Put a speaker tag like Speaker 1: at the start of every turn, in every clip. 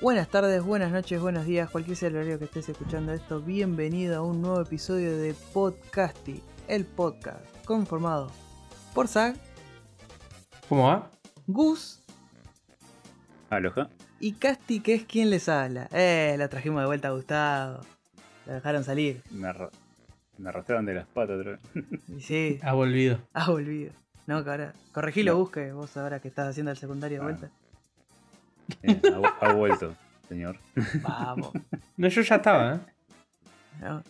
Speaker 1: Buenas tardes, buenas noches, buenos días, cualquier sea el horario que estés escuchando esto, bienvenido a un nuevo episodio de Podcasty, el podcast conformado por Zag,
Speaker 2: ¿Cómo va?
Speaker 1: Gus
Speaker 3: Aloha.
Speaker 1: y Casti, que es quien les habla. Eh, la trajimos de vuelta a Gustavo, la dejaron salir.
Speaker 3: Me, arra- me arrastraron de las patas otra vez.
Speaker 1: Sí,
Speaker 2: Ha volvido.
Speaker 1: ha volvido. No, que ahora, corregilo,
Speaker 3: No.
Speaker 1: busque vos ahora que estás haciendo el secundario de vuelta.
Speaker 3: Eh, ha, vu- ha vuelto, señor.
Speaker 1: Vamos.
Speaker 2: No, yo ya estaba, ¿eh?
Speaker 1: No,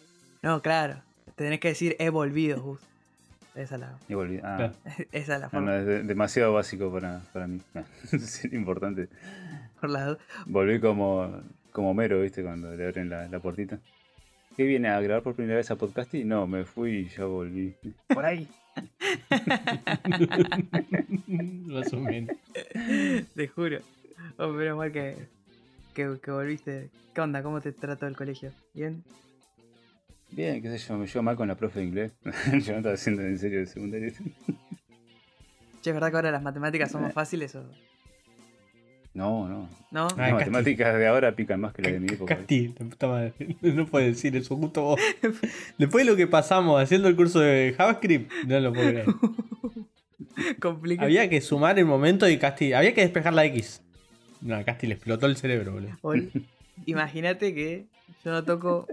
Speaker 1: no, claro, tenés que decir he volvido, Gus. Esa es la,
Speaker 3: Y volví. Ah,
Speaker 2: Claro.
Speaker 1: esa es la forma.
Speaker 3: no, es de- demasiado básico para, para mí. es importante.
Speaker 1: Por du-
Speaker 3: Volví como, como mero, ¿viste? Cuando le abren la, la puertita. ¿Qué viene a grabar por primera vez a podcast? Y no, me fui y ya volví. Por ahí.
Speaker 2: Más o menos.
Speaker 1: Te juro. Oh, menos mal que, que, que volviste. ¿Qué onda? ¿Cómo te trató el colegio? ¿Bien?
Speaker 3: Bien, qué sé yo, me llevo mal con la profe de inglés. yo no estaba haciendo en serio de secundario.
Speaker 1: Che, ¿es verdad que ahora las matemáticas son más fáciles o
Speaker 3: No, no.
Speaker 1: no?
Speaker 3: Las matemáticas de ahora pican más que las de mi época.
Speaker 2: Casti, la puta madre. No puedes decir eso, justo vos. Después de lo que pasamos haciendo el curso de JavaScript, no lo puedo creer.
Speaker 1: Complicado.
Speaker 2: Había que sumar el momento y Casti. Había que despejar la X. No, a Casti le explotó el cerebro, boludo.
Speaker 1: Imagínate que yo no toco.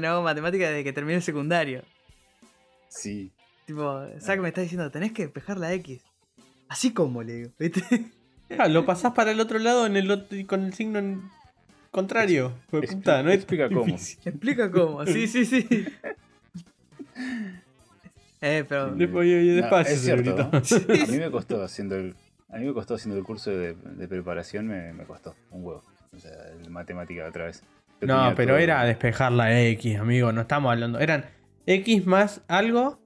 Speaker 1: No hago matemáticas desde que terminé el secundario.
Speaker 3: Sí.
Speaker 1: Tipo, Zack me está diciendo, tenés que despejar la X. Así como le digo, ¿viste?
Speaker 2: Ah, lo pasás para el otro lado en el ot- con el signo en contrario.
Speaker 3: Expli-
Speaker 2: puta, no es
Speaker 3: explica cómo.
Speaker 1: Explica cómo. Sí, sí, sí. Eh, pero.
Speaker 2: Después,
Speaker 3: No,
Speaker 2: despacio,
Speaker 3: es cierto. A mí me costó haciendo el. A mí me costó haciendo el curso de, de preparación, me, me costó un huevo. O sea, el matemática otra vez. Yo
Speaker 2: No, pero
Speaker 3: todo-
Speaker 2: era despejar la X, amigo. No estamos hablando. Eran X más algo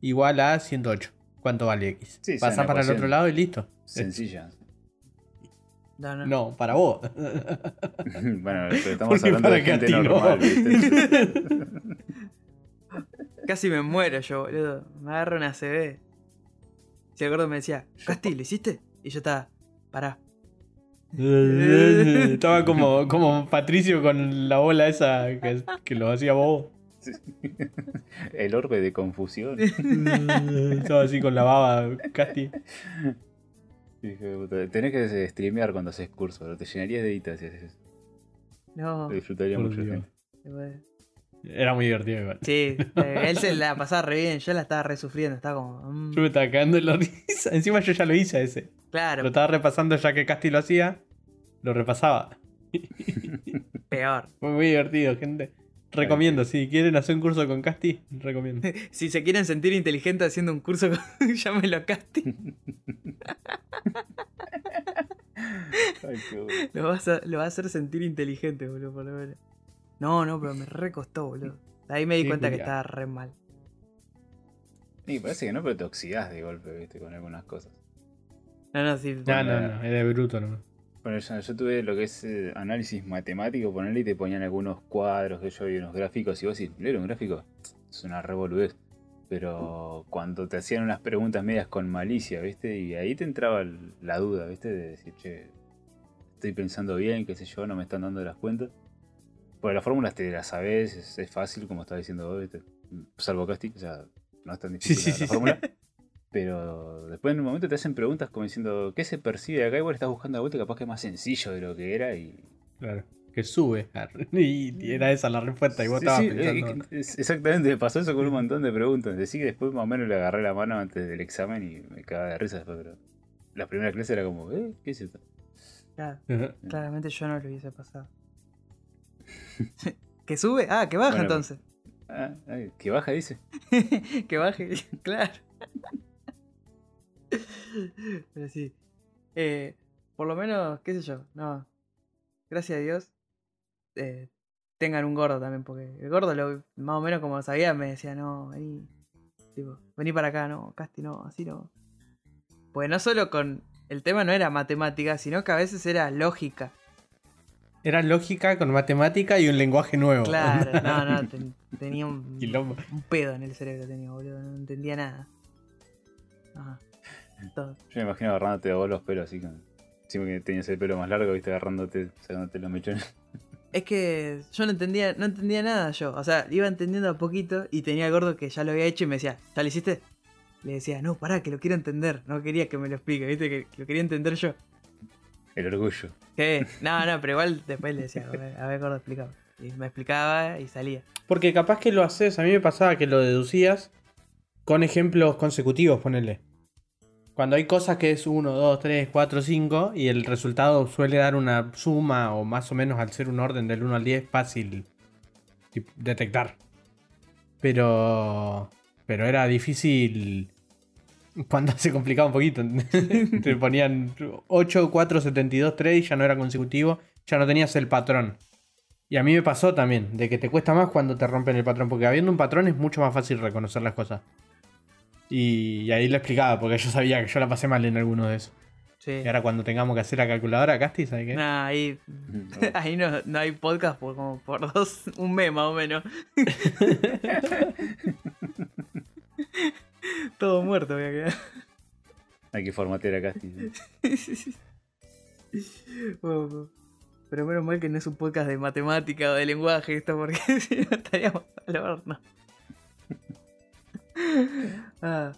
Speaker 2: igual a 108. ¿Cuánto vale X?
Speaker 3: Sí, sí,
Speaker 2: Pasás para el otro lado y listo.
Speaker 3: sencilla.
Speaker 1: No, no.
Speaker 2: No, para vos.
Speaker 3: bueno, pero estamos
Speaker 2: Porque
Speaker 3: hablando de gente normal, ¿viste?
Speaker 1: Casi me muero yo, boludo. Me agarro una CB. Si gordo me decía, Casti, ¿lo hiciste? Y yo estaba, pará.
Speaker 2: Estaba como, como Patricio con la bola esa que, que lo hacía bobo.
Speaker 3: El orbe de confusión.
Speaker 2: Estaba así con la baba, Casti.
Speaker 3: Tenés que streamear cuando haces curso, pero te llenarías de editas si haces eso.
Speaker 1: No.
Speaker 3: Lo disfrutaría
Speaker 2: Por
Speaker 3: mucho
Speaker 2: Era muy divertido igual.
Speaker 1: Sí, eh, él se la pasaba re bien, yo la estaba re sufriendo, estaba como. mm,
Speaker 2: Yo me estaba cagando en la risa. Encima yo ya lo hice ese. Lo
Speaker 1: claro,
Speaker 2: estaba repasando ya que Casti lo hacía. Lo repasaba.
Speaker 1: peor.
Speaker 2: Fue muy divertido, gente. Recomiendo, si quieren hacer un curso con Casti, recomiendo.
Speaker 1: Si se quieren sentir inteligentes haciendo un curso, con- llámelo a Casti.
Speaker 3: Ay, qué bueno.
Speaker 1: Lo vas a, lo va a hacer sentir inteligente, boludo, por lo menos. No, no, pero me recostó, boludo. Ahí me di cuenta que estaba re mal.
Speaker 3: Sí, parece que no, pero te oxidás de golpe, viste, con algunas cosas.
Speaker 1: No, no, sí.
Speaker 2: No, no, no, de bruto nomás.
Speaker 3: Bueno, yo, yo tuve lo que es eh, análisis matemático, ponerle y te ponían algunos cuadros que yo y unos gráficos, y vos decís, leer un gráfico es una revoludez. Pero cuando te hacían unas preguntas medias con malicia, ¿viste? Y ahí te entraba la duda, ¿viste? De decir, che, estoy pensando bien, qué sé yo, no me están dando las cuentas. Porque las fórmulas te las sabes, es, es fácil, como estaba diciendo vos, ¿viste? Salvo casting, o sea, no es tan difícil
Speaker 2: Sí,
Speaker 3: la,
Speaker 2: sí,
Speaker 3: la
Speaker 2: sí.
Speaker 3: fórmula. Pero después en un momento te hacen preguntas como diciendo, ¿qué se percibe de acá? Igual estás buscando la vuelta, capaz que es más sencillo de lo que era y...
Speaker 2: Claro. Que sube. Y y era esa la respuesta. Y vos
Speaker 3: Sí,
Speaker 2: estabas
Speaker 3: sí,
Speaker 2: pensando.
Speaker 3: eh, es- exactamente, me pasó eso con un montón de preguntas. Decí que después más o menos le agarré la mano antes del examen y me cagaba de risa después, pero... La primera clase era como, ¿eh? ¿Qué es esto?
Speaker 1: Claro, claramente yo no lo hubiese pasado. ¿Que sube? Ah, que baja
Speaker 3: Bueno,
Speaker 1: entonces.
Speaker 3: Ah, ¿Que baja, dice?
Speaker 1: que baje, claro. Pero sí. Eh, por lo menos, qué sé yo, no. Gracias a Dios. eh, tengan un gordo también, porque el gordo lo, más o menos como sabía me decía, no, vení, tipo, vení para acá, no, Casti, no, así no. Pues no solo con el tema no era matemática, sino que a veces era lógica.
Speaker 2: Era lógica con matemática y un lenguaje nuevo.
Speaker 1: Claro, no, no, ten- tenía un, pedo en el cerebro, tenía, boludo, no entendía nada. Ajá. Todo.
Speaker 3: Yo me imagino agarrándote a vos los pelos así con, Encima que tenías el pelo más largo, viste, agarrándote, sacándote los mechones.
Speaker 1: Es que yo no entendía, no entendía nada yo. O sea, iba entendiendo a poquito y tenía gordo que ya lo había hecho y me decía, ¿ya lo hiciste? Le decía, no, pará, que lo quiero entender. No quería que me lo explique, viste, que lo quería entender yo.
Speaker 3: El orgullo.
Speaker 1: ¿Qué? No, no, pero igual después le decía, a ver, gordo, explícame. Y me explicaba y salía.
Speaker 2: Porque capaz que lo haces, a mí me pasaba que lo deducías con ejemplos consecutivos, ponele. Cuando hay cosas que es 1, 2, 3, 4, 5 y el resultado suele dar una suma o más o menos al ser un orden del 1 al 10 fácil detectar. Pero pero era difícil cuando se complicaba un poquito. Te ponían 8, 4, 72, 3 y ya no era consecutivo, ya no tenías el patrón. Y a mí me pasó también, de que te cuesta más cuando te rompen el patrón, porque habiendo un patrón es mucho más fácil reconocer las cosas. Y, y ahí lo explicaba, porque yo sabía que yo la pasé mal en alguno de esos.
Speaker 1: Sí.
Speaker 2: Y ahora cuando tengamos que hacer la calculadora, Casti, ¿sabes qué?
Speaker 1: Nah, ahí, ahí no, no hay podcast por como por dos, un mes más o menos. Todo muerto voy a quedar.
Speaker 3: Hay que formatear acá.
Speaker 1: Bueno, pero menos mal que no es un podcast de matemática o de lenguaje esto, porque si no estaríamos al horno. Ah,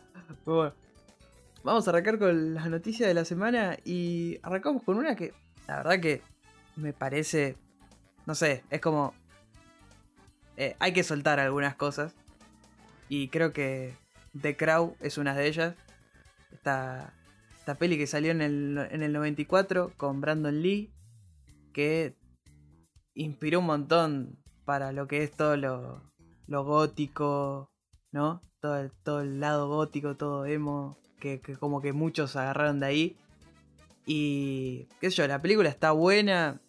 Speaker 1: bueno. Vamos a arrancar con las noticias de la semana y arrancamos con una que la verdad que me parece, no sé, es como... eh, hay que soltar algunas cosas y creo que The Crow es una de ellas. Esta, esta peli que salió en el, en el 94 con Brandon Lee, que inspiró un montón para lo que es todo lo, lo gótico, ¿no? Todo el, todo el lado gótico, todo emo, que, que como que muchos agarraron de ahí. Y, qué sé yo, la película está buena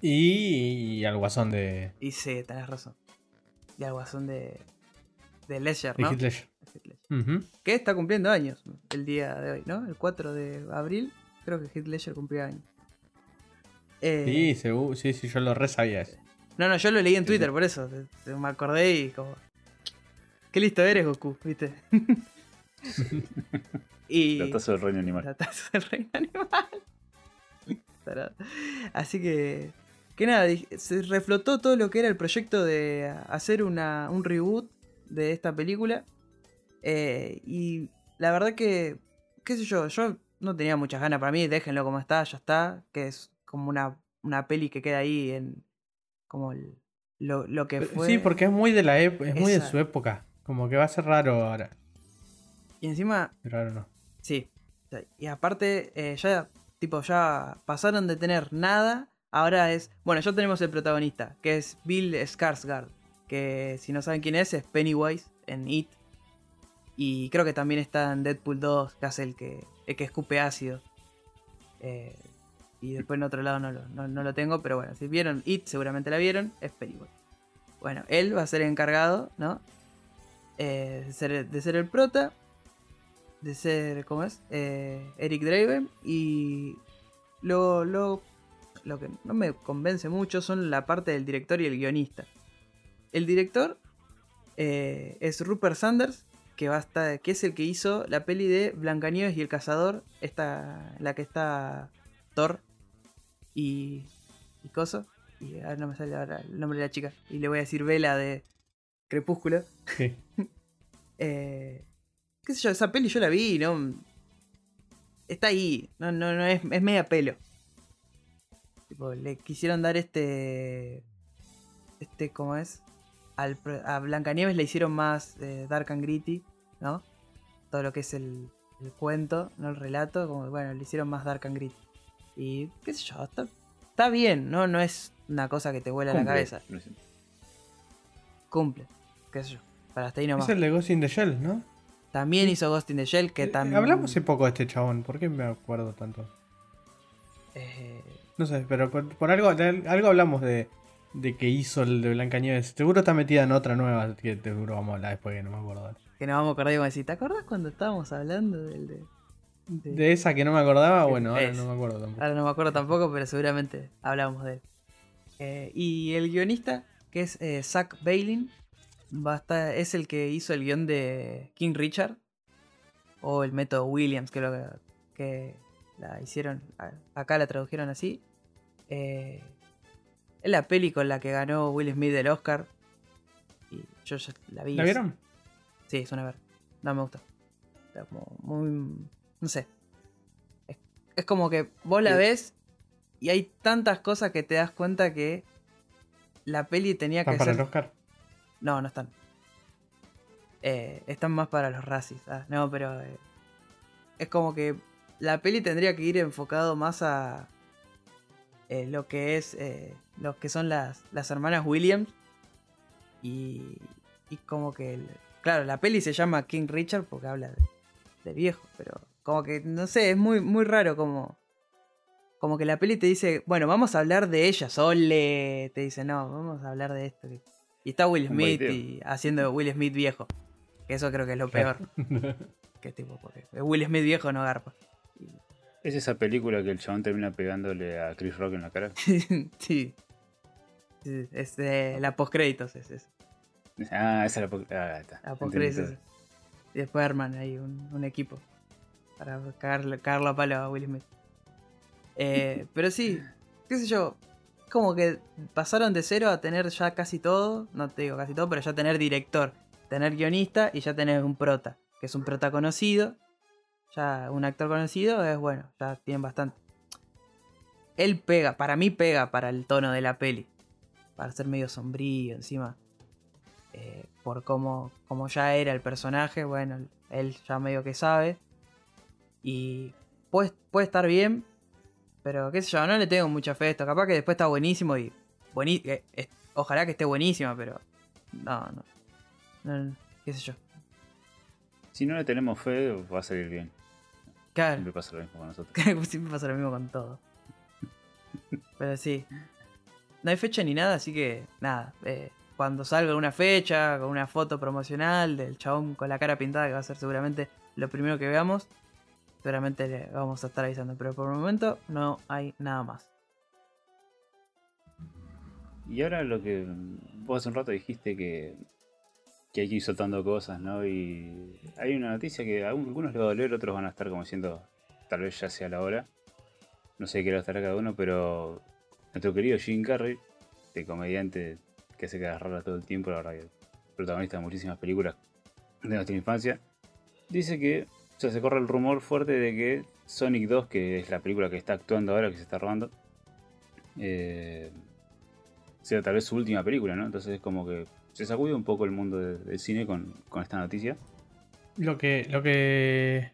Speaker 2: Y, y al guasón de,
Speaker 1: y sí, tenés razón. Y al guasón de, de Ledger,
Speaker 2: de
Speaker 1: ¿no?
Speaker 2: Heath Ledger.
Speaker 1: Heath. Que está cumpliendo años el día de hoy, ¿no? El 4 de abril, creo que Heath Ledger cumplió años. Eh,
Speaker 2: Sí, sí, sí, yo lo re sabía eso.
Speaker 1: No, no, yo lo leí en Twitter,
Speaker 3: sí.
Speaker 1: por eso. te- te- Me acordé y como. Qué listo eres, Goku, ¿viste? y.
Speaker 3: La taza del reino animal.
Speaker 1: La taza del reino animal. Así que. Que nada, se reflotó todo lo que era el proyecto de hacer una, un reboot de esta película. Eh, y la verdad que. ¿Qué sé yo? Yo no tenía muchas ganas para mí. Déjenlo como está, ya está. Que es como una, una peli que queda ahí en. Como el- lo, lo que fue.
Speaker 2: Sí, porque es muy de la es muy de su época. Como que va a ser raro ahora.
Speaker 1: Y encima
Speaker 2: ahora no.
Speaker 1: Sí. Y aparte, eh, ya, tipo, ya pasaron de tener nada. Ahora es. Bueno, ya tenemos el protagonista, que es Bill Skarsgård. Que si no saben quién es, es Pennywise en It. Y creo que también está en Deadpool 2, que hace el que, el que escupe ácido. Eh, y después en otro lado no lo, no, no lo tengo, pero bueno, si vieron It, seguramente la vieron, es Pennywise. Bueno, él va a ser encargado, ¿no? Eh, de, ser, de ser el prota de ser, ¿cómo es? Eh, Eric Draven. Y lo, lo, lo que no me convence mucho son la parte del director y el guionista. El director es Rupert Sanders, que, va a estar, que es el que hizo la peli de Blancanieves y el Cazador, esta, la que está Thor y, y Coso. Y ahora no me sale ahora el nombre de la chica. Y le voy a decir Vela de Crepúsculo.
Speaker 2: Sí.
Speaker 1: Eh, qué sé yo, esa peli yo la vi, ¿no? Está ahí, no, no, no es, es media pelo. Tipo, le quisieron dar este. Este, ¿cómo es? Al, a Blancanieves le hicieron más eh, dark and gritty, ¿no? Todo lo que es el, el cuento, no el relato, como que, bueno, le hicieron más dark and gritty. Y qué sé yo, está, está bien, ¿no? No es una cosa que te vuela la
Speaker 3: Cumple.
Speaker 1: cabeza.
Speaker 3: No sé.
Speaker 1: Cumple, qué sé yo. Para hasta ahí nomás.
Speaker 2: Es el de Ghost in the Shell, ¿no?
Speaker 1: También hizo Ghost in the Shell, que
Speaker 2: Eh,
Speaker 1: también.
Speaker 2: Hablamos hace poco de este chabón, ¿por qué me acuerdo tanto?
Speaker 1: Eh,
Speaker 2: No sé, pero por, por algo, algo hablamos de, de que hizo el de Blancanieves. Seguro está metida en otra nueva que seguro vamos a hablar después que no me acuerdo.
Speaker 1: que nos vamos a acordar y vamos a decir, ¿te acordás cuando estábamos hablando del de.? de-
Speaker 2: De esa que no me acordaba, bueno, ahora
Speaker 1: Es.
Speaker 2: no me acuerdo tampoco.
Speaker 1: Ahora no me acuerdo tampoco, pero seguramente hablamos de él. Eh, y el guionista, que es eh, Zach Bailin, va a estar- es el que hizo el guion de King Richard. O el método Williams, que, lo, que la hicieron, acá la tradujeron así. Eh, es la peli con la que ganó Will Smith el Oscar. Y yo ya la vi.
Speaker 2: ¿La vieron?
Speaker 1: Sí, es una ver. No me gusta. Está como muy. No sé. Es, es como que vos la
Speaker 3: Sí.
Speaker 1: ves y hay tantas cosas que te das cuenta que la peli tenía
Speaker 2: ¿Están
Speaker 1: que
Speaker 2: para
Speaker 1: ser.
Speaker 2: el Oscar?
Speaker 1: No, no están. Eh, están más para los racis. ah, No, pero. eh, es como que la peli tendría que ir enfocado más a. eh, lo que es. Eh, lo que son las, las hermanas Williams. Y. Y como que. el- claro, la peli se llama King Richard porque habla de, de viejo. Pero. Como que. No sé, es muy, muy raro como. Como que la peli te dice, bueno, vamos a hablar de ella, Sole. Te dice, no, vamos a hablar de esto. Y está Will Smith y haciendo Will Smith viejo. Que eso creo que es lo peor. Que tipo, porque Will Smith viejo no garpa.
Speaker 3: ¿Es esa película que el chabón termina pegándole a Chris Rock en la cara?
Speaker 1: sí. Sí, Es la postcréditos, es eso.
Speaker 3: Ah, esa era la... Ah, está.
Speaker 1: La postcréditos. Y después arman ahí un, un equipo. Para cagarle, cagarlo a palo a Will Smith. Eh, pero sí, qué sé yo. Como que pasaron de cero a tener ya casi todo. No te digo casi todo, pero ya tener director, tener guionista y ya tener un prota. Que es un prota conocido. Ya un actor conocido es bueno, ya tienen bastante. Él pega, para mí pega para el tono de la peli. Para ser medio sombrío encima. Eh, por cómo, cómo ya era el personaje, bueno, él ya medio que sabe. Y puede, puede estar bien, pero qué sé yo, no le tengo mucha fe a esto. Capaz que después está buenísimo y. buení- eh, ojalá que esté buenísima, pero. No, no. no, qué sé yo.
Speaker 3: Si no le tenemos fe, va a salir bien.
Speaker 1: Claro.
Speaker 3: Siempre pasa lo mismo con nosotros.
Speaker 1: Siempre pasa lo mismo con todo. Pero sí. No hay fecha ni nada, así que nada. eh, cuando salga una fecha, con una foto promocional del chabón con la cara pintada, que va a ser seguramente lo primero que veamos, seguramente le vamos a estar avisando. Pero por el momento no hay nada más.
Speaker 3: Y ahora lo que vos hace un rato dijiste que, que hay que soltando cosas, ¿no? Y hay una noticia que a algunos les va a doler, otros van a estar como diciendo, tal vez ya sea la hora. No sé qué le estará cada uno, pero nuestro querido Jim Carrey, de comediante que hace caras raras todo el tiempo, la verdad que protagonista de muchísimas películas de nuestra infancia, dice que, se corre el rumor fuerte de que Sonic 2, que es la película que está actuando ahora, que se está robando, eh, sea tal vez su última película, ¿no? Entonces es como que se sacude un poco el mundo de- del cine con, esta noticia.
Speaker 2: Lo que. Lo que-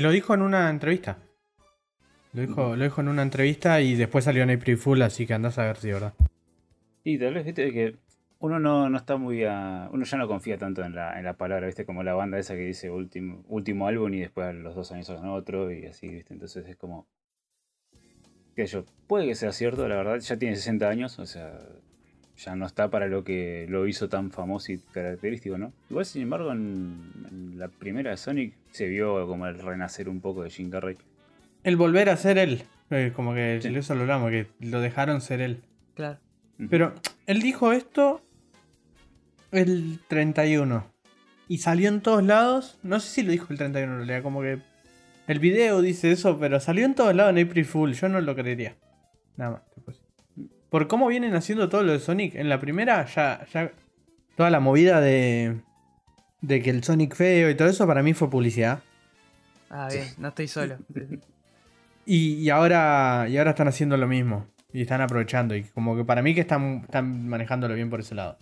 Speaker 2: lo dijo en una entrevista. Lo dijo, lo dijo en una entrevista y después salió en April Fool, así que andás a ver si es verdad.
Speaker 3: Y tal vez, viste, que uno no, no está muy a, Uno ya no confía tanto en la, en la palabra, viste, como la banda esa que dice último, último álbum y después a los dos años sacan otro y así, viste. Entonces es como. sé yo, puede que sea cierto, la verdad, ya tiene 60 años, o sea, ya no está para lo que lo hizo tan famoso y característico, ¿no? Igual, sin embargo, en, en la primera de Sonic se vio como el renacer un poco de Jim Carrey.
Speaker 2: El volver a ser él. eh, Como que
Speaker 3: Sí.
Speaker 2: eso lo hablamos, que lo dejaron ser él.
Speaker 1: Claro.
Speaker 2: Pero él dijo esto el 31. Y salió en todos lados. No sé si lo dijo el 31 en realidad, como que. El video dice eso, pero salió en todos lados en April Fool. Yo no lo creería. Nada más. después. Por cómo vienen haciendo todo lo de Sonic. En la primera, ya. ya toda la movida de. De que el Sonic feo y todo eso para mí fue publicidad.
Speaker 1: Ah,
Speaker 3: Sí.
Speaker 1: bien, no estoy solo.
Speaker 2: Y, y ahora. Y ahora están haciendo lo mismo. Y están aprovechando. Y como que para mí que están, están manejándolo bien por ese lado.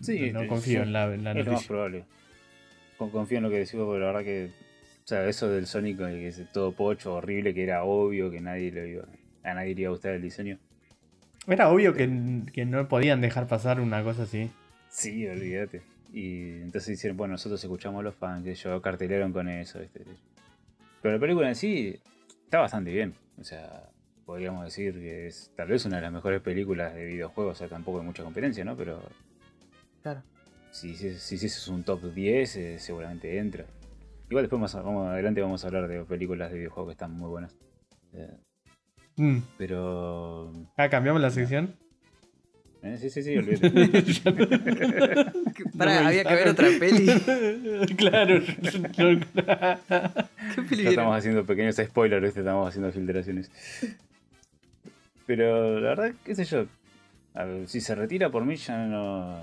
Speaker 3: Sí,
Speaker 2: no
Speaker 3: eh,
Speaker 2: confío
Speaker 3: sí,
Speaker 2: en la, en la
Speaker 3: es lo más
Speaker 2: noticia.
Speaker 3: probable. Con- confío en lo que decís vos, porque la verdad que. O sea, eso del Sonic, eh, que es todo pocho, horrible, que era obvio que nadie le iba, a nadie le iba a gustar el diseño.
Speaker 2: Era obvio que, que no podían dejar pasar una cosa así.
Speaker 3: Sí, olvídate. Y entonces hicieron, bueno, nosotros escuchamos a los fans, que yo cartelaron con eso, ¿viste? Pero la película en sí está bastante bien. O sea, podríamos decir que es tal vez una de las mejores películas de videojuegos, o sea, tampoco hay mucha competencia, ¿no? Pero
Speaker 1: Claro.
Speaker 3: si si- si- si es un top 10, eh, seguramente entra. Igual después más, vamos adelante vamos a hablar de películas de videojuegos que están muy buenas. Eh,
Speaker 2: Mm.
Speaker 3: pero...
Speaker 2: Ah, cambiamos la sección.
Speaker 3: Eh, sí, sí, sí, olvídate.
Speaker 1: Pará,
Speaker 2: No me
Speaker 1: había que ver otra peli.
Speaker 2: claro.
Speaker 1: ¿Qué peli
Speaker 3: Ya estamos haciendo pequeños spoilers, ¿viste? estamos haciendo filtraciones. Pero la verdad, qué sé yo. a ver, si se retira por mí ya no.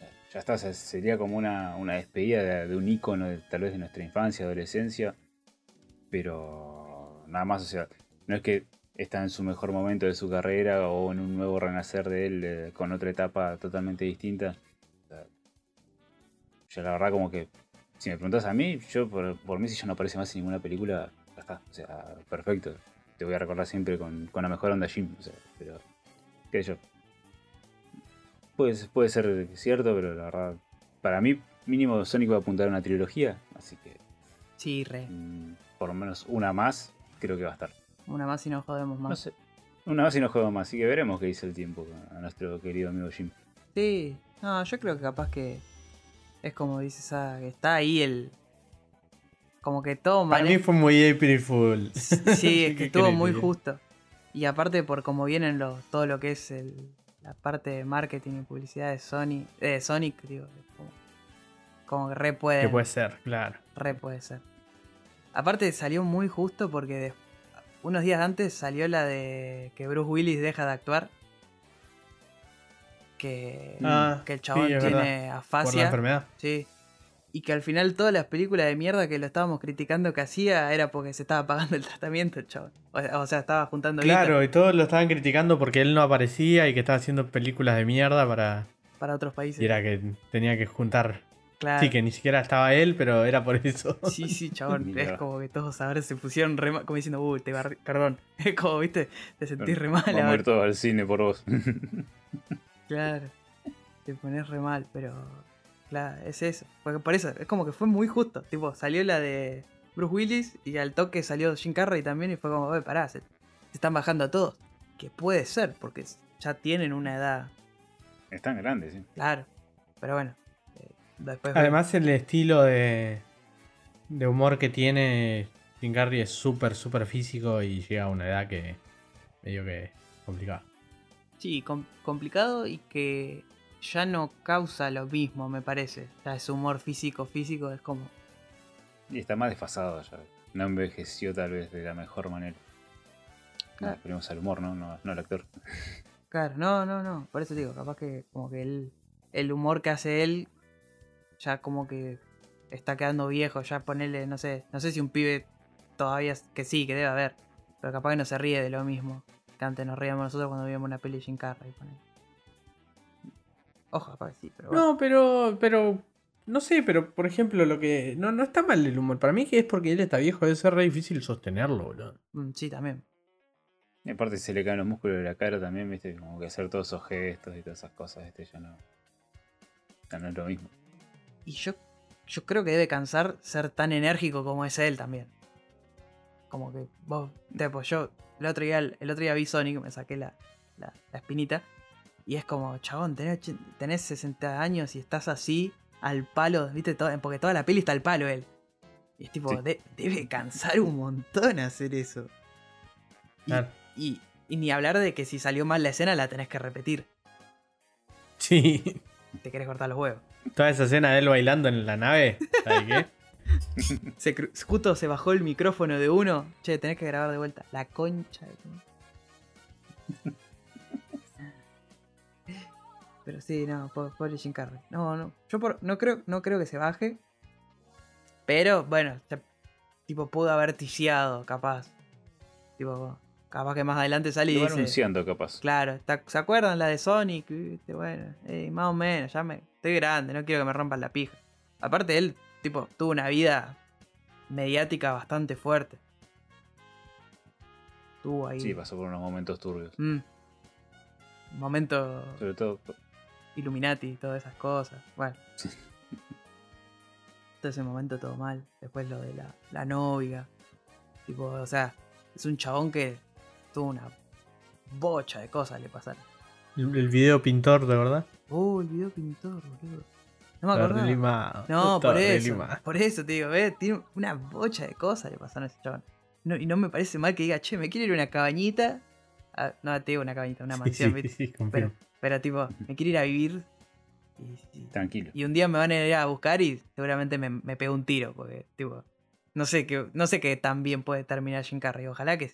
Speaker 3: Ya, ya está, o sea, sería como una, una despedida de, de un ícono de- tal vez de nuestra infancia, adolescencia. Pero nada más, o sea, no es que está en su mejor momento de su carrera o en un nuevo renacer de él eh, con otra etapa totalmente distinta. O sea, yo la verdad como que si me preguntas a mí, yo por, por mí si ya no aparece más en ninguna película, ya está. O sea, perfecto. Te voy a recordar siempre con, con la mejor onda Jim. O sea, pero, qué sé yo. Puede, puede ser cierto, pero la verdad, para mí mínimo Sonic va a apuntar a una trilogía, así que
Speaker 1: Sí, re.
Speaker 3: mm, por lo menos una más creo que va a estar.
Speaker 1: Una más y no jodemos más.
Speaker 3: No sé. Una más y no juego más, así que veremos qué dice el tiempo a nuestro querido amigo Jim.
Speaker 1: Sí, no, yo creo que capaz que es como dices, ah, que está ahí el. Como que todo
Speaker 2: Para mí fue muy April Fool.
Speaker 1: Sí, es que
Speaker 2: ¿Qué
Speaker 1: estuvo muy justo. Y aparte por cómo vienen los, todo lo que es el, la parte de marketing y publicidad de Sony, de Sonic, digo, como, como que re puede,
Speaker 2: Que puede ser, claro.
Speaker 1: re puede ser. Aparte salió muy justo porque de- unos días antes salió la de que Bruce Willis deja de actuar. Que,
Speaker 2: Ah,
Speaker 1: que el chabón
Speaker 2: sí,
Speaker 1: tiene
Speaker 2: verdad. Por la
Speaker 1: afasia.
Speaker 2: enfermedad.
Speaker 1: Sí. Y que al final todas las películas de mierda que lo estábamos criticando que hacía era porque se estaba pagando el tratamiento, el chabón. O, sea, estaba juntando guita
Speaker 2: Claro, y todos lo estaban criticando porque él no aparecía y que estaba haciendo películas de mierda para.
Speaker 1: para otros países.
Speaker 2: Y era que tenía que juntar.
Speaker 1: Claro.
Speaker 2: Sí, que ni siquiera estaba él, pero era por eso.
Speaker 1: Sí, sí, chabón. Es como que todos ahora se pusieron re mal, como diciendo, uy, te barri- perdón. Es como, viste, te sentís re mal.
Speaker 3: Vamos a ir todos al cine por vos.
Speaker 1: Claro. Te pones re mal, pero. Claro, es eso. Porque por eso, es como que fue muy justo. Tipo, salió la de Bruce Willis y al toque salió Jim Carrey también y fue como, oye, pará, se, se están bajando a todos. Que puede ser, porque ya tienen una edad.
Speaker 3: Están grandes, sí.
Speaker 1: Claro. Pero bueno. Después.
Speaker 2: Además, el estilo de, de humor que tiene Jim Carrey es súper, súper físico y llega a una edad que medio que es complicada.
Speaker 1: Sí, com- complicado y que ya no causa lo mismo, me parece. Ya ese humor físico, físico, es como.
Speaker 3: Y está más desfasado ya. No envejeció tal vez de la mejor manera. Nos
Speaker 1: Claro.
Speaker 3: referimos al humor, ¿no? No, no al actor.
Speaker 1: Claro, no, no, no. Por eso digo, capaz que como que él, el humor que hace él, ya como que está quedando viejo. Ya ponerle, no sé, no sé si un pibe todavía, que sí, que debe haber. Pero capaz que no se ríe de lo mismo que antes nos reíamos nosotros cuando veíamos una peli de Jim Carrey. ponele. Ojo, capaz que sí, pero bueno.
Speaker 2: No, pero, pero, no sé, pero por ejemplo, lo que. No, no está mal el humor. Para mí que es porque él está viejo, debe ser re difícil sostenerlo, boludo.
Speaker 1: Mm, sí, también.
Speaker 3: Y aparte se le caen los músculos de la cara también, viste, como que hacer todos esos gestos y todas esas cosas, este ya no. Ya no es lo mismo.
Speaker 1: Y yo, yo creo que debe cansar ser tan enérgico como es él también. Como que vos, tipo, yo el otro día, el otro día vi Sonic, me saqué la, la, la espinita. Y es como, chabón, tenés, tenés 60 años y estás así al palo, viste, todo, porque toda la peli está al palo él. Y es tipo,
Speaker 3: Sí.
Speaker 1: de- debe cansar un montón hacer eso. Y,
Speaker 2: Claro.
Speaker 1: y- y ni hablar de que si salió mal la escena la tenés que repetir.
Speaker 2: Sí.
Speaker 1: Te querés cortar los huevos.
Speaker 2: Toda esa escena de él bailando en la nave. ¿Sabes qué?
Speaker 1: Se justo se bajó el micrófono de uno. Che, tenés que grabar de vuelta. La concha. de Pero sí, no, po- pobre Jim Carrey. No, no. Yo por- no, creo, no creo que se baje. Pero bueno, tipo pudo haber ticiado, capaz. Tipo, capaz que más adelante sale y
Speaker 3: Lo va
Speaker 1: dice.
Speaker 3: anunciando, capaz.
Speaker 1: Claro, ¿se acuerdan la de Sonic? Bueno, más o menos, ya me. Estoy grande, no quiero que me rompan la pija. Aparte, él, tipo, tuvo una vida mediática bastante fuerte. Tuvo ahí.
Speaker 3: Sí, pasó por unos momentos turbios.
Speaker 1: Mm. Momento
Speaker 3: Sobre todo,
Speaker 1: Illuminati, todas esas cosas. Bueno.
Speaker 3: Sí.
Speaker 1: Todo ese momento todo mal. Después lo de la, la novia. Tipo, o sea, es un chabón que tuvo una bocha de cosas le pasaron.
Speaker 2: El, el video pintor, ¿de verdad?
Speaker 1: Oh, el video pintor, boludo. No me
Speaker 2: relimado,
Speaker 1: No, por eso.
Speaker 2: relimado.
Speaker 1: Por eso te digo, ¿ves? Tiene una bocha de cosas le pasaron a ese chabón. No, y no me parece mal que diga, che, me quiero ir a una cabañita. Ah, no, te digo una cabañita, una
Speaker 2: Sí,
Speaker 1: mansión,
Speaker 2: sí,
Speaker 1: ¿viste?
Speaker 2: sí, confirmo.
Speaker 1: Pero, pero tipo, me quiero ir a vivir. Y, y-
Speaker 3: tranquilo.
Speaker 1: y un día me van a ir a buscar y seguramente me, me pego un tiro, porque, tipo, No sé que, no sé qué tan bien puede terminar Jim Carrey. Ojalá que.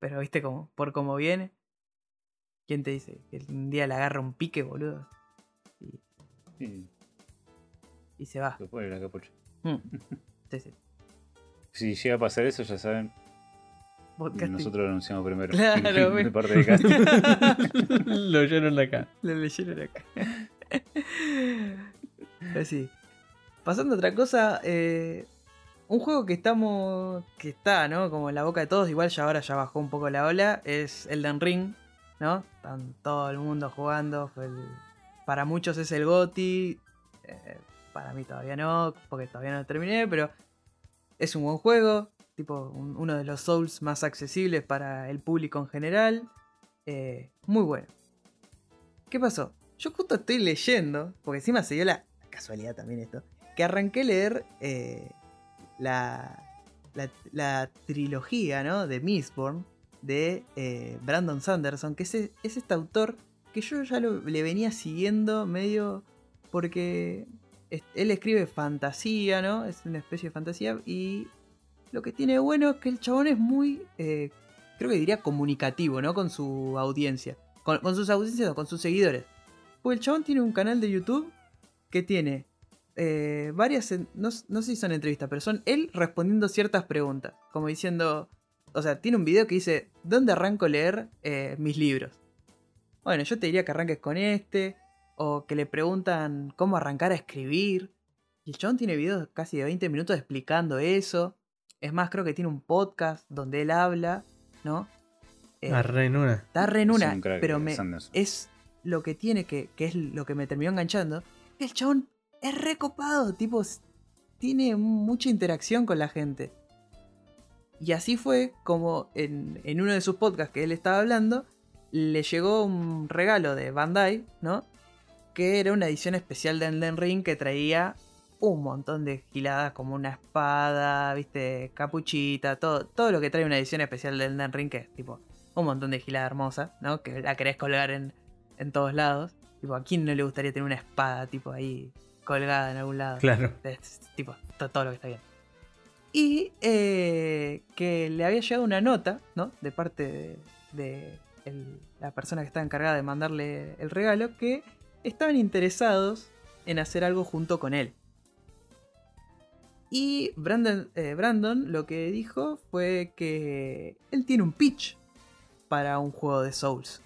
Speaker 1: Pero viste como, por cómo viene. ¿Quién te dice? Que un día le agarra un pique, boludo. Y,
Speaker 3: Sí,
Speaker 1: y se va.
Speaker 3: se pone la capucha.
Speaker 1: Mm. Sí, sí.
Speaker 3: Si llega a pasar eso, ya saben,
Speaker 1: Podcasting.
Speaker 3: nosotros lo anunciamos primero.
Speaker 1: Claro,
Speaker 3: de parte de casting.
Speaker 2: Lo oyeron acá.
Speaker 1: Lo leyeron acá. Así. Pasando a otra cosa, eh, un juego que estamos. que está, ¿no? Como en la boca de todos, igual ya ahora ya bajó un poco la ola, es Elden Ring, ¿no? Están todo el mundo jugando. para muchos es el GOTI. eh, para mí todavía no, porque todavía no lo terminé, pero es un buen juego. Tipo, un- uno de los Souls más accesibles para el público en general. eh, muy bueno. ¿Qué pasó? Yo justo estoy leyendo, porque encima se dio la casualidad también esto, que arranqué a leer eh, la, la, trilogía ¿no? de Mistborn de eh, Brandon Sanderson, que es, es este autor que yo ya le venía siguiendo medio porque él escribe fantasía, ¿no? Es una especie de fantasía y lo que tiene bueno es que el chabón es muy, eh, creo que diría comunicativo, ¿no? Con su audiencia. Con, con sus audiencias, no, con sus seguidores. Pues el chabón tiene un canal de YouTube que tiene eh, varias, no, no sé si son entrevistas, pero son él respondiendo ciertas preguntas. Como diciendo, o sea, tiene un video que dice, ¿dónde arranco a leer eh, mis libros? Bueno, yo te diría que arranques con este, o que le preguntan cómo arrancar a escribir. Y el chabón tiene videos casi de 20 minutos explicando eso. Es más, creo que tiene un podcast donde él habla, ¿no? Eh,
Speaker 2: Arre en una.
Speaker 1: está re en
Speaker 3: Es
Speaker 1: una,
Speaker 3: un crack,
Speaker 1: pero
Speaker 3: eh,
Speaker 1: me, es lo que tiene que, que es lo que me terminó enganchando. El chabón es recopado, tipo, tiene mucha interacción con la gente. Y así fue como en, en uno de sus podcasts que él estaba hablando, le llegó un regalo de Bandai, ¿no? Que era una edición especial de Elden Ring que traía un montón de giladas como una espada, viste, capuchita, todo, todo lo que trae una edición especial de Elden Ring, que es tipo un montón de gilada hermosa, ¿no? Que la querés colgar en, en todos lados. Tipo, ¿a quién no le gustaría tener una espada, tipo, ahí colgada en algún lado?
Speaker 2: Claro.
Speaker 1: Es, tipo, to- todo lo que está bien. Y eh, que le había llegado una nota, ¿no? De parte de, de el- la persona que estaba encargada de mandarle el regalo, que estaban interesados en hacer algo junto con él. Y Brandon, eh, Brandon lo que dijo fue que él tiene un pitch para un juego de Souls.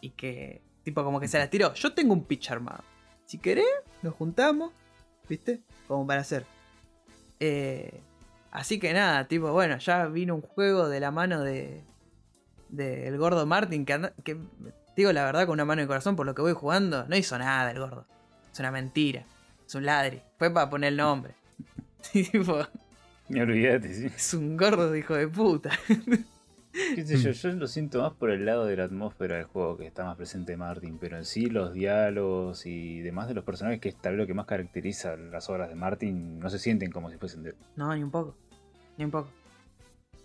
Speaker 1: Y que, tipo, como que se la tiró. Yo tengo un pitch armado. Si querés, nos juntamos, ¿viste? Como para hacer. Eh, así que nada, tipo, bueno, ya vino un juego de la mano de. del gordo Martin, que, anda- que digo la verdad con una mano de corazón por lo que voy jugando, no hizo nada el gordo. Es una mentira. Es un ladri. Fue para poner el nombre. tipo,
Speaker 3: Ni olvídate, sí.
Speaker 1: es un gordo hijo de puta.
Speaker 3: ¿Qué sé yo? Yo lo siento más por el lado de la atmósfera del juego que está más presente Martin, pero en sí los diálogos y demás de los personajes, que es tal vez lo que más caracteriza las obras de Martin, no se sienten como si fuesen de él.
Speaker 1: No, ni un poco. Ni un poco.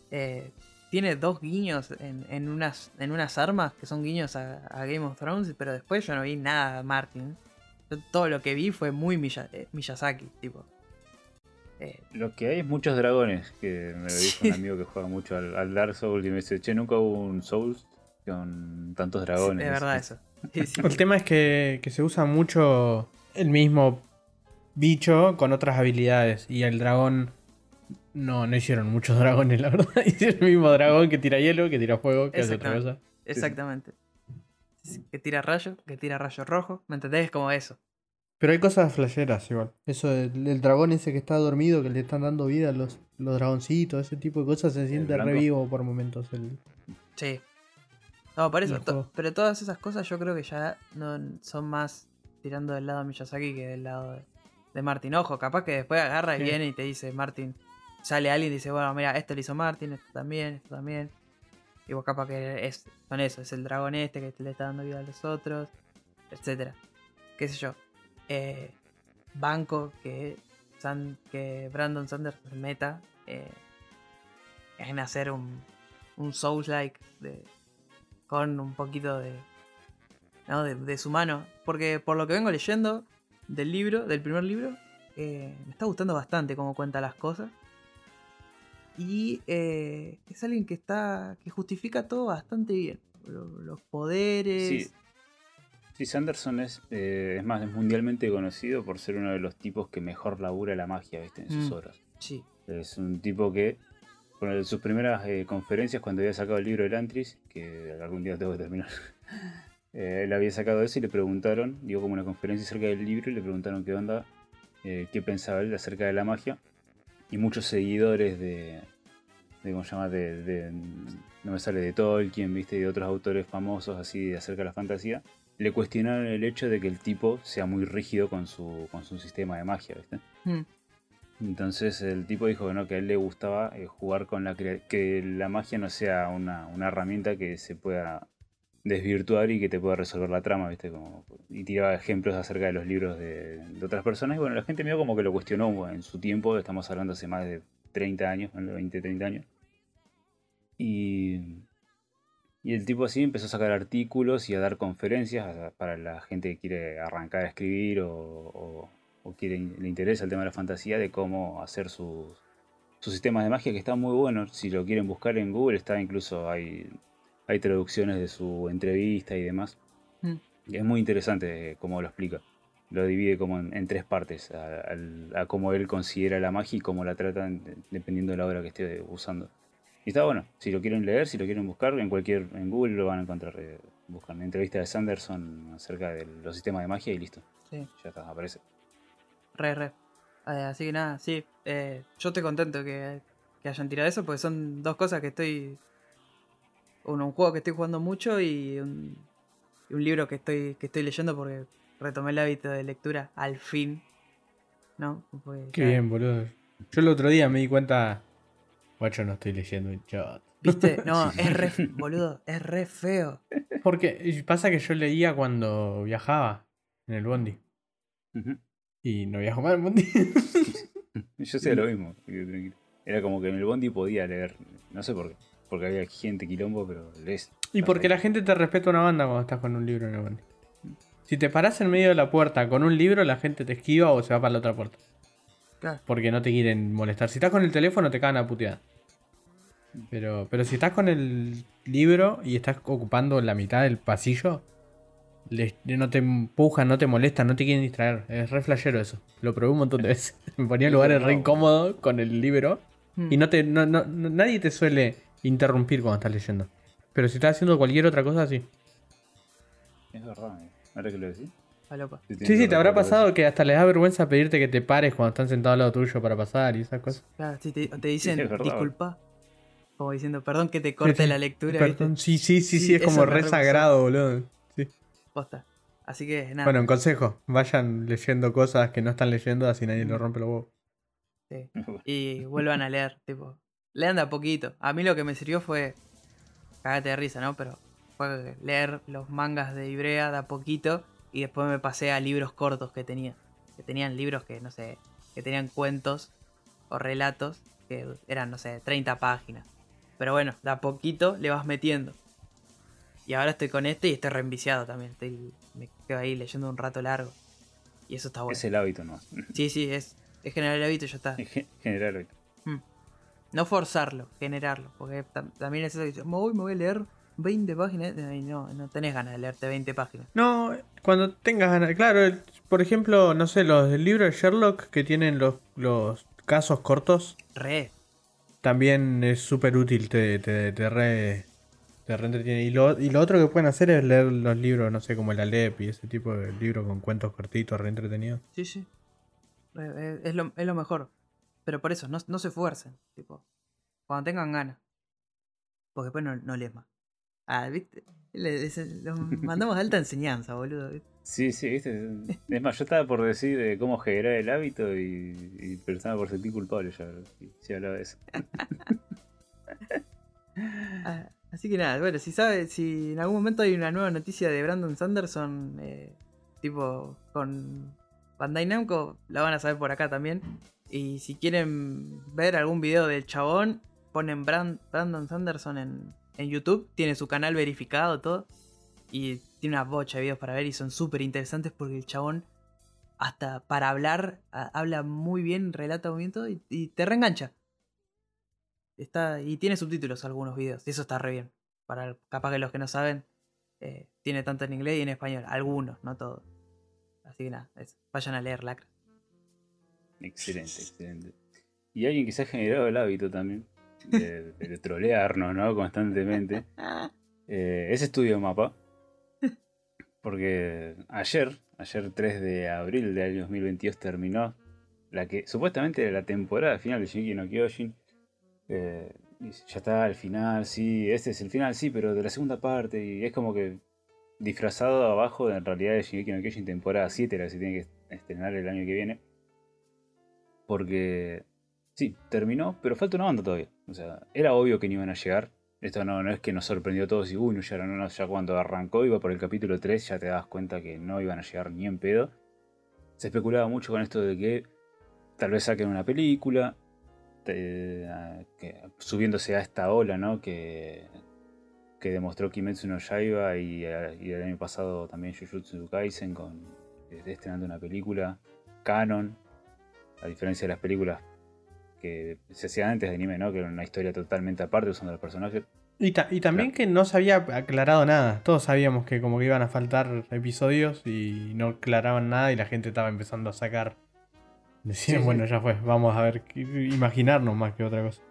Speaker 1: Eh, tiene dos guiños en, en unas, en unas armas que son guiños a, a Game of Thrones, pero después yo no vi nada de Martin. Yo todo lo que vi fue muy eh, Miyazaki, tipo. Eh,
Speaker 3: Lo que hay es muchos dragones, que me lo dijo
Speaker 1: Sí.
Speaker 3: un amigo que juega mucho al, al Dark Souls y me dice, che, nunca hubo un Souls con tantos dragones.
Speaker 1: de verdad eso. Sí, sí.
Speaker 2: El tema es que, que se usa mucho el mismo bicho con otras habilidades. Y el dragón. No, no hicieron muchos dragones, la verdad. Hicieron el mismo dragón que tira hielo, que tira fuego, que hace otra
Speaker 1: Exactamente.
Speaker 2: cosa.
Speaker 1: Exactamente. Que tira rayo, que tira rayo rojo. ¿Me entendés? Es como eso.
Speaker 2: Pero hay cosas flasheras igual. Eso del, del dragón ese que está dormido, que le están dando vida a los, los dragoncitos, ese tipo de cosas, se siente revivo por momentos. El,
Speaker 1: Sí. No, por eso. To- pero todas esas cosas yo creo que ya no son más tirando del lado de Miyazaki que del lado de, de Martin. Ojo, capaz que después agarra y
Speaker 2: Sí.
Speaker 1: viene y te dice Martin. Sale alguien y dice, bueno, mira, esto lo hizo Martin, esto también, esto también. Y vos capaz que es con eso, es el dragón este que le está dando vida a los otros, etcétera. Qué sé yo. Eh, banco que, Brandon Sanders meta eh, en hacer un, de- con un poquito de, de, su mano. Porque por lo que vengo leyendo del libro, del primer libro, eh, me está gustando bastante cómo cuenta las cosas. Y eh, es alguien que está. que justifica todo bastante bien. Lo- Los poderes.
Speaker 3: Sí, Sanderson es, eh, es más, es mundialmente conocido por ser uno de los tipos que mejor labura la magia, ¿viste? En sus
Speaker 1: Mm.
Speaker 3: obras.
Speaker 1: Sí.
Speaker 3: Es un tipo que, por en sus primeras eh, conferencias, cuando había sacado el libro de Lantris, que algún día tengo que terminar, eh, él había sacado eso y le preguntaron, dio como una conferencia acerca del libro y le preguntaron qué onda, qué pensaba él acerca de la magia. Y muchos seguidores de, de ¿cómo se llama? De, de- no me sale de Tolkien, viste, y de otros autores famosos así acerca de la fantasía, le cuestionaron el hecho de que el tipo sea muy rígido con su, con su sistema de magia, viste.
Speaker 1: Mm,
Speaker 3: Entonces el tipo dijo que no, que a él le gustaba eh, jugar con la que la magia no sea una, una herramienta que se pueda desvirtuar y que te pueda resolver la trama, ¿viste? Como, y tiraba ejemplos acerca de los libros de, de otras personas. Y bueno, la gente medio como que lo cuestionó en su tiempo, estamos hablando hace más de 30 años, bueno, 20, 30 años. Y, y el tipo así empezó a sacar artículos y a dar conferencias para la gente que quiere arrancar a escribir o, o- o quiere, le interesa el tema de la fantasía, de cómo hacer sus, sus sistemas de magia, que están muy buenos. Si lo quieren buscar en Google, está incluso hay, hay traducciones de su entrevista y demás.
Speaker 1: Mm.
Speaker 3: Es muy interesante cómo lo explica. Lo divide como en, en tres partes, a, cómo él considera la magia y cómo la tratan de- dependiendo de la obra que esté usando. Y está bueno, si lo quieren leer, si lo quieren buscar, en cualquier en Google lo van a encontrar. eh, buscan una entrevista de Sanderson acerca de los sistemas de magia y listo.
Speaker 1: sí.
Speaker 3: Ya está, aparece.
Speaker 1: Re, re. Eh, así que nada, sí. eh, yo estoy contento que, que hayan tirado eso porque son dos cosas que estoy. Uno, un juego que estoy jugando mucho y un, y un libro que estoy, que estoy leyendo porque retomé el hábito de lectura al fin. ¿No? Porque
Speaker 2: Qué
Speaker 1: ya-
Speaker 2: bien, boludo. Yo el otro día me di cuenta. Guacho, no estoy leyendo un chat.
Speaker 1: ¿Viste? No,
Speaker 3: Sí.
Speaker 1: es re. Boludo, es re feo.
Speaker 2: Porque pasa que yo leía cuando viajaba en el bondi. Y no viajo más en el bondi.
Speaker 3: Yo hacía lo mismo. Era como que en el bondi podía leer, no sé por qué, porque había gente quilombo, pero lees.
Speaker 2: y porque la gente te respeta una banda cuando estás con un libro en el bondi. Si te parás en medio de la puerta con un libro, la gente te esquiva o se va para la otra puerta.
Speaker 1: Claro.
Speaker 2: Porque no te quieren molestar. Si estás con el teléfono, te cagan a puteada. Pero, pero si estás con el libro y estás ocupando la mitad del pasillo, les- no te empujan, no te molestan, no te quieren distraer. Es re flashero eso. Lo probé un montón de veces. Me ponía en lugares re incómodos con el libro.
Speaker 1: Mm.
Speaker 2: Y no te, no, no- no- nadie te suele interrumpir cuando estás leyendo. Pero si estás haciendo cualquier otra cosa, sí.
Speaker 3: Es verdad, eh. ahora que lo decís.
Speaker 1: Falopa.
Speaker 2: Sí, sí, te habrá pasado que hasta les da vergüenza pedirte que te pares cuando están sentados al lado tuyo para pasar y esas cosas.
Speaker 1: Claro, sí, te, te dicen disculpa. Como diciendo, perdón que te corte
Speaker 2: Sí,
Speaker 1: la lectura.
Speaker 2: Perdón, sí, sí, sí, sí, es como re sagrado, boludo. Sí.
Speaker 1: Posta. Así que nada.
Speaker 2: Bueno, en consejo, vayan leyendo cosas que no están leyendo, así nadie lo rompe los huevos.
Speaker 1: sí. Y vuelvan a leer, tipo. Lean de a poquito. A mí lo que me sirvió fue. Cagate de risa, ¿no? Pero fue leer los mangas de Ibrea de a poquito. Y después me pasé a libros cortos que tenía. Que tenían libros que, no sé, que tenían cuentos o relatos que eran, no sé, 30 páginas. Pero bueno, de a poquito le vas metiendo. Y ahora estoy con este y estoy reenviciado también. Estoy, me quedo ahí leyendo un rato largo. Y eso está bueno.
Speaker 3: Es el hábito nomás.
Speaker 1: Sí, sí, es, es generar el hábito y ya está.
Speaker 3: Gen- Generar hábito.
Speaker 1: No forzarlo, generarlo. Porque tam- también es eso que me voy, me voy a leer 20 páginas. Y no, no tenés ganas de leerte 20 páginas.
Speaker 2: No, cuando tengas ganas. Claro, por ejemplo, no sé, los del libro de Sherlock que tienen los, los casos cortos,
Speaker 1: Re.
Speaker 2: también es súper útil, te, te, te re. Te re entretiene. Y lo, y lo otro que pueden hacer es leer los libros, no sé, como el Alep y ese tipo de libros con cuentos cortitos, re entretenidos.
Speaker 1: Sí, sí. Re, eh, es, lo, es lo mejor. Pero por eso, no, no se esfuercen. Tipo, cuando tengan ganas. Porque después no, no lees más. Ah, ¿viste? Le- le- los mandamos alta enseñanza, boludo. ¿viste?
Speaker 3: Sí, sí, viste. Es más, yo estaba por decir de cómo generar el hábito y, y pensaba por sentir culpable ya. Si, hablaba de eso.
Speaker 1: Ah, así que nada, bueno, si sabe, si en algún momento hay una nueva noticia de Brandon Sanderson, eh, tipo con Bandai Namco, la van a saber por acá también. Y si quieren ver algún video del chabón, ponen Bran- Brandon Sanderson en, en YouTube, tiene su canal verificado, todo. Y tiene una bocha de videos para ver y son súper interesantes porque el chabón hasta para hablar, habla muy bien, relata muy bien y, y te reengancha. Está, y tiene subtítulos algunos videos, y eso está re bien. Para capaz que los que no saben, eh, tiene tanto en inglés y en español. Algunos, no todos. Así que nada, vayan a leer Lacra.
Speaker 3: Excelente, excelente. Y alguien que se ha generado el hábito también de, de trolearnos, ¿no? Constantemente. Eh, es Estudio Mapa. Porque ayer, ayer 3 de abril del año 2022 terminó la que supuestamente era la temporada final de Shingeki no Kyojin. Eh, ya está al final, sí, este es el final, sí, pero de la segunda parte. Y es como que disfrazado abajo en realidad de Shingeki no Kyojin temporada 7, la que se tiene que estrenar el año que viene. Porque sí, terminó, pero falta una banda todavía. O sea, era obvio que no iban a llegar. Esto no, no es que nos sorprendió a todos y uy, no no, ya cuando arrancó, iba por el capítulo 3, ya te das cuenta que no iban a llegar ni en pedo. Se especulaba mucho con esto de que tal vez saquen una película, te- a- subiéndose a esta ola, ¿no? Que, que demostró Kimetsu no Yaiba y, y el año pasado también Jujutsu Kaisen con eh, estrenando una película canon, a diferencia de las películas que se hacían antes de anime, ¿no? Que era una historia totalmente aparte usando los personajes.
Speaker 2: Y, ta- y también que no se había aclarado nada. Todos sabíamos que como que iban a faltar episodios y no aclaraban nada y la gente estaba empezando a sacar. Decían,
Speaker 3: Sí, sí.
Speaker 2: bueno, ya fue, vamos a ver, imaginarnos más que otra cosa.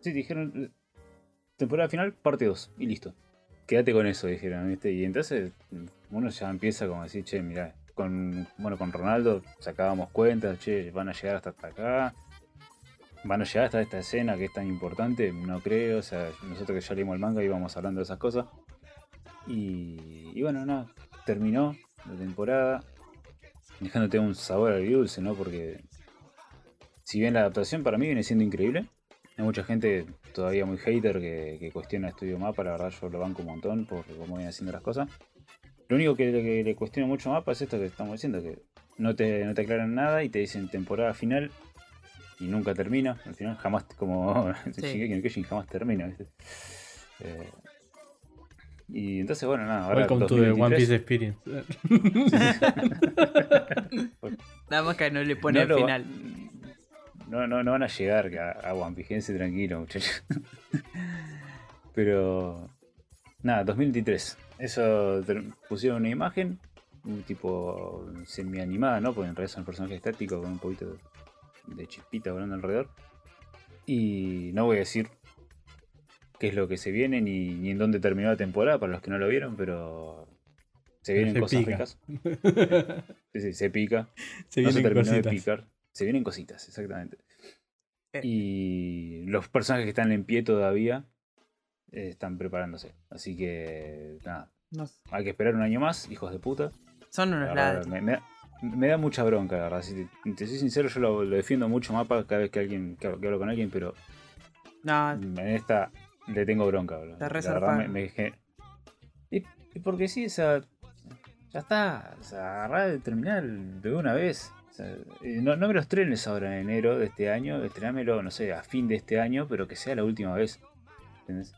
Speaker 3: Sí, dijeron temporada final, parte 2, y listo. Quédate con eso, dijeron, ¿viste? Y entonces uno ya empieza como a decir, che, mirá, con, bueno, con Ronaldo sacábamos cuentas, che, van a llegar hasta acá, van a llegar hasta esta escena que es tan importante, no creo, o sea, nosotros que ya leímos el manga íbamos hablando de esas cosas. Y, y bueno, nada, terminó la temporada, dejándote un sabor agridulce, ¿no? Porque si bien la adaptación para mí viene siendo increíble, hay mucha gente todavía muy hater que, que cuestiona Estudio Mapa, la verdad yo lo banco un montón por cómo vienen haciendo las cosas. Lo único que, que le cuestiono mucho a Mapa es esto que estamos diciendo, que no te, no te aclaran nada y te dicen temporada final y nunca termina. Al final jamás, como
Speaker 1: Sí.
Speaker 3: Shingeki no Kyojin jamás termina, ¿viste? Eh, y entonces, bueno, nada, ahora
Speaker 2: Welcome to the
Speaker 3: 2023,
Speaker 2: One Piece Experience.
Speaker 1: Nada más que no le pone
Speaker 3: no va-
Speaker 1: final.
Speaker 3: No, no, no van a llegar a, a One Piece, quédense tranquilo, muchachos. Pero. Nada, 2023. Eso pusieron una imagen, un tipo semi-animada, ¿no? Porque en realidad son personajes estáticos con un poquito de chispita volando alrededor. Y no voy a decir qué es lo que se viene ni, ni en dónde terminó la temporada para los que no lo vieron, pero se vienen
Speaker 2: se
Speaker 3: cosas
Speaker 2: pica.
Speaker 3: ricas. Sí, sí, se pica
Speaker 2: Se
Speaker 3: no se
Speaker 2: vienen
Speaker 3: de
Speaker 2: cositas.
Speaker 3: picar. Se vienen cositas, exactamente.
Speaker 1: Eh.
Speaker 3: Y los personajes que están en pie todavía eh, están preparándose. Así que, nada,
Speaker 1: No
Speaker 3: hay que esperar un año más, hijos de puta.
Speaker 1: Son unos
Speaker 3: verdad,
Speaker 1: ladros.
Speaker 3: me, me da, me da mucha bronca, la verdad. Si te, te soy sincero, yo lo, lo defiendo mucho mapa cada vez que alguien que hablo, con alguien, pero
Speaker 1: No,
Speaker 3: en esta le tengo bronca. bro.
Speaker 1: Te re
Speaker 3: La verdad me, me y, y porque sí, o sea, ya está. O sea, agarrá de terminar de una vez. O sea, no, no me los trenes ahora en enero de este año, estrenámelo, no sé, a fin de este año, pero que sea la última vez. ¿Entendés?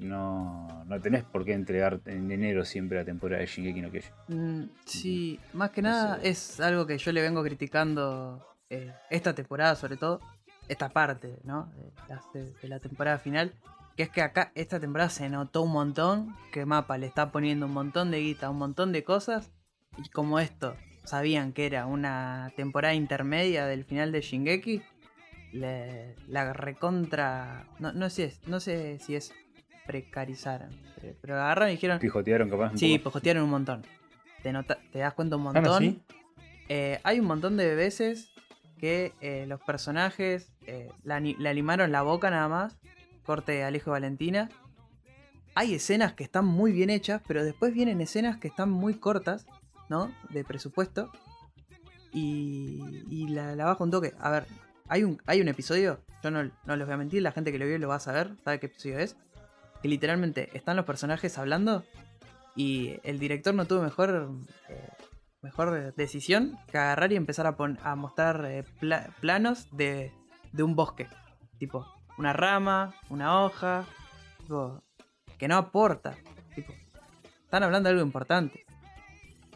Speaker 3: No, no tenés por qué entregar en enero siempre la temporada de Shingeki no Kyojin.
Speaker 1: Mm, sí, más que
Speaker 3: No
Speaker 1: nada
Speaker 3: sé.
Speaker 1: es algo que yo le vengo criticando eh, esta temporada, sobre todo, esta parte, ¿no? De la, de- de la temporada final. Que es que acá, esta temporada se notó un montón que Mapa le está poniendo un montón de guita, un montón de cosas. Y como esto, sabían que era una temporada intermedia del final de Shingeki, le- la recontra. No, no, sé, no sé si es precarizaron, pero, agarraron y dijeron.
Speaker 3: Pijotearon capaz
Speaker 1: Sí,
Speaker 3: poco.
Speaker 1: postearon un montón. Te, nota- te das cuenta un
Speaker 2: ¿Tan
Speaker 1: montón. Eh, hay un montón de veces que eh, los personajes eh, la le animaron la boca nada más. Corte de Valentina. Hay escenas que están muy bien hechas, pero después vienen escenas que están muy cortas, ¿no? De presupuesto. Y, y la, la bajo un toque. A ver, hay un, hay un episodio, yo no, no les voy a mentir, la gente que lo vio lo va a saber, sabe qué episodio es. Que literalmente están los personajes hablando y el director no tuvo mejor, eh, mejor decisión que agarrar y empezar a, pon- a mostrar eh, pla- planos de, de un bosque. Tipo, una rama, una hoja, tipo, que no aporta. Tipo, están hablando de algo importante.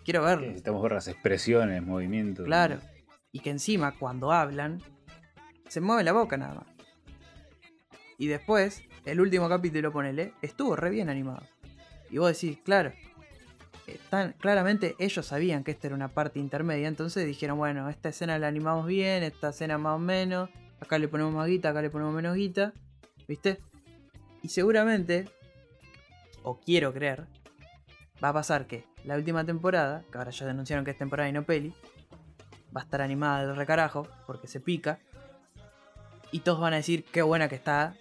Speaker 1: quiero verlo.
Speaker 3: Necesitamos ver las expresiones, movimientos.
Speaker 1: Claro. Y que encima, cuando hablan, se mueve la boca nada más. Y después, el último capítulo, ponele, estuvo re bien animado. Y vos decís, claro, están, claramente ellos sabían que esta era una parte intermedia, entonces dijeron, bueno, esta escena la animamos bien, esta escena más o menos, acá le ponemos más guita, acá le ponemos menos guita, ¿viste? Y seguramente, o quiero creer, va a pasar que la última temporada, que ahora ya denunciaron que es temporada y no peli, va a estar animada del recarajo, porque se pica, y todos van a decir qué buena que está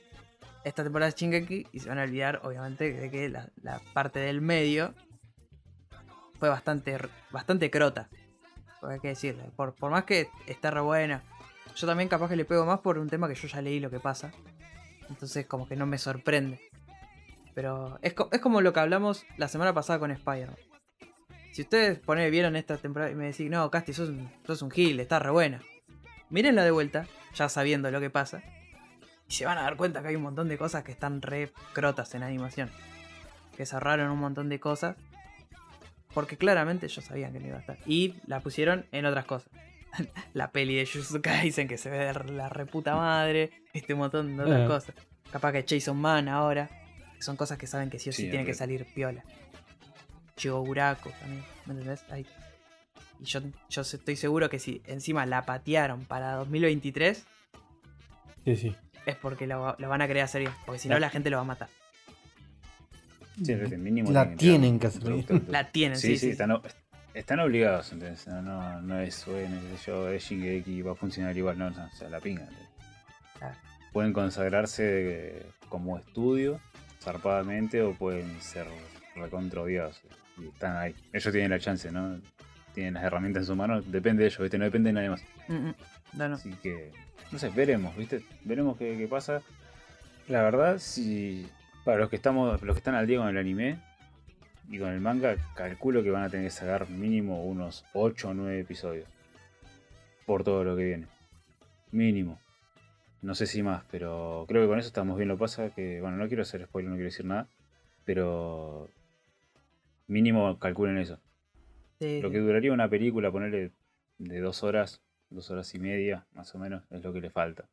Speaker 1: esta temporada de Shingeki, y se van a olvidar, obviamente, de que la, parte del medio fue bastante, bastante crota. Hay que decirle. Por, por más que esté re buena. Yo también capaz que le pego más por un tema que yo ya leí lo que pasa. Entonces como que no me sorprende. Pero es, es como lo que hablamos la semana pasada con Spider-Man. Si ustedes ponen, vieron esta temporada y me decís, no, Casti, sos un, sos un gil, está re buena. Mírenla de vuelta, ya sabiendo lo que pasa. Y se van a dar cuenta que hay un montón de cosas que están re crotas en animación. Que cerraron un montón de cosas. Porque claramente ellos sabían que no iba a estar. Y la pusieron en otras cosas. la peli de Jujutsu Kaisen que se ve de la reputa madre. Este montón de otras
Speaker 2: Eh.
Speaker 1: cosas. Capaz que Jason Man ahora. Son cosas que saben que sí o sí,
Speaker 3: Sí,
Speaker 1: tienen que salir piola. Shigoguraku también. ¿Me entendés? Ahí. Y yo, yo estoy seguro que si encima la patearon para 2023.
Speaker 2: Sí, sí.
Speaker 1: Es porque lo, lo van a querer hacer bien. Porque si no, la gente lo va a matar.
Speaker 3: Sí, mínimo
Speaker 2: La
Speaker 3: tienen
Speaker 2: que hacer bien.
Speaker 1: La tienen,
Speaker 3: Sí,
Speaker 1: sí,
Speaker 3: sí,
Speaker 1: sí.
Speaker 3: Están, están obligados, entonces. No, no, no es, bueno, yo, es Shingeki va a funcionar igual, no, no, o sea, la pinga.
Speaker 1: Claro.
Speaker 3: Pueden consagrarse como estudio, zarpadamente, o pueden ser recontra odiados. Y están ahí. Ellos tienen la chance, ¿no? Tienen las herramientas en su mano, depende de ellos, ¿viste? No depende de nadie más.
Speaker 1: Mm, mm. No, no.
Speaker 3: Así que, no sé, veremos, ¿viste? Veremos qué, qué pasa. La verdad, si para los que estamos, los que están al día con el anime y con el manga, calculo que van a tener que sacar mínimo unos 8 o 9 episodios. Por todo lo que viene. Mínimo. No sé si más, pero creo que con eso estamos bien. Lo pasa que, bueno, no quiero hacer spoiler, no quiero decir nada. Pero mínimo calculen eso.
Speaker 1: Sí,
Speaker 3: Lo que duraría una película, ponerle de dos horas, dos horas y media, más o menos, es lo que le falta.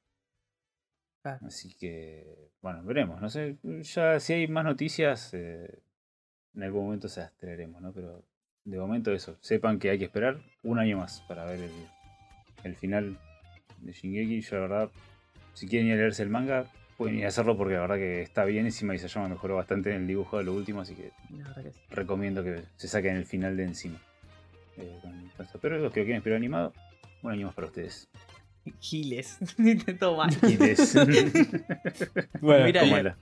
Speaker 3: Así que, bueno, veremos. No sé, ya si hay más noticias, eh, en algún momento se las traeremos, ¿no? Pero de momento eso, sepan que hay que esperar un año más para ver el, el final de Shingeki. Yo la verdad, si quieren ir a leerse el manga, pueden ir a hacerlo porque la verdad que está bien. Encima Isayama mejoró bastante en el dibujo de lo último, así que
Speaker 1: que sí.
Speaker 3: recomiendo que se saquen el final de encima. Eh, con-. Pero los que lo quieren esperar animado, un año más para ustedes.
Speaker 1: Giles. Intento mal.
Speaker 3: Y les-
Speaker 2: Bueno,
Speaker 1: Mira,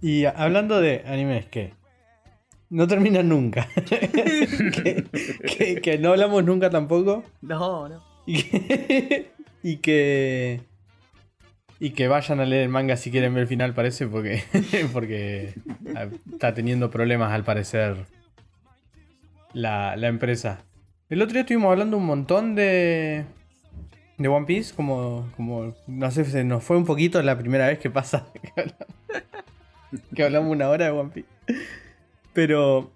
Speaker 2: y hablando de animes que no terminan nunca. que, que- que no hablamos nunca tampoco.
Speaker 1: No, no.
Speaker 2: Y que, y que. y que vayan a leer el manga si quieren ver el final, parece, porque. porque está teniendo problemas al parecer la, la empresa. El otro día estuvimos hablando un montón de. de One Piece, como. como. no sé, se nos fue un poquito la primera vez que pasa. que hablamos, que hablamos una hora de One Piece. Pero.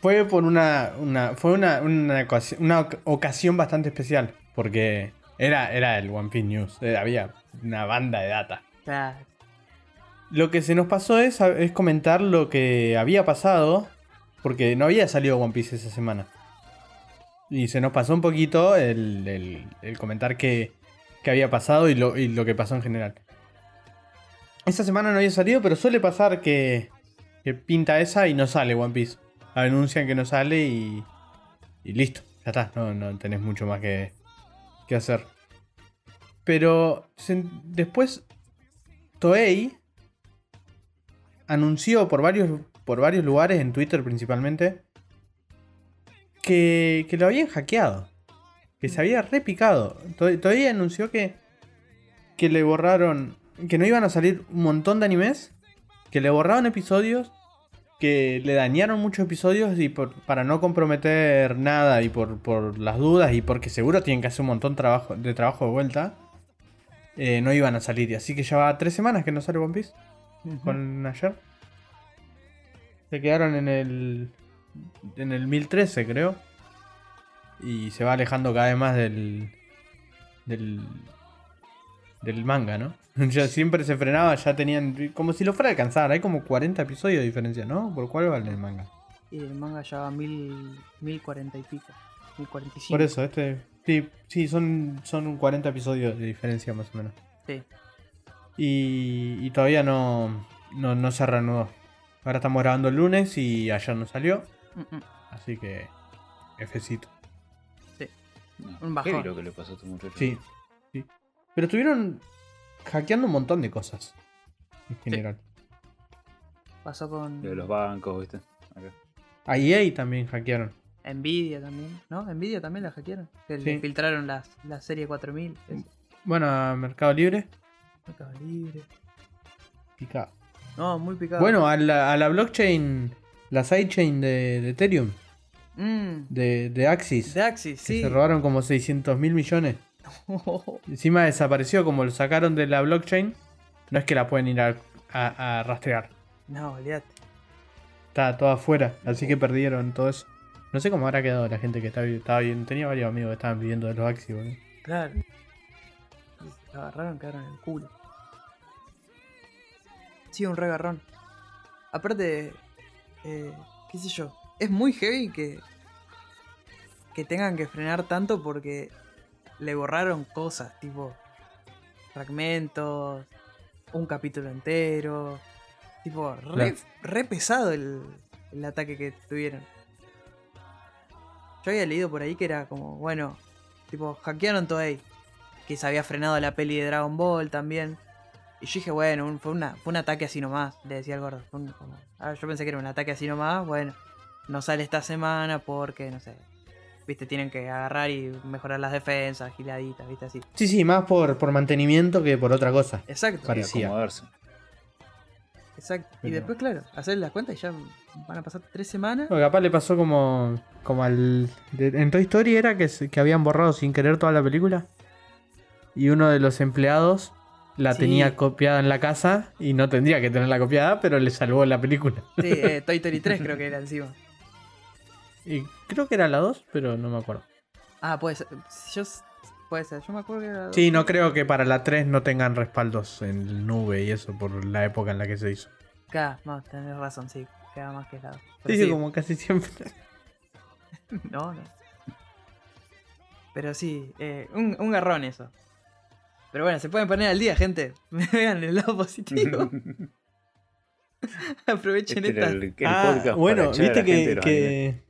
Speaker 2: Fue por una. una fue una, una, ocasión, una oc- ocasión bastante especial. Porque era, era el One Piece News. eh, había una banda de data.
Speaker 1: Claro.
Speaker 2: Lo que se nos pasó es, es comentar lo que había pasado. Porque no había salido One Piece esa semana. Y se nos pasó un poquito el, el- el comentar que, que había pasado y lo, y lo que pasó en general. Esta semana no había salido, pero suele pasar que, que pinta esa y no sale One Piece. Anuncian que no sale y, y listo. Ya está, no, no tenés mucho más que, que hacer. Pero después Toei anunció por varios, por varios lugares, en Twitter principalmente, que, que lo habían hackeado. Que se había repicado. To- Toei anunció que, que le borraron, que no iban a salir un montón de animes, que le borraron episodios, que le dañaron muchos episodios y por, para no comprometer nada y por, por las dudas y porque seguro tienen que hacer un montón trabajo, de trabajo de vuelta, eh, no iban a salir. Así que ya va tres semanas que no sale One Piece con ayer. Se quedaron en el. En el 1013, creo. y se va alejando cada vez más del. del. del manga, ¿no? Ya siempre se frenaba, ya tenían. como si lo fuera a alcanzar. Hay como 40 episodios de diferencia, ¿no? ¿Por cuál vale el manga?
Speaker 1: Y el manga ya va mil, mil cuarenta y pico. Mil cuarenta y cinco.
Speaker 2: Por eso, este. Sí, sí son, son 40 episodios de diferencia más o menos.
Speaker 1: Sí.
Speaker 2: Y, y todavía no, no, no se reanudó. Ahora estamos grabando el lunes y ayer no salió.
Speaker 1: Mm, mm.
Speaker 2: Así que. Fcito.
Speaker 3: No,
Speaker 1: Un
Speaker 3: ¿Qué
Speaker 1: bajón.
Speaker 3: lo que le pasó a este muchacho?
Speaker 2: Sí, sí. Pero estuvieron hackeando un montón de cosas. En general.
Speaker 1: Pasó con
Speaker 3: de los bancos, ¿viste? Acá.
Speaker 2: A EA también hackearon.
Speaker 1: Nvidia también, ¿no? Nvidia también la hackearon. Que
Speaker 2: Sí.
Speaker 1: le filtraron las, la serie 4000. es-
Speaker 2: Bueno, a Mercado Libre.
Speaker 1: Mercado Libre.
Speaker 2: Picado.
Speaker 1: No, muy picado.
Speaker 2: Bueno, a la, a la blockchain, la sidechain de, de Ethereum,
Speaker 1: Mm,
Speaker 2: de, de Axis,
Speaker 1: de Axis,
Speaker 2: que
Speaker 1: sí.
Speaker 2: se robaron como 600 mil millones. Encima desapareció, como lo sacaron de la blockchain, no es que la pueden ir a, a- a rastrear.
Speaker 1: no, olvídate.
Speaker 2: Está todo afuera, así que perdieron todo eso. No sé cómo habrá quedado la gente que está, vi- estaba bien. Tenía varios amigos que estaban viviendo de los Axis, boludo.
Speaker 1: Claro. Se agarraron, quedaron en el culo. Sí, un regarrón. Aparte, eh, qué sé yo, es muy heavy que, que tengan que frenar tanto porque le borraron cosas, tipo fragmentos, un capítulo entero. Tipo, re, pesado el, el ataque que tuvieron. Yo había leído por ahí que era como, bueno, tipo, hackearon Toei. Que se había frenado la peli de Dragon Ball también. Y yo dije, bueno, un- fue, una, fue un ataque así nomás, le decía el gordo. Fue un- como- ah, yo pensé que era un ataque así nomás, bueno, no sale esta semana porque, no sé, viste, tienen que agarrar y mejorar las defensas, giladitas, viste, así.
Speaker 2: Sí, sí, más por, por mantenimiento que por otra cosa.
Speaker 1: Exacto,
Speaker 2: Parecía.
Speaker 3: acomodarse.
Speaker 1: exacto. Y después, claro, hacer las cuentas y ya van a pasar tres semanas.
Speaker 2: Bueno, capaz le pasó como, como al... de- en Toy Story era que, se- que habían borrado sin querer toda la película. Y uno de los empleados la
Speaker 1: Sí.
Speaker 2: tenía copiada en la casa y no tendría que tenerla copiada, pero le salvó la película.
Speaker 1: Sí, eh, Toy Story 3 creo que era encima.
Speaker 2: Y creo que era la 2, pero no me acuerdo.
Speaker 1: Ah, puede ser. Yo, puede ser, yo me acuerdo que era...
Speaker 2: Sí, no creo que para la 3 no tengan respaldos en nube y eso por la época en la que se hizo.
Speaker 1: Claro, no, tenés razón, sí, queda más que la dos.
Speaker 2: Sí,
Speaker 1: Pero
Speaker 2: sí,
Speaker 1: sí,
Speaker 2: como casi siempre.
Speaker 1: No, no. Pero sí, eh, un, un garrón eso. Pero bueno, se pueden poner al día, gente. Vean el lado positivo. Aprovechen
Speaker 3: Este
Speaker 1: esta.
Speaker 3: el, el
Speaker 2: Ah, bueno, viste que, que,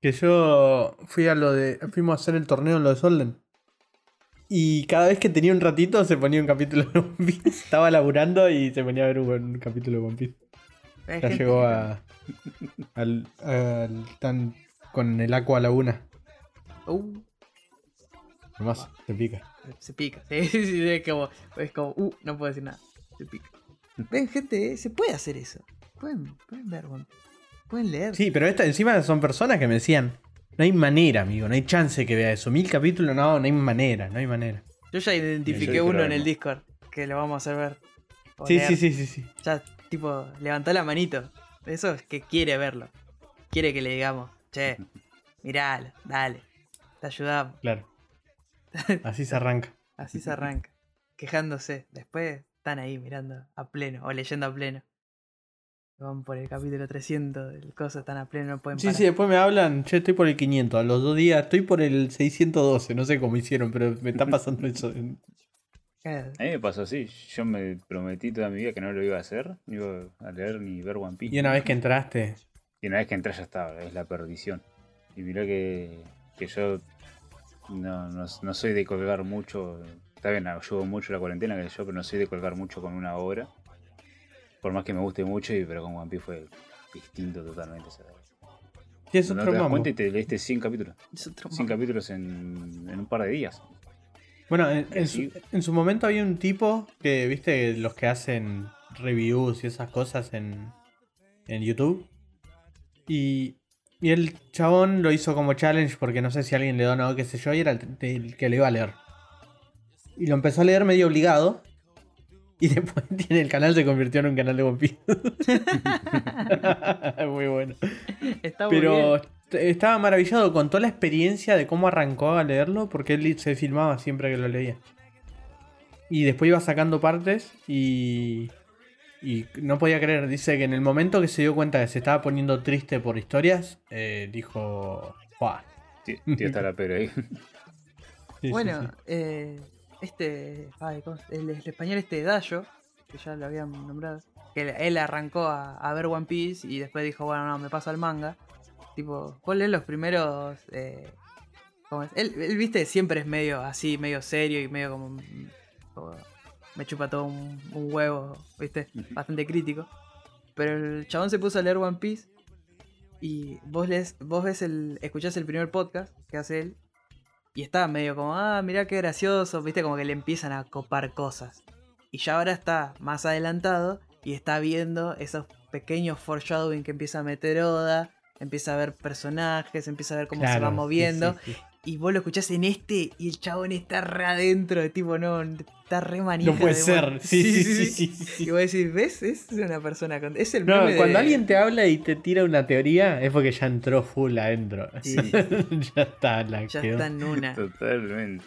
Speaker 2: que yo fui a lo de. Fuimos a hacer el torneo en lo de Solden. Y cada vez que tenía un ratito se ponía un capítulo de One Piece. Estaba laburando y se ponía a ver un, un capítulo de One Piece. Ya llegó a. Al, al- tan con el Aqua Laguna.
Speaker 1: Uh,
Speaker 2: Nomás, se pica.
Speaker 1: Se pica. Sí, sí, sí, es como, es como, uh, no puedo decir nada. Se pica. Ven, gente, eh, se puede hacer eso. Pueden, pueden ver, pueden leer.
Speaker 2: Sí, pero esta encima son personas que me decían. No hay manera, amigo, no hay chance que vea eso. Mil capítulos, no, no hay manera, no hay manera.
Speaker 1: Yo ya identifiqué uno en el. Discord que lo vamos a hacer ver.
Speaker 2: Sí, sí, sí, sí, sí.
Speaker 1: Ya, tipo, levantó la manito. Eso es que quiere verlo. Quiere que le digamos, che, miralo, dale, te ayudamos.
Speaker 2: Claro. Así se arranca.
Speaker 1: Así se arranca, quejándose. Después están ahí mirando a pleno o leyendo a pleno. Van por el capítulo 300 del coso, están a pleno, no pueden
Speaker 2: Sí,
Speaker 1: parar.
Speaker 2: sí, después me hablan, che, estoy por el 500, a los dos días estoy por el 612, no sé cómo hicieron, pero me está pasando eso.
Speaker 3: A mí me pasó así. Yo me prometí toda mi vida que no lo iba a hacer. No iba a leer ni ver One Piece.
Speaker 2: Y una vez que entraste,
Speaker 3: Y una vez que entré ya estaba, es la perdición. Y mirá que, que yo no, no, no soy de colgar mucho. Está bien, ayudo mucho la cuarentena que yo, pero no soy de colgar mucho con una obra. Por más que me guste mucho, y, pero con One Piece fue distinto totalmente.
Speaker 2: sí, es
Speaker 3: no
Speaker 2: otro
Speaker 3: te das cuenta y te leíste 100 capítulos.
Speaker 1: Es otro
Speaker 3: 100
Speaker 1: mambo.
Speaker 3: capítulos en, en un par de días.
Speaker 2: Bueno, en, en su, en su momento había un tipo que, viste, los que hacen reviews y esas cosas en, en YouTube. Y, y el chabón lo hizo como challenge porque no sé si alguien le donó, qué sé yo, y era el, el que le iba a leer. Y lo empezó a leer medio obligado. Y después tiene el canal se convirtió en un canal de One Piece. Muy bueno.
Speaker 1: Está muy
Speaker 2: Pero
Speaker 1: bien.
Speaker 2: estaba maravillado con toda la experiencia de cómo arrancó a leerlo, porque él se filmaba siempre que lo leía. Y después iba sacando partes y. Y no podía creer. Dice que en el momento que se dio cuenta que se estaba poniendo triste por historias, eh, dijo. "Fua".
Speaker 3: Tío, tío está la pero ahí.
Speaker 2: Sí,
Speaker 1: bueno,
Speaker 2: sí.
Speaker 1: eh, este. Ay, ¿cómo se- el, el español este Dayo, que ya lo habían nombrado. Que él, él arrancó a, a ver One Piece y después dijo, bueno, no, me paso al manga. Tipo, vos lees los primeros. eh, ¿cómo es? Él, él, viste, siempre es medio así, medio serio y medio como. como me chupa todo un, un huevo, viste, bastante crítico. Pero el chabón se puso a leer One Piece y vos lees, vos ves el, escuchás el primer podcast que hace él y está medio como, ah, mirá qué gracioso, viste, como que le empiezan a copar cosas. Y ya ahora está más adelantado y está viendo esos pequeños foreshadowing que empieza a meter Oda, empieza a ver personajes, empieza a ver cómo se va
Speaker 2: sí,
Speaker 1: moviendo.
Speaker 2: sí, sí.
Speaker 1: Y vos lo escuchás en este y el chabón está re adentro, de tipo, no, está re manija.
Speaker 2: No puede
Speaker 1: de
Speaker 2: ser.
Speaker 1: One-
Speaker 2: Sí, sí, sí, sí, sí.
Speaker 1: Y vos decís, ¿ves? Es una persona con... Es el
Speaker 2: No,
Speaker 1: meme
Speaker 2: cuando
Speaker 1: de-
Speaker 2: alguien te habla y te tira una teoría es porque ya entró full adentro.
Speaker 1: Sí.
Speaker 2: ya está, la
Speaker 1: Ya
Speaker 2: quedó.
Speaker 1: está en una.
Speaker 3: Totalmente.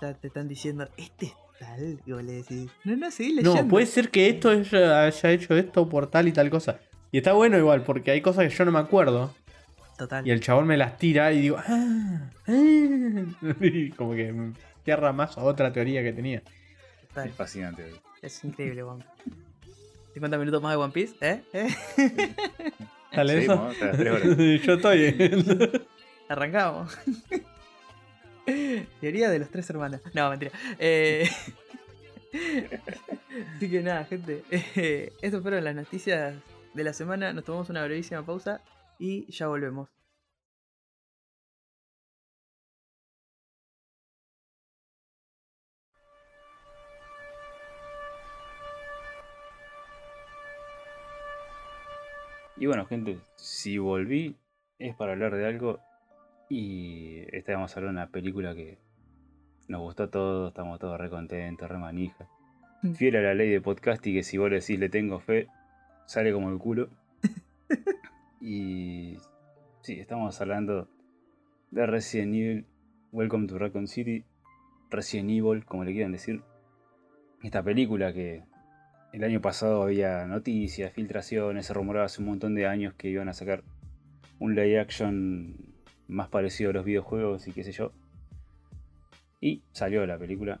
Speaker 1: Ya te están diciendo, este es tal. Y vos le decís, no, no, seguí leyendo.
Speaker 2: No, puede ser que esto haya, haya hecho esto por tal y tal cosa. Y está bueno igual, porque hay cosas que yo no me acuerdo.
Speaker 1: Total.
Speaker 2: Y el chabón me las tira y digo, ah, ah", y como que me cierra más a otra teoría que tenía.
Speaker 1: total.
Speaker 3: Es fascinante.
Speaker 1: Es increíble, One 50 minutos más de One Piece, ¿eh? ¿Eh?
Speaker 2: ¿Sale
Speaker 3: Seguimos,
Speaker 2: eso? yo estoy.
Speaker 1: Arrancamos. Teoría de los tres hermanos. No, mentira. Eh, Así que nada, gente. Eh, Estas fueron las noticias de la semana. Nos tomamos una brevísima pausa y ya volvemos.
Speaker 3: Y bueno, gente, si volví es para hablar de algo. Y esta vamos a hablar de una película que nos gustó a todos, estamos todos re contentos, re manija.
Speaker 1: Mm.
Speaker 3: Fiel a la ley de podcast y que si vos le decís le tengo fe, sale como el culo. Y sí, estamos hablando de Resident Evil, Welcome to Raccoon City, Resident Evil, como le quieran decir. Esta película que el año pasado había noticias, filtraciones, se rumoraba hace un montón de años que iban a sacar un live action más parecido a los videojuegos y qué sé yo. Y salió la película.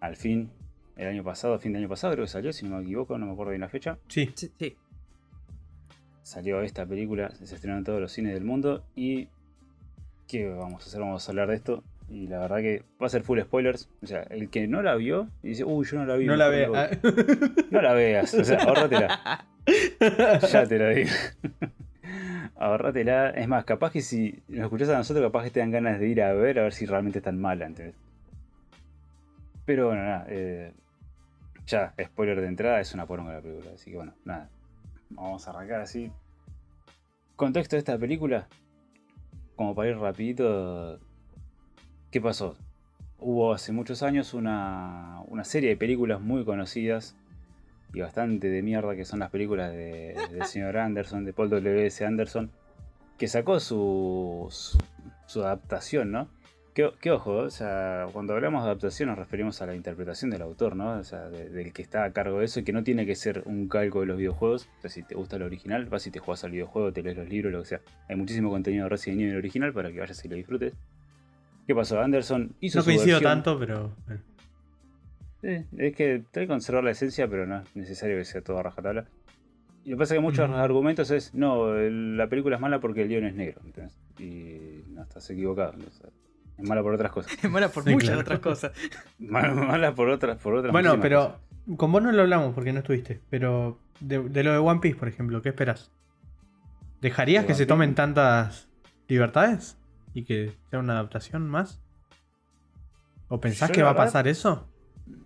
Speaker 3: Al fin, el año pasado, fin de año pasado creo que salió, si no me equivoco, no me acuerdo bien la fecha.
Speaker 2: Sí.
Speaker 1: Sí, sí.
Speaker 3: Salió esta película, se estrenó en todos los cines del mundo y... ¿Qué vamos a hacer? Vamos a hablar de esto. Y la verdad que va a ser full spoilers. O sea, el que no la vio y dice, uy, yo no la vi.
Speaker 2: No la
Speaker 3: mejor
Speaker 2: vea.
Speaker 3: me voy". No la veas, o sea, ahorratela. Ya te lo digo. Ahorratela. Es más, capaz que si nos escuchás a nosotros, capaz que te dan ganas de ir a ver a ver si realmente es tan mala, ¿entendés? Pero bueno, nada. eh, ya, spoiler de entrada, es una poronga la película. Así que bueno, nada. Vamos a arrancar así. Contexto de esta película. Como para ir rapidito. ¿Qué pasó? Hubo hace muchos años una, una serie de películas muy conocidas y bastante de mierda que son las películas de, del señor Anderson, de Paul W.S. Anderson, que sacó su, su, su adaptación, ¿no? Que, que ojo, o sea, cuando hablamos de adaptación nos referimos a la interpretación del autor, ¿no? O sea, de- del que está a cargo de eso y que no tiene que ser un calco de los videojuegos. O sea, si te gusta el original, vas y te juegas al videojuego, te lees los libros, lo que sea. Hay muchísimo contenido de Resident Evil original para que vayas y lo disfrutes. ¿Qué pasó? Anderson hizo
Speaker 2: No
Speaker 3: su
Speaker 2: coincido
Speaker 3: versión.
Speaker 2: tanto, pero.
Speaker 3: Sí, es que hay que conservar la esencia, pero no es necesario que sea todo a rajatabla. Y lo que pasa es que muchos
Speaker 2: Ujú.
Speaker 3: argumentos es, no, la película es mala porque el león es negro. ¿entendés? Y no, estás equivocado. Es mala por otras cosas.
Speaker 1: Es mala por
Speaker 2: Sí,
Speaker 1: muchas
Speaker 2: claro.
Speaker 1: otras cosas.
Speaker 3: Mala, mala por otras, por otras
Speaker 2: Bueno, pero
Speaker 3: cosas.
Speaker 2: con vos no lo hablamos porque no estuviste. Pero de, de lo de One Piece, por ejemplo, ¿qué esperas? ¿Dejarías
Speaker 3: ¿De
Speaker 2: que
Speaker 3: One
Speaker 2: se
Speaker 3: Piece?
Speaker 2: tomen tantas libertades? ¿Y que sea una adaptación más? ¿O pensás
Speaker 3: Yo,
Speaker 2: que va a pasar eso?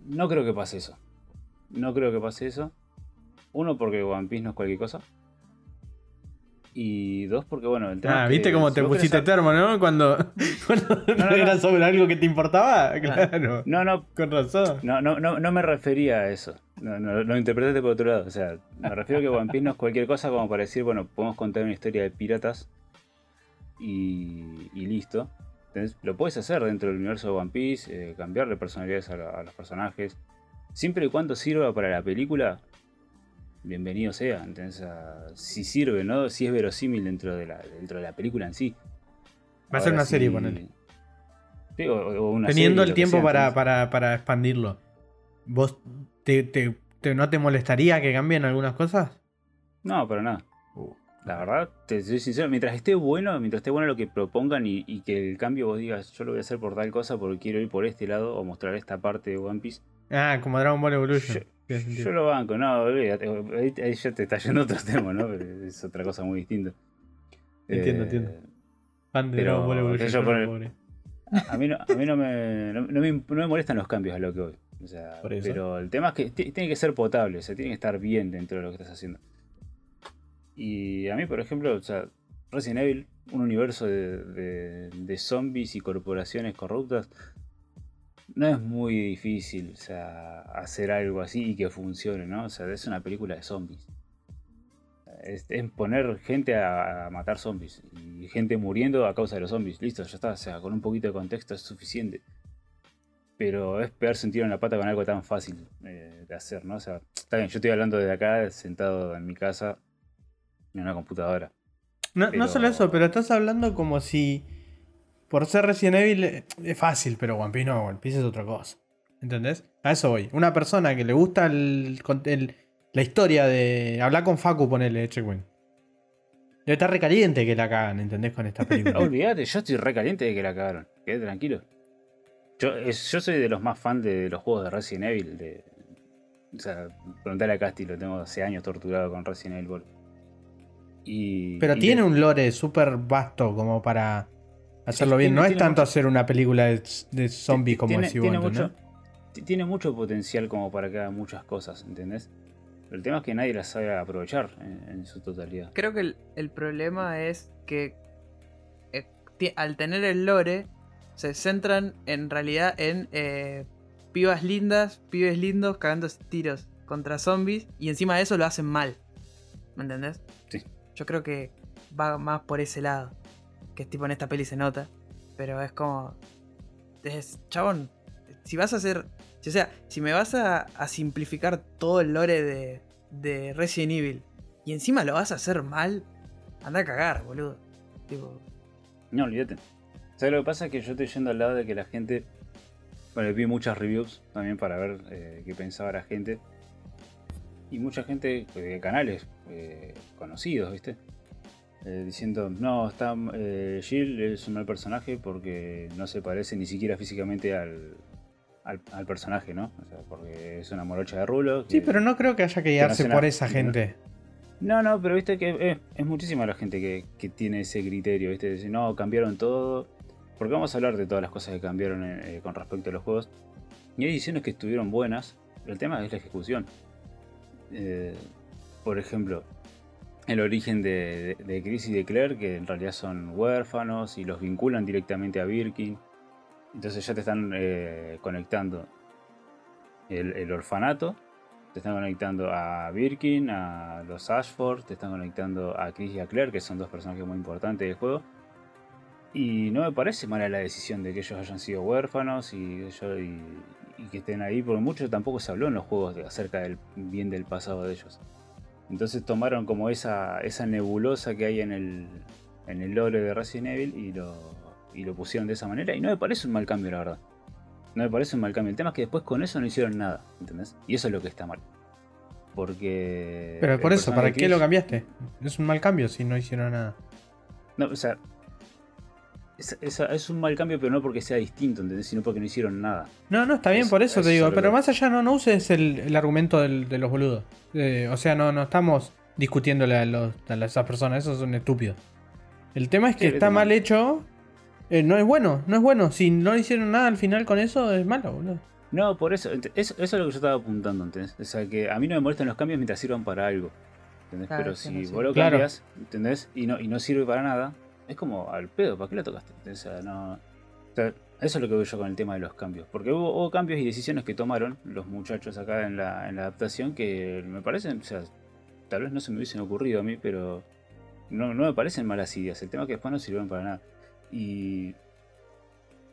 Speaker 3: No creo que pase eso. No creo que pase eso. Uno, porque One Piece no es cualquier cosa. Y dos, porque bueno, el tema
Speaker 2: Ah,
Speaker 3: es que
Speaker 2: ¿viste cómo te pusiste termo, no? Cuando, cuando
Speaker 3: no, no.
Speaker 2: era sobre algo que te importaba. Claro.
Speaker 3: No, no,
Speaker 2: Con razón.
Speaker 3: No, no, no, no me refería a eso. No, no, lo interpretaste por otro lado. O sea, me refiero a que One Piece no es cualquier cosa como para decir, bueno, podemos contar una historia de piratas y, y listo. Entonces, lo puedes hacer dentro del universo de One Piece, eh, cambiarle personalidades a los personajes. Siempre y cuando sirva para la película, bienvenido sea. Entonces, si sirve, ¿no? Si es verosímil dentro de la, dentro de la película en sí.
Speaker 2: Va a ser una serie, ponele.
Speaker 3: Sí, o- o una
Speaker 2: Teniendo
Speaker 3: serie,
Speaker 2: el tiempo
Speaker 3: sea,
Speaker 2: para, para, para expandirlo. ¿Vos te, te- te- no te molestaría que cambien algunas cosas?
Speaker 3: No, para nada. La verdad, te soy sincero, mientras esté bueno, mientras esté bueno lo que propongan y, y que el cambio vos digas, yo lo voy a hacer por tal cosa porque quiero ir por este lado o mostrar esta parte de One Piece,
Speaker 2: Ah, como Dragon Ball Evolution.
Speaker 3: Yo- Yo lo banco, no, olvídate, ahí, ahí ya te está yendo otro tema, ¿no? Pero es otra cosa muy distinta.
Speaker 2: Entiendo,
Speaker 3: Eh,
Speaker 2: entiendo. Fan de
Speaker 3: pero yo por el-. A mí, no, a mí no, me, no, no me, no me molestan los cambios a lo que voy. O sea,
Speaker 2: Por eso.
Speaker 3: pero el tema es que ti- tiene que ser potable, o sea, tiene que estar bien dentro de lo que estás haciendo. Y a mí, por ejemplo, o sea, Resident Evil, un universo de, de- de zombies y corporaciones corruptas, no es muy difícil, o sea, hacer algo así y que funcione, ¿no? O sea, es una película de zombies. Es, es poner gente a, a matar zombies y gente muriendo a causa de los zombies. Listo, ya está. O sea, con un poquito de contexto es suficiente. Pero es pegarse un tiro en la pata con algo tan fácil eh, de hacer, ¿no? O sea, está bien, yo estoy hablando de acá, sentado en mi casa, en una computadora.
Speaker 2: No, solo eso, pero estás hablando como si por ser Resident Evil eh, es fácil, pero One Piece no, One Piece es otra cosa. ¿Entendés? A eso voy. Una persona que le gusta el, la historia de. Hablar con Facu, ponele, Checkpoint. Debe estar recaliente que la cagan, ¿entendés? Con esta película.
Speaker 3: Olvídate, yo estoy re caliente de que la cagaron. Quedé tranquilo. Yo, es- yo soy de los más fans de, los juegos de Resident Evil. De, o sea, preguntarle a Casti, lo tengo hace años torturado con Resident Evil. Y,
Speaker 2: Pero
Speaker 3: y
Speaker 2: tiene un lore súper vasto como para hacerlo bien.
Speaker 3: tiene-
Speaker 2: no es tanto
Speaker 3: mucho-
Speaker 2: hacer una película de, de zombies como
Speaker 3: tiene,
Speaker 2: decís
Speaker 3: mucho, ti- tiene mucho potencial como para que haga muchas cosas, ¿entendés? Pero el tema es que nadie las sabe aprovechar en, en su totalidad.
Speaker 1: Creo que el, el problema es que eh, al tener el lore, se centran en realidad en eh, pibas lindas, pibes lindos cagando tiros contra zombies y encima de eso lo hacen mal. ¿Me entendés?
Speaker 3: Sí.
Speaker 1: Yo creo que va más por ese lado. Que tipo en esta peli se nota. Pero es como. Es, chabón, si vas a hacer. O sea, si me vas a, simplificar todo el lore de, de Resident Evil y encima lo vas a hacer mal, anda a cagar, boludo.
Speaker 3: No, olvídate. ¿Sabes lo que pasa? Que yo estoy yendo al lado de que la gente. Bueno, vi muchas reviews también para ver eh, qué pensaba la gente. Y mucha gente eh, de canales eh, conocidos, ¿viste? Eh, diciendo, no, está eh, Jill es un mal personaje porque no se parece ni siquiera físicamente al, al, al personaje, ¿no? O sea, porque es una morocha de rulo.
Speaker 2: Sí, pero no creo que haya que guiarse por esa gente.
Speaker 3: no, no, pero viste que es, es muchísima la gente que, que tiene ese criterio, viste, de decir, no, cambiaron todo. Porque vamos a hablar de todas las cosas que cambiaron eh, con respecto a los juegos. Y hay ediciones que estuvieron buenas, pero el tema es la ejecución. Eh, por ejemplo, el origen de, Chris y de Claire, que en realidad son huérfanos y los vinculan directamente a Birkin. Entonces ya te están eh, conectando el, orfanato te están conectando a Birkin, a los Ashford, te están conectando a Chris y a Claire, que son dos personajes muy importantes del juego. Y no me parece mala la decisión de que ellos hayan sido huérfanos y, que estén ahí, porque mucho tampoco se habló en los juegos de- acerca del bien del pasado de ellos. Entonces tomaron como esa, esa nebulosa que hay en el, en el lore de Resident Evil y lo, y lo pusieron de esa manera. Y no me parece un mal cambio, la verdad. No me parece un mal cambio. El tema es que después con eso no hicieron nada, ¿entendés? Y eso es lo que está mal. Porque.
Speaker 2: Pero por eso, ¿para qué
Speaker 3: Chris-
Speaker 2: lo cambiaste? Es un mal cambio si no hicieron nada.
Speaker 3: No, o sea. Es, es- es un mal cambio, pero no porque sea distinto, ¿entendés? Sino porque no hicieron nada.
Speaker 2: No, no, está bien,
Speaker 3: Es-
Speaker 2: por eso
Speaker 3: es
Speaker 2: te digo. Pero
Speaker 3: que-
Speaker 2: más allá, no, no uses el, el argumento del- de los boludos. Eh, o sea, no, no estamos discutiéndole a, los, a las- esas personas, esos son estúpidos. El tema es que
Speaker 3: Sí,
Speaker 2: está mal
Speaker 3: mal.
Speaker 2: hecho. eh, no es bueno, no es bueno. Si no hicieron nada al final con eso, es malo, boludo.
Speaker 3: No, por eso. Eso, eso es lo que yo estaba apuntando, ¿entendés? O sea, que a mí no me molestan los cambios mientras sirvan para algo. ¿Entendés?
Speaker 1: Claro,
Speaker 3: pero si
Speaker 1: no sé.
Speaker 3: vos lo
Speaker 2: Claro.
Speaker 3: cambias, ¿entendés? Y no, y no sirve para nada, es como al pedo, ¿para qué lo tocaste? O sea, no. o sea, eso es lo que veo yo con el tema de los cambios. Porque hubo, hubo cambios y decisiones que tomaron los muchachos acá en la, en la adaptación que me parecen, o sea, tal vez no se me hubiesen ocurrido a mí, pero no, no me parecen malas ideas. El tema es que después no sirvieron para nada. Y,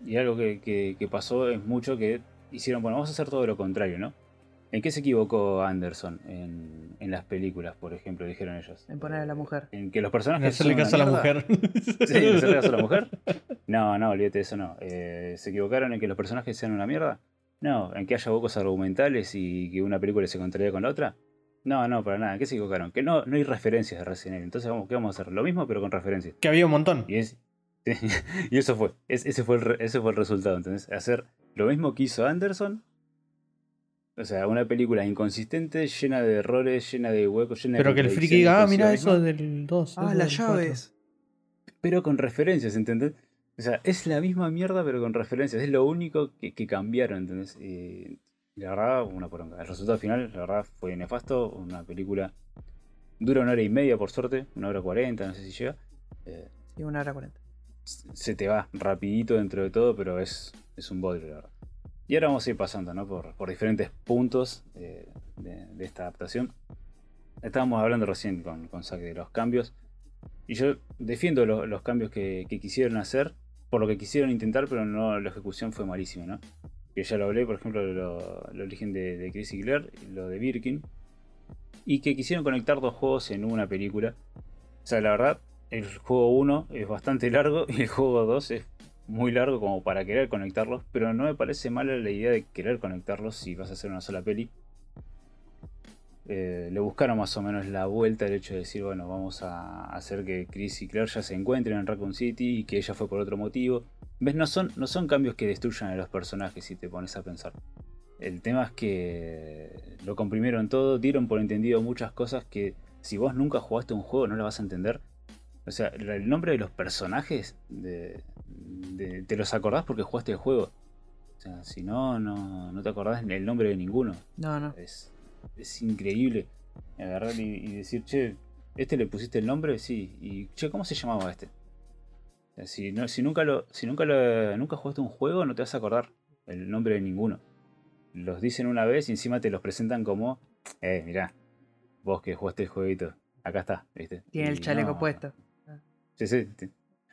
Speaker 3: y algo que- que pasó es mucho que hicieron, bueno, vamos a hacer todo lo contrario, ¿no? ¿En qué se equivocó Anderson en, en las películas, por ejemplo, dijeron ellos?
Speaker 1: En poner a la mujer.
Speaker 3: En que los
Speaker 2: En
Speaker 3: personajes.
Speaker 2: hacerle caso a la
Speaker 3: mierda.
Speaker 2: mujer.
Speaker 3: ¿Sí? ¿En hacerle caso a la mujer? No, no, olvídate de eso, no. Eh, ¿Se equivocaron en que los personajes sean una mierda? No. ¿En que haya bocos argumentales y que una película se contradiga con la otra? No, no, para nada. ¿En qué se equivocaron? Que no, no hay referencias de Resident Evil. Entonces, ¿qué vamos a hacer? Lo mismo, pero con referencias.
Speaker 2: que había un montón.
Speaker 3: Y, es, y eso fue. Es- ese, fue el, ese fue el resultado. ¿entendés? Hacer lo mismo que hizo Anderson. O sea, una película inconsistente, llena de errores, llena de huecos, llena de
Speaker 2: Pero que el friki diga, ah, mira eso
Speaker 3: de
Speaker 2: del 2.
Speaker 1: Ah, las llaves.
Speaker 3: pero con referencias, ¿entendés? O sea, es la misma mierda, pero con referencias. Es lo único que, que cambiaron, ¿entendés? Y la verdad, una poronga. El resultado final, la verdad, fue nefasto. Una película dura una hora y media, por suerte. Una hora cuarenta, no sé si llega. Eh,
Speaker 1: Sí, una hora cuarenta.
Speaker 3: se te va rapidito dentro de todo, pero es, es un bodrio, la verdad. Y ahora vamos a ir pasando, ¿no? Por, por diferentes puntos eh, de, esta adaptación. Estábamos hablando recién con, con Zack de los cambios. Y yo defiendo lo- los cambios que, quisieron hacer, por lo que quisieron intentar, pero no la ejecución fue malísima, ¿no? Que ya lo hablé, por ejemplo, lo- el origen de, de Chris Claire, lo de Birkin. Y que quisieron conectar dos juegos en una película. O sea, la verdad, el juego 1 es bastante largo y el juego 2 es muy largo como para querer conectarlos, pero no me parece mala la idea de querer conectarlos si vas a hacer una sola peli. Eh, le buscaron más o menos la vuelta el hecho de decir, bueno, vamos a hacer que Chris y Claire ya se encuentren en Raccoon City y que ella fue por otro motivo. ¿Ves? No son, no son cambios que destruyan a los personajes si te pones a pensar. El tema es que lo comprimieron todo, dieron por entendido muchas cosas que si vos nunca jugaste un juego no las vas a entender. O sea, el nombre de los personajes de, de- te los acordás porque jugaste el juego. O sea, si no, no, no te acordás el nombre de ninguno.
Speaker 1: No, no.
Speaker 3: Es, es increíble agarrar y, y decir, che, ¿este le pusiste el nombre? Sí. Y, che, ¿cómo se llamaba este? O sea, si, no, si nunca lo, si nunca lo, nunca jugaste un juego, no te vas a acordar el nombre de ninguno. Los dicen una vez y encima te los presentan como, eh, mirá, vos que jugaste el jueguito, acá está, ¿viste?
Speaker 1: Tiene el chaleco
Speaker 3: no,
Speaker 1: puesto.
Speaker 3: Sí, sí, te-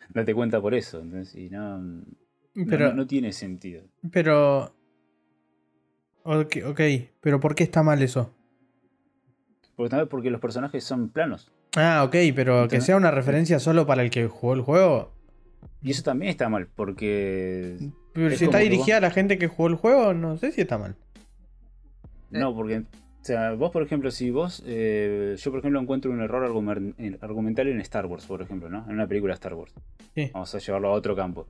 Speaker 3: date cuenta por eso. entonces, y no, no-
Speaker 2: Pero,
Speaker 3: no, no tiene sentido.
Speaker 2: pero. Ok, ok, pero ¿por qué está mal eso?
Speaker 3: Porque los personajes son planos.
Speaker 2: Ah, ok, pero que sea una referencia solo para el que jugó el juego.
Speaker 3: Y eso también está mal, porque.
Speaker 2: Pero
Speaker 3: Es
Speaker 2: si está dirigida a la gente que jugó el juego, no sé si está mal.
Speaker 3: No, porque. O sea, vos, por ejemplo, si vos. eh, yo, por ejemplo, encuentro un error argumen- en- argumental en Star Wars, por ejemplo, ¿no? En una película de Star Wars.
Speaker 2: Sí.
Speaker 3: Vamos a llevarlo a otro campo.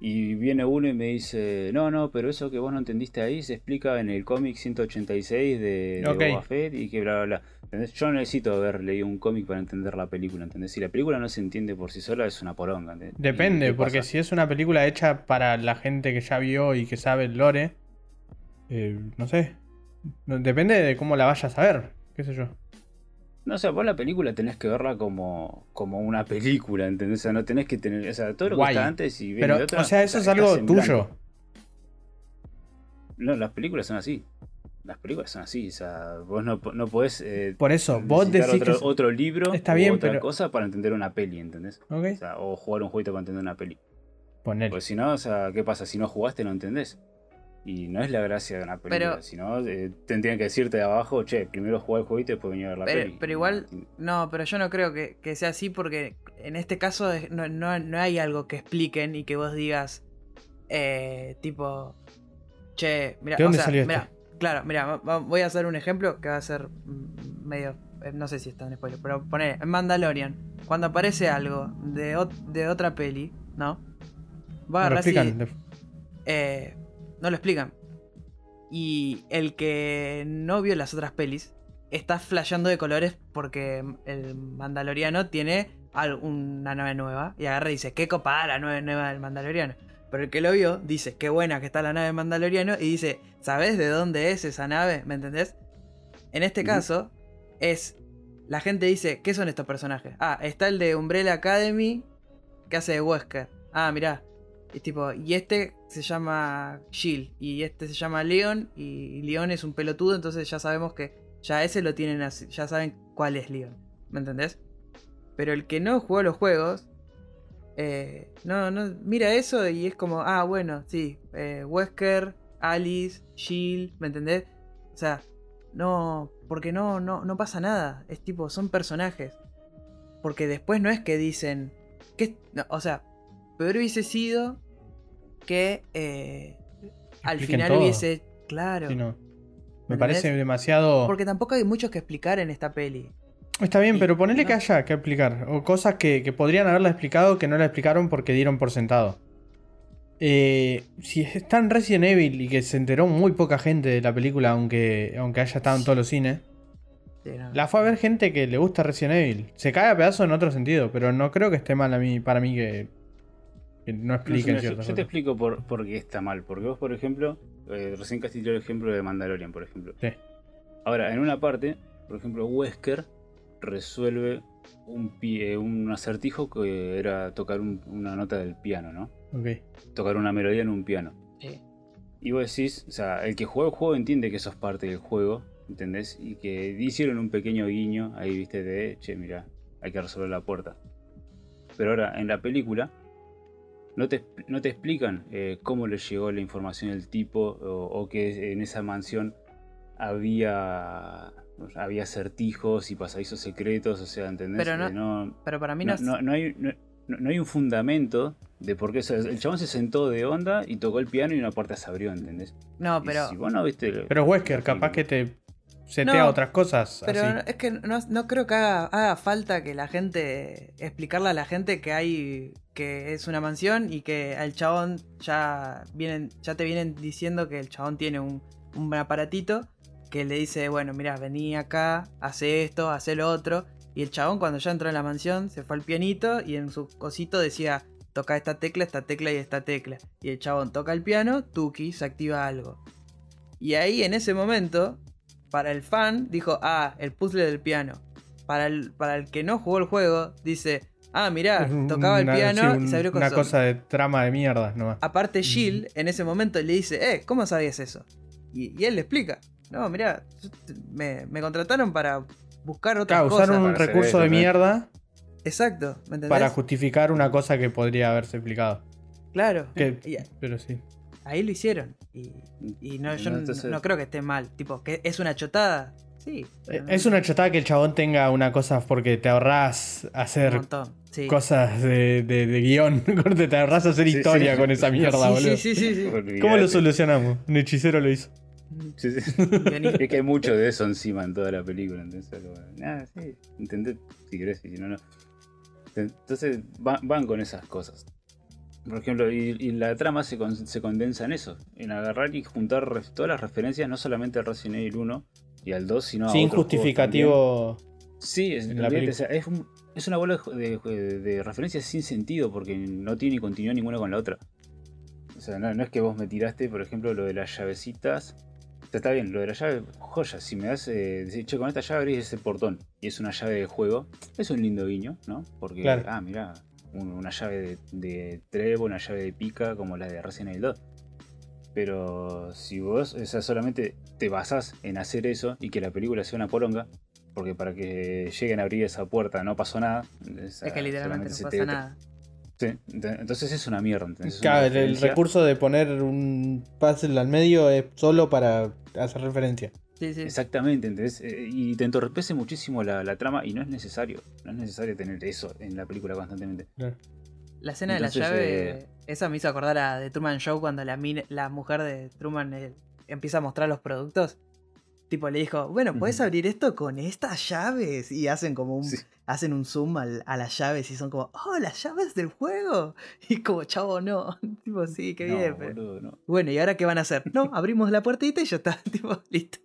Speaker 3: Y viene uno y me dice: No, no, pero eso que vos no entendiste ahí se explica en el cómic 186 de, de
Speaker 2: Ok.
Speaker 3: Boba Fett y que bla, bla, bla. ¿Entendés? Yo necesito haber leído un cómic para entender la película, ¿entendés? Si la película no se entiende por sí sola, es una poronga. ¿entendés? ¿Y
Speaker 2: Depende, porque si es una película hecha para la gente que ya vio y que sabe el lore, eh, no sé. Depende de cómo la vayas a ver, qué sé yo.
Speaker 3: No, o sea, vos la película tenés que verla como, como una película, ¿entendés? O sea, no tenés que tener. O sea, todo lo
Speaker 2: Guay.
Speaker 3: que está antes y viene
Speaker 2: Pero,
Speaker 3: de otra,
Speaker 2: o sea, eso es algo tuyo.
Speaker 3: No, las películas son así. Las películas son así. O sea, vos no, no podés. eh,
Speaker 2: Por eso, vos decís
Speaker 3: otro,
Speaker 2: que...
Speaker 3: otro libro
Speaker 2: Está
Speaker 3: o
Speaker 2: bien,
Speaker 3: otra
Speaker 2: pero-
Speaker 3: cosa para entender una peli, ¿entendés?
Speaker 2: Ok,
Speaker 3: O, sea, o jugar un jueguito para entender una peli.
Speaker 2: ponele.
Speaker 3: Porque si no, o sea, ¿qué pasa? Si no jugaste, no entendés. Y no es la gracia de una película.
Speaker 1: Pero-
Speaker 3: si no, eh, tendrían que decirte de abajo, che, primero jugar el jueguito y después venir a ver la
Speaker 1: Pero-
Speaker 3: peli.
Speaker 1: pero igual- No, pero yo no creo que, que sea así porque en este caso no, no- no hay algo que expliquen y que vos digas, eh, tipo, che, mira,
Speaker 2: ¿De dónde salió esto?
Speaker 1: claro, mira, voy a hacer un ejemplo que va a ser medio, eh, no sé si está en spoiler, pero poner en Mandalorian, cuando aparece algo de, de otra peli, ¿no? Va a agarrar así, eh, no lo explican. Y el que no vio las otras pelis está flasheando de colores porque el Mandaloriano tiene una nave nueva. Y agarra y dice, qué copada la nave nueva del Mandaloriano. Pero el que lo vio dice, qué buena que está la nave del Mandaloriano. Y dice, ¿sabes de dónde es esa nave? ¿Me entendés? En este caso, es. La gente dice, ¿qué son estos personajes? Ah, está el de Umbrella Academy que hace de Wesker. Ah, mirá. Y tipo, y este se llama Jill. Y este se llama Leon. Y Leon es un pelotudo. Entonces ya sabemos que ya ese lo tienen así. Ya saben cuál es Leon. ¿Me entendés? Pero el que no jugó los juegos, eh, no, no, mira eso y es como, ah, bueno, sí, eh, Wesker, Alice, Jill, ¿me entendés? O sea, no, porque no, no, no pasa nada. Es tipo, son personajes. Porque después no es que dicen, que, no, o sea, peor hubiese sido que eh, al final
Speaker 2: todo.
Speaker 1: hubiese, claro.
Speaker 2: Sí, no.
Speaker 1: ¿Me
Speaker 2: parece demasiado.
Speaker 1: Porque tampoco hay mucho que explicar en esta peli.
Speaker 2: Está bien,
Speaker 1: Y-
Speaker 2: pero ponele
Speaker 1: no.
Speaker 2: que haya que explicar. O cosas que, que podrían haberla explicado que no la explicaron porque dieron por sentado. Eh, si está en Resident Evil y que se enteró muy poca gente de la película, aunque, aunque haya estado en todos los cines,
Speaker 1: Sí, no.
Speaker 2: la fue a ver gente que le gusta Resident Evil. Se cae a pedazos en otro sentido, pero no creo que esté mal a mí, para mí que, no
Speaker 3: No,
Speaker 2: expliquen
Speaker 3: yo, yo te explico por, por qué está mal. Porque vos, por ejemplo, eh, recién casi tiró el ejemplo de Mandalorian, por ejemplo.
Speaker 2: Sí.
Speaker 3: Ahora, en una parte, por ejemplo, Wesker resuelve un, pie, un acertijo que era tocar un- una nota del piano, ¿no?
Speaker 2: Ok.
Speaker 3: Tocar una melodía en un piano.
Speaker 1: Sí.
Speaker 3: Y vos decís, o sea, el que juega el juego entiende que eso es parte del juego, ¿entendés? Y que hicieron un pequeño guiño ahí, viste, de, che, mira, hay que resolver la puerta. Pero ahora, en la película, no te, no te explican eh, cómo le llegó la información del tipo o, o que en esa mansión había, había acertijos y pasadizos secretos, o sea, ¿entendés?
Speaker 1: Pero no-
Speaker 3: Eh, no,
Speaker 1: Pero para mí no,
Speaker 3: no, no- no hay, no, hay un fundamento de por qué. o sea, el chabón se sentó de onda y tocó el piano y una puerta se abrió, ¿entendés?
Speaker 1: No, pero.
Speaker 3: si vos no viste.
Speaker 2: Pero Wesker, capaz que te setea
Speaker 1: No,
Speaker 2: otras cosas.
Speaker 1: Pero
Speaker 2: así.
Speaker 1: es que no, no creo que haga, haga falta que la gente. explicarle a la gente que hay. que es una mansión y que al chabón ya vienen. ya te vienen diciendo que el chabón tiene un, un aparatito que le dice, bueno, mira, vení acá, hace esto, hace lo otro. Y el chabón cuando ya entró en la mansión se fue al pianito y en su cosito decía, toca esta tecla, esta tecla y esta tecla. Y el chabón toca el piano, tuki, se activa algo. Y ahí en ese momento, para el fan, dijo, ah, el puzzle del piano. Para el, para el que no jugó el juego, dice, ah, mirá, tocaba el
Speaker 2: una-
Speaker 1: piano
Speaker 2: sí,
Speaker 1: y se abrió
Speaker 2: Una
Speaker 1: cosas.
Speaker 2: cosa de trama de mierda nomás.
Speaker 1: Aparte, Jill en ese momento le dice, eh, ¿cómo sabías eso? Y, y él le explica, no, mirá, me, me contrataron para buscar otras
Speaker 2: Claro,
Speaker 1: cosas.
Speaker 2: usaron un recurso de mierda
Speaker 1: Exacto, ¿me entendés?
Speaker 2: para justificar una cosa que podría haberse explicado.
Speaker 1: Claro,
Speaker 2: Que- Pero sí.
Speaker 1: Ahí lo hicieron. Y, y no, yo
Speaker 3: No,
Speaker 1: no-
Speaker 3: entonces-
Speaker 1: no creo que esté mal. Tipo, que es una chotada. Sí.
Speaker 2: Eh, Es una chotada que el chabón tenga una cosa porque te ahorrás hacer.
Speaker 1: Sí.
Speaker 2: cosas de, de- de guion. Te ahorrás hacer
Speaker 3: Sí,
Speaker 2: historia
Speaker 3: sí.
Speaker 2: con esa mierda,
Speaker 1: Sí,
Speaker 2: boludo.
Speaker 1: sí, sí, sí.
Speaker 2: ¿Cómo lo solucionamos? Un hechicero lo hizo.
Speaker 3: Sí, sí. Es que hay mucho de eso encima en toda la película. Entonces, nada, sí. Entendés si querés y si no, no. Entonces van, van con esas cosas. Por ejemplo, y, y la trama se, con- se condensa en eso. En agarrar y juntar todas las referencias, no solamente al Resident Evil 1 y al 2, sino a
Speaker 2: Sin
Speaker 3: otros juegos
Speaker 2: justificativo.
Speaker 3: Sí, es,
Speaker 2: la
Speaker 3: o sea, es, un- es una bola de, de- de referencias sin sentido porque no tiene continuidad ninguna con la otra. O sea, no, no es que vos me tiraste, por ejemplo, lo de las llavecitas. O sea, está bien, lo de la llave, joya, si me das, eh, decir, che, con esta llave abrís ese portón y es una llave de juego, es un lindo guiño, ¿no? Porque,
Speaker 2: Claro.
Speaker 3: ah, mirá, una llave de, de trevo, una llave de pica como la de Resident Evil 2. Pero si vos o sea, solamente te basás en hacer eso y que la película sea una poronga, porque para que lleguen a abrir esa puerta no pasó nada.
Speaker 1: Es que literalmente no pasa
Speaker 3: te-
Speaker 1: nada.
Speaker 3: Sí, ent- entonces es una mierda. ¿entendés? Es una
Speaker 2: Claro, el, recurso de poner un puzzle al medio es solo para hacer referencia.
Speaker 1: Sí, sí.
Speaker 3: Exactamente, ¿entendés? Eh, Y te entorpece muchísimo la, la trama y no es necesario. No es necesario tener eso en la película constantemente.
Speaker 1: La escena
Speaker 3: Entonces,
Speaker 1: de la llave,
Speaker 3: eh,
Speaker 1: esa me hizo acordar a The Truman Show cuando la, mujer de Truman eh, empieza a mostrar los productos. Tipo, le dijo, bueno, puedes abrir esto con estas llaves. Y hacen como un,
Speaker 3: Sí.
Speaker 1: hacen un zoom al- a las llaves y son como, oh, las llaves del juego. Y como, chavo, no. tipo, sí, qué
Speaker 3: No,
Speaker 1: bien. pero-
Speaker 3: boludo, no.
Speaker 1: Bueno, ¿y ahora qué van a hacer? No, abrimos la puertita y ya está. Tipo, listo.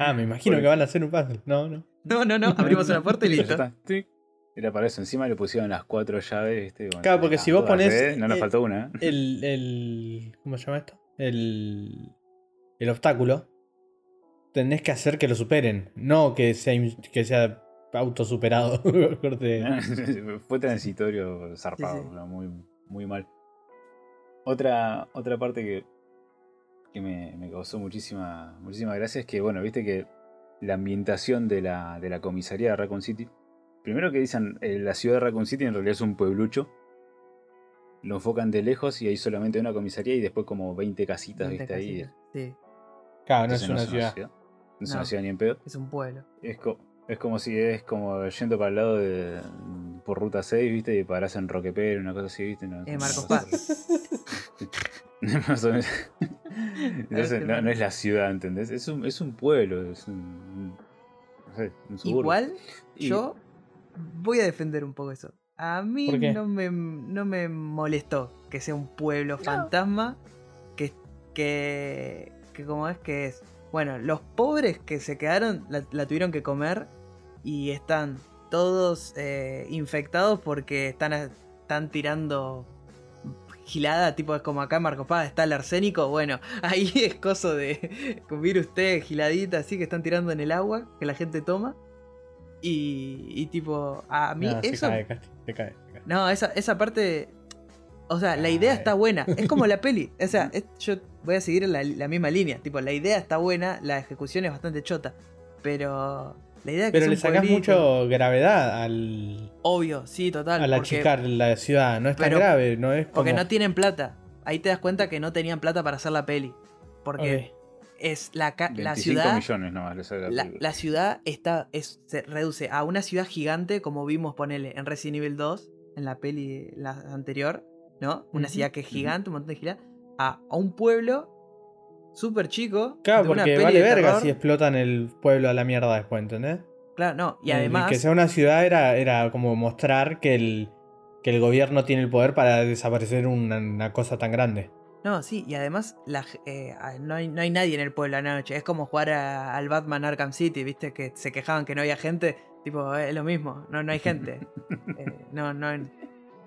Speaker 2: Ah, me imagino
Speaker 3: Porque-
Speaker 2: que van a hacer un puzzle. No, no.
Speaker 1: No, no, no, abrimos una puerta y listo.
Speaker 3: está. Tic. Era para eso. Encima le pusieron las cuatro llaves. ¿viste? Bueno,
Speaker 2: Claro, porque si vos pones,
Speaker 3: ¿eh? No nos
Speaker 2: eh,
Speaker 3: faltó una. ¿eh?
Speaker 2: El, el. ¿Cómo se llama esto? El. El obstáculo. Tenés que hacer que lo superen. No que sea, que sea autosuperado.
Speaker 3: Fue transitorio zarpado,
Speaker 1: Sí, sí.
Speaker 3: muy, muy mal. Otra, otra parte que, que me, me causó muchísima, muchísima gracia es que, bueno, viste que la ambientación de la, de la comisaría de Raccoon City Primero que dicen, eh, la ciudad de Raccoon City en realidad es un pueblucho. Lo enfocan de lejos y hay solamente una comisaría y después como 20 casitas,
Speaker 1: 20
Speaker 3: ¿viste? Ahí.
Speaker 1: Sí,
Speaker 2: Claro, no es una ciudad.
Speaker 3: No es
Speaker 1: No.
Speaker 3: una ciudad ni en pedo.
Speaker 1: es un pueblo.
Speaker 3: Es, co- es como si es como yendo para el lado de. por ruta 6, ¿viste? Y parás en Roquepero, una cosa así, ¿viste? No,
Speaker 1: Eh, Marcos Paz.
Speaker 3: Más o menos. Entonces, no, no es la ciudad, ¿entendés? Es un, es un pueblo, es un. No sé, un suburbio.
Speaker 1: Igual,
Speaker 3: Y-
Speaker 1: yo voy a defender un poco eso. A mí no me, no me molestó que sea un pueblo fantasma que, que, que como es que es. Bueno, los pobres que se quedaron la, la tuvieron que comer y están todos eh, infectados porque están, están tirando gilada, tipo es como acá en Marcos Paz está el arsénico, bueno, ahí es coso de virus T, giladita, así que están tirando en el agua que la gente toma. Y, y tipo, a mí
Speaker 2: No, se
Speaker 1: eso...
Speaker 2: cae, se cae, se cae.
Speaker 1: No, esa, esa parte... O sea, la idea está buena. Es como la peli. O sea, es- yo voy a seguir la, la misma línea. Tipo, la idea está buena, la ejecución es bastante chota. Pero la idea es que
Speaker 2: Pero le
Speaker 1: pueblito-
Speaker 2: mucho gravedad al,
Speaker 1: Obvio, sí, total.
Speaker 2: al
Speaker 1: porque,
Speaker 2: achicar la ciudad. No es tan
Speaker 1: pero-
Speaker 2: grave, no es como...
Speaker 1: porque no tienen plata. Ahí te das cuenta que no tenían plata para hacer la peli. Porque es la, la
Speaker 3: 25
Speaker 1: ciudad...
Speaker 3: millones nomás le sale la
Speaker 1: La,
Speaker 3: película.
Speaker 1: la ciudad está, es, se reduce a una ciudad gigante, como vimos ponele en Resident Evil 2, en la peli la anterior, ¿no? Una ciudad que es gigante, un montón de gigantes, a, a un pueblo súper chico.
Speaker 2: Claro,
Speaker 1: de una
Speaker 2: porque
Speaker 1: peli
Speaker 2: vale
Speaker 1: de
Speaker 2: verga
Speaker 1: terror.
Speaker 2: si explotan el pueblo a la mierda después, ¿entendés?
Speaker 1: Claro, no. Y
Speaker 2: El
Speaker 1: además,
Speaker 2: Que sea una ciudad era, era como mostrar que el, que el gobierno tiene el poder para desaparecer una, una cosa tan grande.
Speaker 1: no, sí, y además la eh, no, hay, no hay nadie en el pueblo a la noche. Es como jugar a- al Batman Arkham City, ¿viste? Que se quejaban que no había gente. Tipo, eh, es lo mismo, no, no hay gente. Eh, no, no.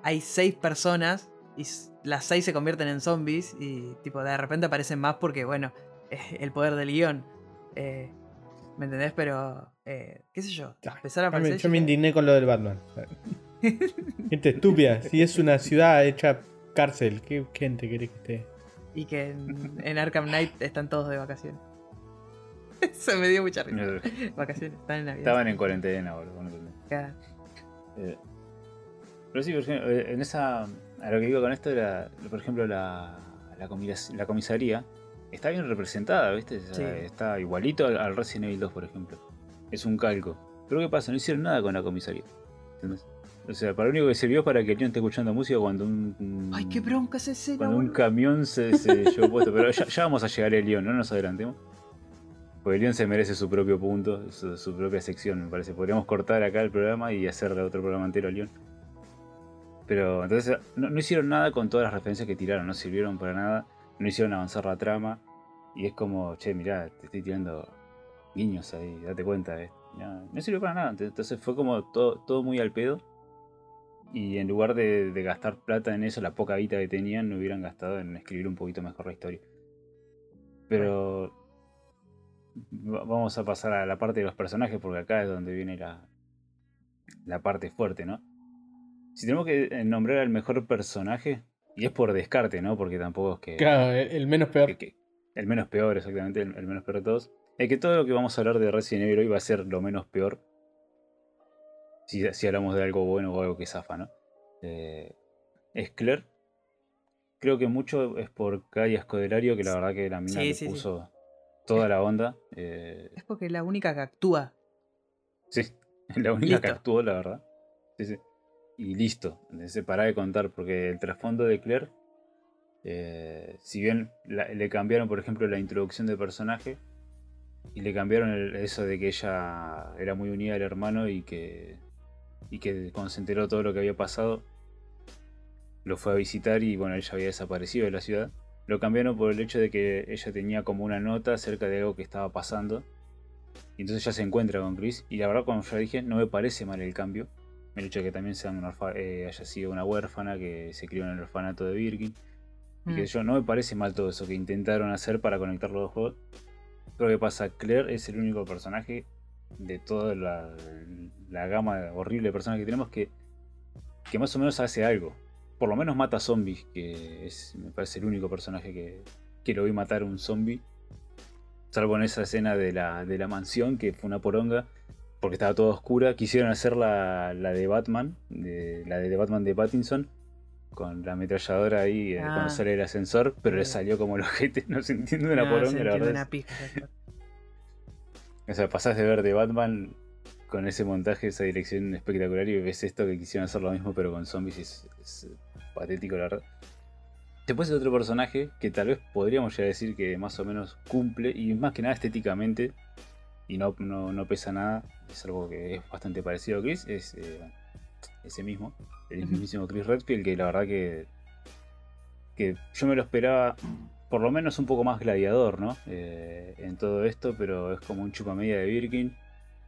Speaker 1: Hay seis personas y las seis se convierten en zombies y tipo de repente aparecen más porque, bueno, es el poder del guion. Eh, ¿Me entendés? Pero, eh, qué sé yo.
Speaker 2: Ah,
Speaker 1: Empezar a
Speaker 2: Yo me,
Speaker 1: aparecer...
Speaker 2: yo me indigné con lo del Batman. gente estúpida, si es una ciudad hecha cárcel, ¿qué gente querés que esté?
Speaker 1: Y que en, en Arkham Knight están todos de vacaciones. Se me dio mucha risa. Vacaciones, están en Navidad.
Speaker 3: Estaban en cuarentena, boludo.
Speaker 1: Claro.
Speaker 3: Eh, Pero sí, por ejemplo, eh, en esa. A lo que digo con esto era, por ejemplo, la, la, comis- la comisaría está bien representada, ¿viste? O sea,
Speaker 1: Sí.
Speaker 3: Está igualito al, al Resident Evil 2, por ejemplo. Es un calco. Pero ¿qué pasa? No hicieron nada con la comisaría. ¿Entendés? O sea, para lo único que sirvió es para que Leon esté escuchando música cuando un.
Speaker 1: Ay, qué bronca esa escena,
Speaker 3: Cuando un camión se, se llevó puesto. Pero ya, ya vamos a llegar a Leon, no nos adelantemos. Porque Leon se merece su propio punto, su, su propia sección, me parece. Podríamos cortar acá el programa y hacerle otro programa entero a Leon. Pero entonces no, hicieron nada con todas las referencias que tiraron, no sirvieron para nada, no hicieron avanzar la trama. Y es como, che, mirá, te estoy tirando guiños ahí, date cuenta. eh. No, sirvió para nada. Entonces fue como todo, todo muy al pedo. Y en lugar de, gastar plata en eso, la poca guita que tenían, no hubieran gastado en escribir un poquito mejor la historia. Pero va- vamos a pasar a la parte de los personajes, porque acá es donde viene la, la parte fuerte, ¿no? Si tenemos que eh, nombrar al mejor personaje, y es por descarte, ¿no? Porque tampoco es que...
Speaker 2: Claro, el el menos peor.
Speaker 3: que- que- el menos peor, exactamente, el, el menos peor de todos. Es que todo lo que vamos a hablar de Resident Evil hoy va a ser lo menos peor. Si, si hablamos de algo bueno o algo que zafa, ¿no? Eh, es Claire. Creo que mucho es por Kaya Escodelario, que la verdad que la mina
Speaker 1: Sí,
Speaker 3: le
Speaker 1: sí, sí.
Speaker 3: puso toda la onda. Eh,
Speaker 1: Es porque es la única que actúa.
Speaker 3: sí, es la única que actuó, la verdad. Sí, sí. Y listo, se para de contar, porque el trasfondo de Claire, eh, si bien le cambiaron, por ejemplo, la introducción de personaje, y le cambiaron el- eso de que ella era muy unida al hermano y que, y que se enteró todo lo que había pasado, lo fue a visitar y bueno, ella había desaparecido de la ciudad. Lo cambiaron por el hecho de que ella tenía como una nota acerca de algo que estaba pasando. Y entonces ya se encuentra con Chris. Y la verdad, como ya dije, no me parece mal el cambio. El hecho de que también sea una eh, haya sido una huérfana que se crió en el orfanato de Birkin. Y
Speaker 1: Mm.
Speaker 3: que yo no me parece mal todo eso que intentaron hacer para conectar los dos juegos. Pero que pasa, Claire es el único personaje de toda la, la gama horrible de personajes que tenemos que, que más o menos hace algo. Por lo menos mata zombies, que es, me parece el único personaje que, que lo vi matar a un zombie. Salvo en esa escena de la, de la mansión, que fue una poronga. Porque estaba toda oscura, quisieron hacer la, la de Batman, de, la de Batman de Pattinson, con la ametralladora ahí eh,
Speaker 1: Ah.
Speaker 3: cuando sale el ascensor, pero le salió como los ojete, no se entiende una
Speaker 1: No,
Speaker 3: poronga,
Speaker 1: se
Speaker 3: la
Speaker 1: entiende
Speaker 3: verdad.
Speaker 1: una pija.
Speaker 3: O sea, pasás de ver de Batman con ese montaje, esa dirección espectacular y ves esto que quisieron hacer lo mismo pero con zombies es, es patético la verdad. Después el otro personaje que tal vez podríamos ya decir que más o menos cumple y más que nada estéticamente y no, no, no pesa nada, es algo que es bastante parecido a Chris, es eh, ese mismo, el mismísimo Chris Redfield que la verdad que, que yo me lo esperaba por lo menos un poco más gladiador, ¿no? Eh, en todo esto, pero es como un chupamedia de Birkin.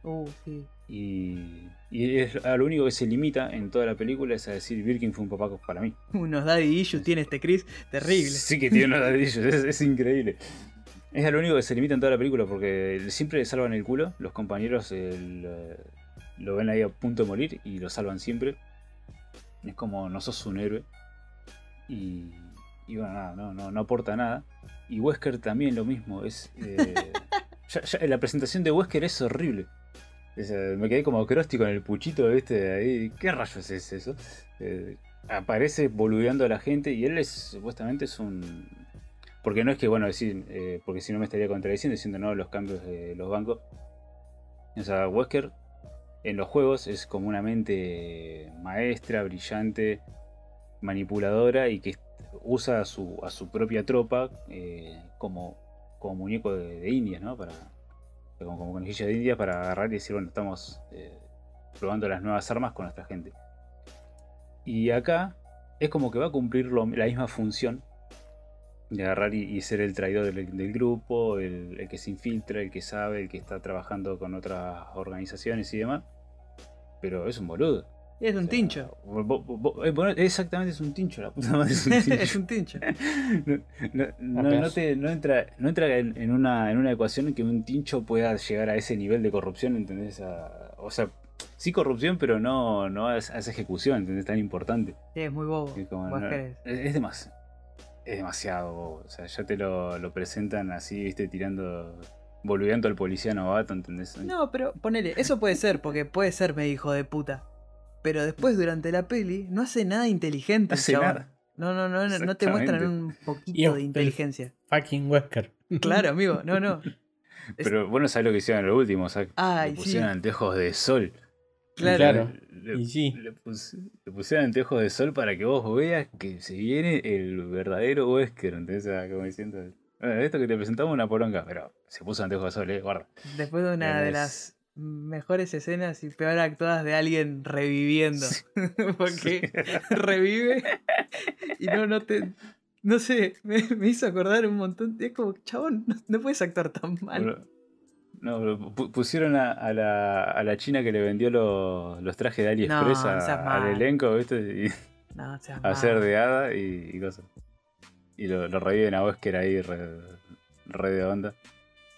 Speaker 1: Uh, sí.
Speaker 3: Y, y es a lo único que se limita en toda la película es a decir Birkin fue un papá para mí.
Speaker 1: Unos daddy issues tiene este Chris terrible.
Speaker 3: Sí que tiene unos dadillos, es, es increíble. Es lo único que se limita en toda la película porque siempre le salvan el culo. Los compañeros el, eh, lo ven ahí a punto de morir y lo salvan siempre. Es como no sos un héroe. Y, y bueno, nada, no, no, no aporta nada. Y Wesker también lo mismo. Es, eh, ya- ya la presentación de Wesker es horrible. Es, eh, me quedé como Krusty con el puchito, ¿viste? Ahí. ¿Qué rayos es eso? Eh, aparece boludeando a la gente y él es supuestamente es un. Porque no es que, bueno, decir, eh, porque si no me estaría contradiciendo diciendo no los cambios de los bancos. O sea, Wesker en los juegos es como una mente maestra, brillante, manipuladora y que usa a su, a su propia tropa eh, como, como muñeco de, indias, ¿no? Para, como, como de indias para agarrar y decir, bueno, estamos eh, probando las nuevas armas con nuestra gente. Y acá es como que va a cumplir la misma función de agarrar y, y ser el traidor del, del grupo, el, el que se infiltra, el que sabe, el que está trabajando con otras organizaciones y demás. Pero es un boludo.
Speaker 1: Es un
Speaker 3: O sea,
Speaker 1: tincho.
Speaker 3: vo- eh, bueno, exactamente es un tincho, la puta madre es un tincho.
Speaker 1: es un tincho.
Speaker 3: No, no- no- no te- no entra, no entra en, en una, en una ecuación en que un tincho pueda llegar a ese nivel de corrupción, ¿entendés? A- o sea, sí corrupción, pero no, no a, esa a esa ejecución, ¿entendés? Tan importante.
Speaker 1: Sí, es muy bobo.
Speaker 3: Que como no- es, es demas- es demasiado bobo. O sea, ya te lo, lo presentan así, viste, tirando, boludeando al policía novato, ¿entendés?
Speaker 1: No, pero ponele, eso puede ser, porque puede ser medio hijo de puta. Pero después, durante la peli, no hace nada inteligente.
Speaker 3: No hace nada.
Speaker 1: No, no, no, no, no te muestran un poquito de
Speaker 2: el-
Speaker 1: inteligencia.
Speaker 2: Fucking Wesker.
Speaker 1: Claro, amigo, no, no. Es-
Speaker 3: Pero bueno, sabés lo que hicieron en lo último, o sea,
Speaker 1: Ay,
Speaker 3: le
Speaker 1: sí.
Speaker 3: pusieron anteojos de sol.
Speaker 1: Claro.
Speaker 2: Claro.
Speaker 3: Le,
Speaker 2: Y sí.
Speaker 3: le pus- le pusieron anteojos de sol para que vos veas que se viene el verdadero Wesker. Entonces, como diciendo, "Bueno, esto que te presentamos es una poronga, pero se puso anteojos de sol, eh, guarda.
Speaker 1: Después de una de las mejores escenas y peor actuadas de alguien reviviendo. Porque revive y no, no te. No sé, me, me hizo acordar un montón. Es como, chabón, no, no puedes actuar tan mal.
Speaker 3: Bueno, No, pusieron a, a la, a la china que le vendió los, los trajes de AliExpress
Speaker 1: No,
Speaker 3: a- al elenco, ¿viste? Y
Speaker 1: No,
Speaker 3: a hacer de hada y, y cosas. Y lo, lo reviven a Wesker ahí, re, re de onda.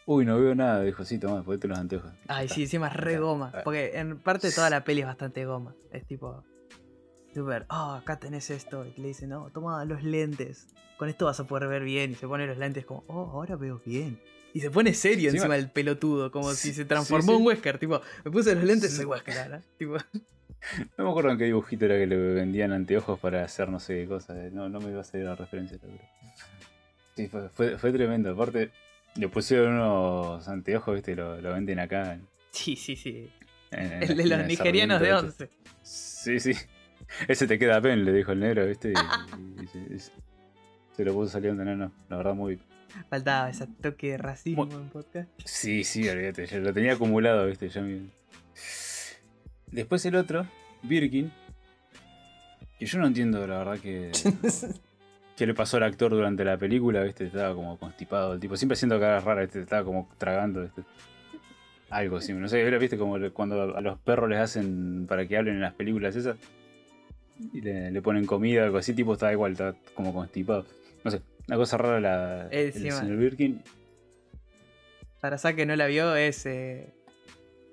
Speaker 3: Uy, no veo nada, dijo, sí, toma, ponete los anteojos.
Speaker 1: Ay,
Speaker 3: está.
Speaker 1: sí, encima es re goma.
Speaker 3: Ah.
Speaker 1: Porque en parte toda la peli es bastante goma. Es tipo. Super, oh, acá tenés esto. Y le dicen, no, toma los lentes. Con esto vas a poder ver bien. Y se pone los lentes como, oh, ahora veo bien. Y se pone serio
Speaker 3: Encima-
Speaker 1: encima del pelotudo, como
Speaker 3: Sí,
Speaker 1: si se transformó en. Wesker. Tipo, me puse los lentes, soy Wesker ahora. Tipo,
Speaker 3: No me acuerdo en qué dibujito era que le vendían anteojos para hacer no sé qué cosa. eh, No, no me iba a salir la referencia, pero. Sí, fue, fue, fue tremendo. Aparte, le pusieron unos anteojos, viste, lo, lo venden acá.
Speaker 1: Sí, sí, sí.
Speaker 3: en- en la
Speaker 1: El de los nigerianos de
Speaker 3: Sarmiento, ¿viste?
Speaker 1: 11.
Speaker 3: Sí, sí. Ese te queda pen, le dijo el negro, viste. Y, y se, y se- se lo puso saliendo, no, no. La verdad, muy.
Speaker 1: Faltaba ese toque de racismo
Speaker 3: Bueno.
Speaker 1: en podcast.
Speaker 3: Sí, sí, olvídate. Yo lo tenía acumulado, viste. Ya me- Después el otro, Birkin. Que yo no entiendo, la verdad, que. ¿Qué le pasó al actor durante la película? ¿Viste? Estaba como constipado el tipo. Siempre haciendo caras raras, ¿viste? Estaba como tragando, ¿viste? Algo así. No sé, ¿viste? Como cuando a los perros les hacen para que hablen en las películas esas. Y le, le ponen comida, algo así. Tipo, estaba igual, estaba como constipado. No sé, una cosa rara la, el señor Birkin.
Speaker 1: Para Sa que no la vio, es. eh,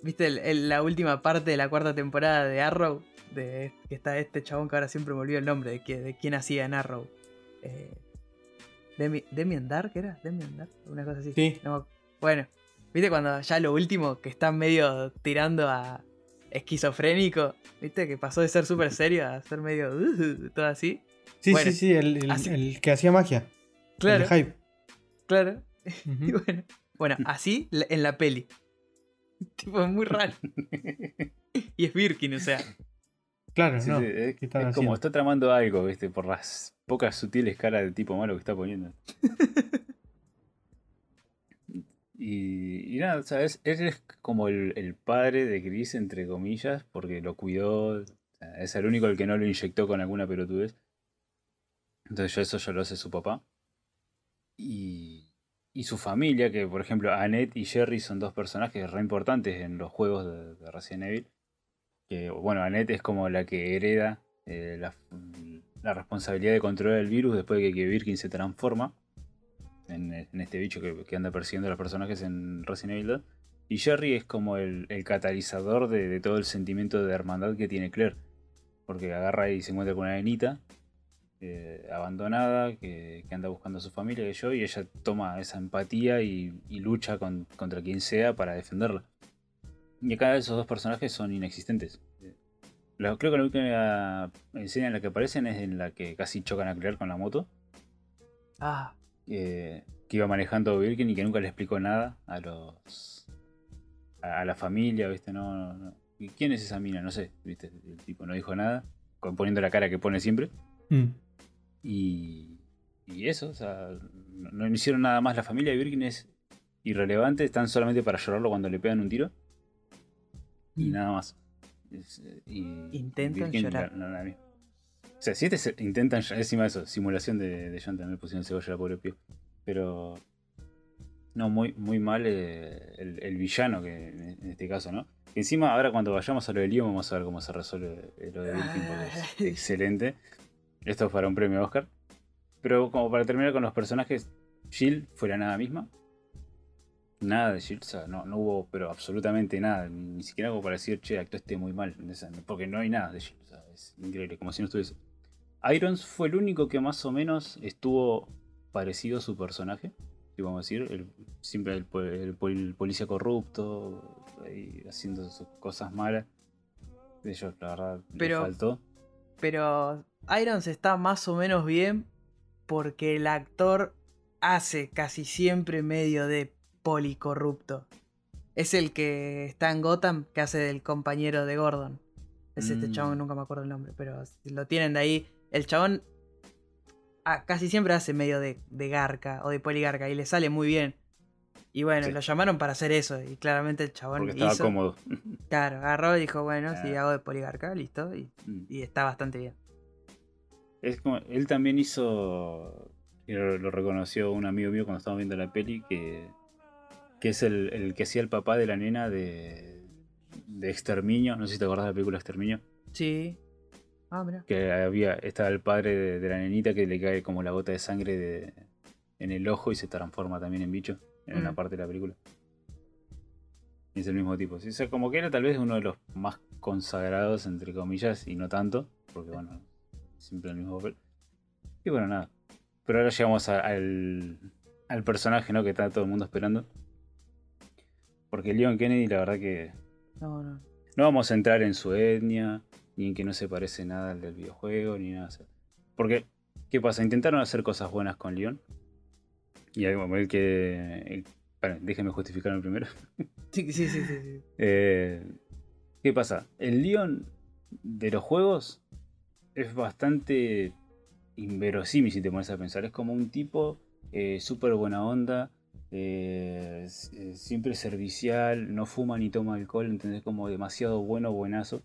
Speaker 1: ¿Viste el- el- la última parte de la cuarta temporada de Arrow? De, que está este chabón que ahora siempre me olvido el nombre, de, que, de quién hacía en Arrow. Eh, Demi, ¿Demian Dark era? ¿Demian Dark? Una cosa así.
Speaker 2: Sí.
Speaker 1: No bueno, ¿Viste cuando ya lo último, que está medio tirando a esquizofrénico? ¿Viste? Que pasó de ser súper serio a ser medio... uh, todo así.
Speaker 2: Sí,
Speaker 1: Bueno,
Speaker 2: sí, sí, el, el-
Speaker 1: así-
Speaker 2: el que hacía magia.
Speaker 1: Claro,
Speaker 2: El de hype.
Speaker 1: claro. Y bueno, bueno, así en la peli. tipo, es muy raro. y es Birkin, o sea.
Speaker 2: Claro,
Speaker 3: Sí,
Speaker 2: no.
Speaker 3: sí, es,
Speaker 2: ¿qué están
Speaker 3: es
Speaker 2: haciendo?
Speaker 3: como está tramando algo, ¿viste? Por las pocas sutiles caras de tipo malo que está poniendo. y, y nada, ¿sabes? Él es como el, el padre de Chris, entre comillas, porque lo cuidó. o sea, es el único el que no lo inyectó con alguna pelotudez. Entonces yo eso ya lo hace su papá. Y, y su familia, que por ejemplo Annette y Jerry son dos personajes re importantes en los juegos de, de Resident Evil. Que bueno, Annette es como la que hereda eh, la, responsabilidad de controlar el virus después de que, Birkin se transforma en, este bicho que, anda persiguiendo a los personajes en Resident Evil 2. Y Jerry es como el, catalizador de, de todo el sentimiento de hermandad que tiene Claire. Porque agarra y se encuentra con una nenita eh, abandonada que, que anda buscando a su familia que yo, y ella toma esa empatía y, y lucha con- contra quien sea para defenderla. Y acá esos dos personajes son inexistentes. Eh, la- creo que la última escena en la que aparecen es en la que casi chocan a Claire con la moto.
Speaker 1: Ah,
Speaker 3: eh, que iba manejando Birkin y que nunca le explicó nada a los. a, a la familia, ¿viste? No, no, no. ¿Y ¿Quién es esa mina? No sé, ¿viste? El tipo no dijo nada, poniendo la cara que pone siempre.
Speaker 2: Mm.
Speaker 3: Y, y eso, o sea, no, no hicieron nada más. La familia de Birkin es irrelevante, están solamente para llorarlo cuando le pegan un tiro. Y
Speaker 1: Mm.
Speaker 3: nada más. Es, eh, y
Speaker 1: Intentan llorar.
Speaker 3: no- no. O sea, si este se- intentan llorar, encima de eso, simulación de, de llanta, me pusieron cebolla la pobre pío. Pero. No, muy, muy mal eh, el, el villano que en este caso, ¿no? Encima, ahora cuando vayamos a lo del lío, vamos a ver cómo se resuelve eh, lo de Birkin, porque es
Speaker 1: Ay.
Speaker 3: excelente. Esto es para un premio Oscar. Pero como para terminar con los personajes, Jill fue la nada misma. Nada de Jill, o sea, no, no hubo, pero absolutamente nada. Ni, ni siquiera como para decir, che, actuaste muy mal. Porque no hay nada de Jill, o sea, es increíble, como si no estuviese. Irons fue el único que más o menos estuvo parecido a su personaje. Si vamos a decir, el, siempre el, po- el pol- el policía corrupto, ahí haciendo sus cosas malas. De ellos, la verdad,
Speaker 1: Pero-
Speaker 3: le faltó.
Speaker 1: Pero Irons está más o menos bien porque el actor hace casi siempre medio de policorrupto. Es el que está en Gotham, que hace del compañero de Gordon. Es este
Speaker 3: Mm.
Speaker 1: chabón, nunca me acuerdo el nombre, pero lo tienen de ahí. El chabón ah, casi siempre hace medio de, de garca o de poligarca y le sale muy bien. Y bueno,
Speaker 3: Sí.
Speaker 1: lo llamaron para hacer eso y claramente el chabón
Speaker 3: Porque estaba
Speaker 1: hizo.
Speaker 3: cómodo.
Speaker 1: Claro, agarró y dijo, bueno, si
Speaker 3: Ah.
Speaker 1: hago de poligarca, listo. Y,
Speaker 3: Mm.
Speaker 1: y está bastante bien.
Speaker 3: Es como, él también hizo, lo, lo reconoció un amigo mío cuando estábamos viendo la peli, que, que es el, el que hacía el papá de la nena de, de Exterminio, no sé si te acordás de la película Exterminio,
Speaker 1: Sí. Ah, mira.
Speaker 3: que había, estaba el padre de, de la nenita que le cae como la gota de sangre de- en el ojo y se transforma también en bicho en una
Speaker 1: Mm.
Speaker 3: parte de la película. Y es el mismo tipo. Sí, o sea, como que era tal vez uno de los más consagrados, entre comillas, y no tanto, porque bueno, siempre el mismo papel. Y bueno, nada. Pero ahora llegamos a- al, al personaje ¿no? que está todo el mundo esperando. Porque Leon Kennedy, la verdad que
Speaker 1: No, no.
Speaker 3: no vamos a entrar en su etnia, ni en que no se parece nada al del videojuego, ni nada. así. Porque, ¿qué pasa? Intentaron hacer cosas buenas con Leon. Y hay como el que. el- espera, déjenme justificarme primero.
Speaker 1: Sí, sí, sí, sí, sí.
Speaker 3: Eh, ¿Qué pasa? El Leon de los juegos es bastante inverosímil si te pones a pensar. Es como un tipo eh, súper buena onda, eh, eh, siempre servicial, no fuma ni toma alcohol, ¿entendés? Como demasiado bueno, buenazo.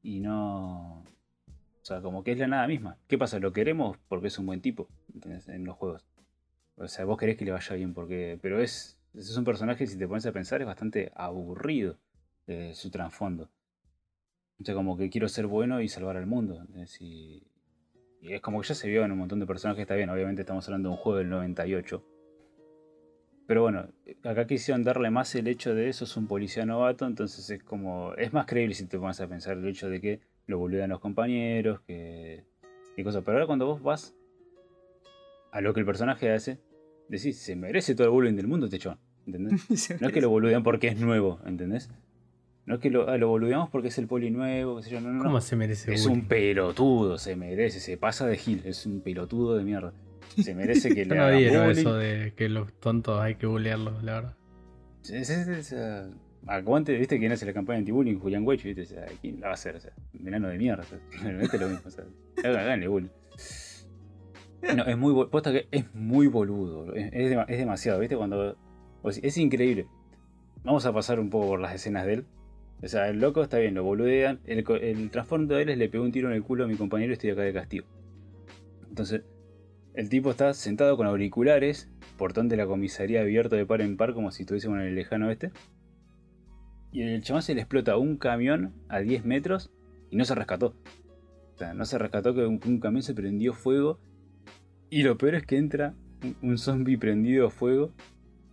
Speaker 3: Y no... O sea, como que es la nada misma. ¿Qué pasa? Lo queremos porque es un buen tipo, ¿entendés? En los juegos. O sea, vos querés que le vaya bien porque... Pero es... Es un personaje, si te pones a pensar, es bastante aburrido eh, su trasfondo. O sea, como que quiero ser bueno y salvar al mundo. ¿entendés? Y, y es como que ya se vio en un montón de personajes, está bien, obviamente estamos hablando de un juego del 98. Pero bueno, acá quisieron darle más el hecho de eso, es un policía novato, entonces es como. Es más creíble si te pones a pensar el hecho de que lo boludean los compañeros, que. y cosas. Pero ahora cuando vos vas a lo que el personaje hace, decís, se merece todo el bullying del mundo este chabón. ¿entendés? No es que lo boludean porque es nuevo, ¿entendés? No es que lo, ah, lo boludeamos porque es el poli nuevo, qué sé yo, no, no, no.
Speaker 2: ¿Cómo se merece
Speaker 3: Es
Speaker 2: bullying?
Speaker 3: un pelotudo, se merece, se pasa de gil, es un pelotudo de mierda. Se merece que le
Speaker 2: no
Speaker 3: hagan bullying.
Speaker 2: eso de que los tontos hay que bullearlos, la verdad.
Speaker 3: Es, es- es, aguante, viste quién hace la campaña anti-bullying, Julián Weich, viste, o sea, ¿quién la va a hacer? O sea, un enano de mierda, o sea, realmente lo mismo, o sea, háganle bullying. No, es muy, posta que es muy boludo, es, es dema- es demasiado, viste, cuando, es increíble. Vamos a pasar un poco por las escenas de él. O sea, el loco está bien, lo boludean. El, el trasfondo de él es le pegó un tiro en el culo a mi compañero y estoy acá de castigo. Entonces, el tipo está sentado con auriculares, portón de la comisaría abierto de par en par como si estuviésemos en el lejano oeste. Y el chabón se le explota un camión a 10 metros y no se rescató. O sea, no se rescató que un camión se prendió fuego. Y lo peor es que entra un, zombie prendido a fuego.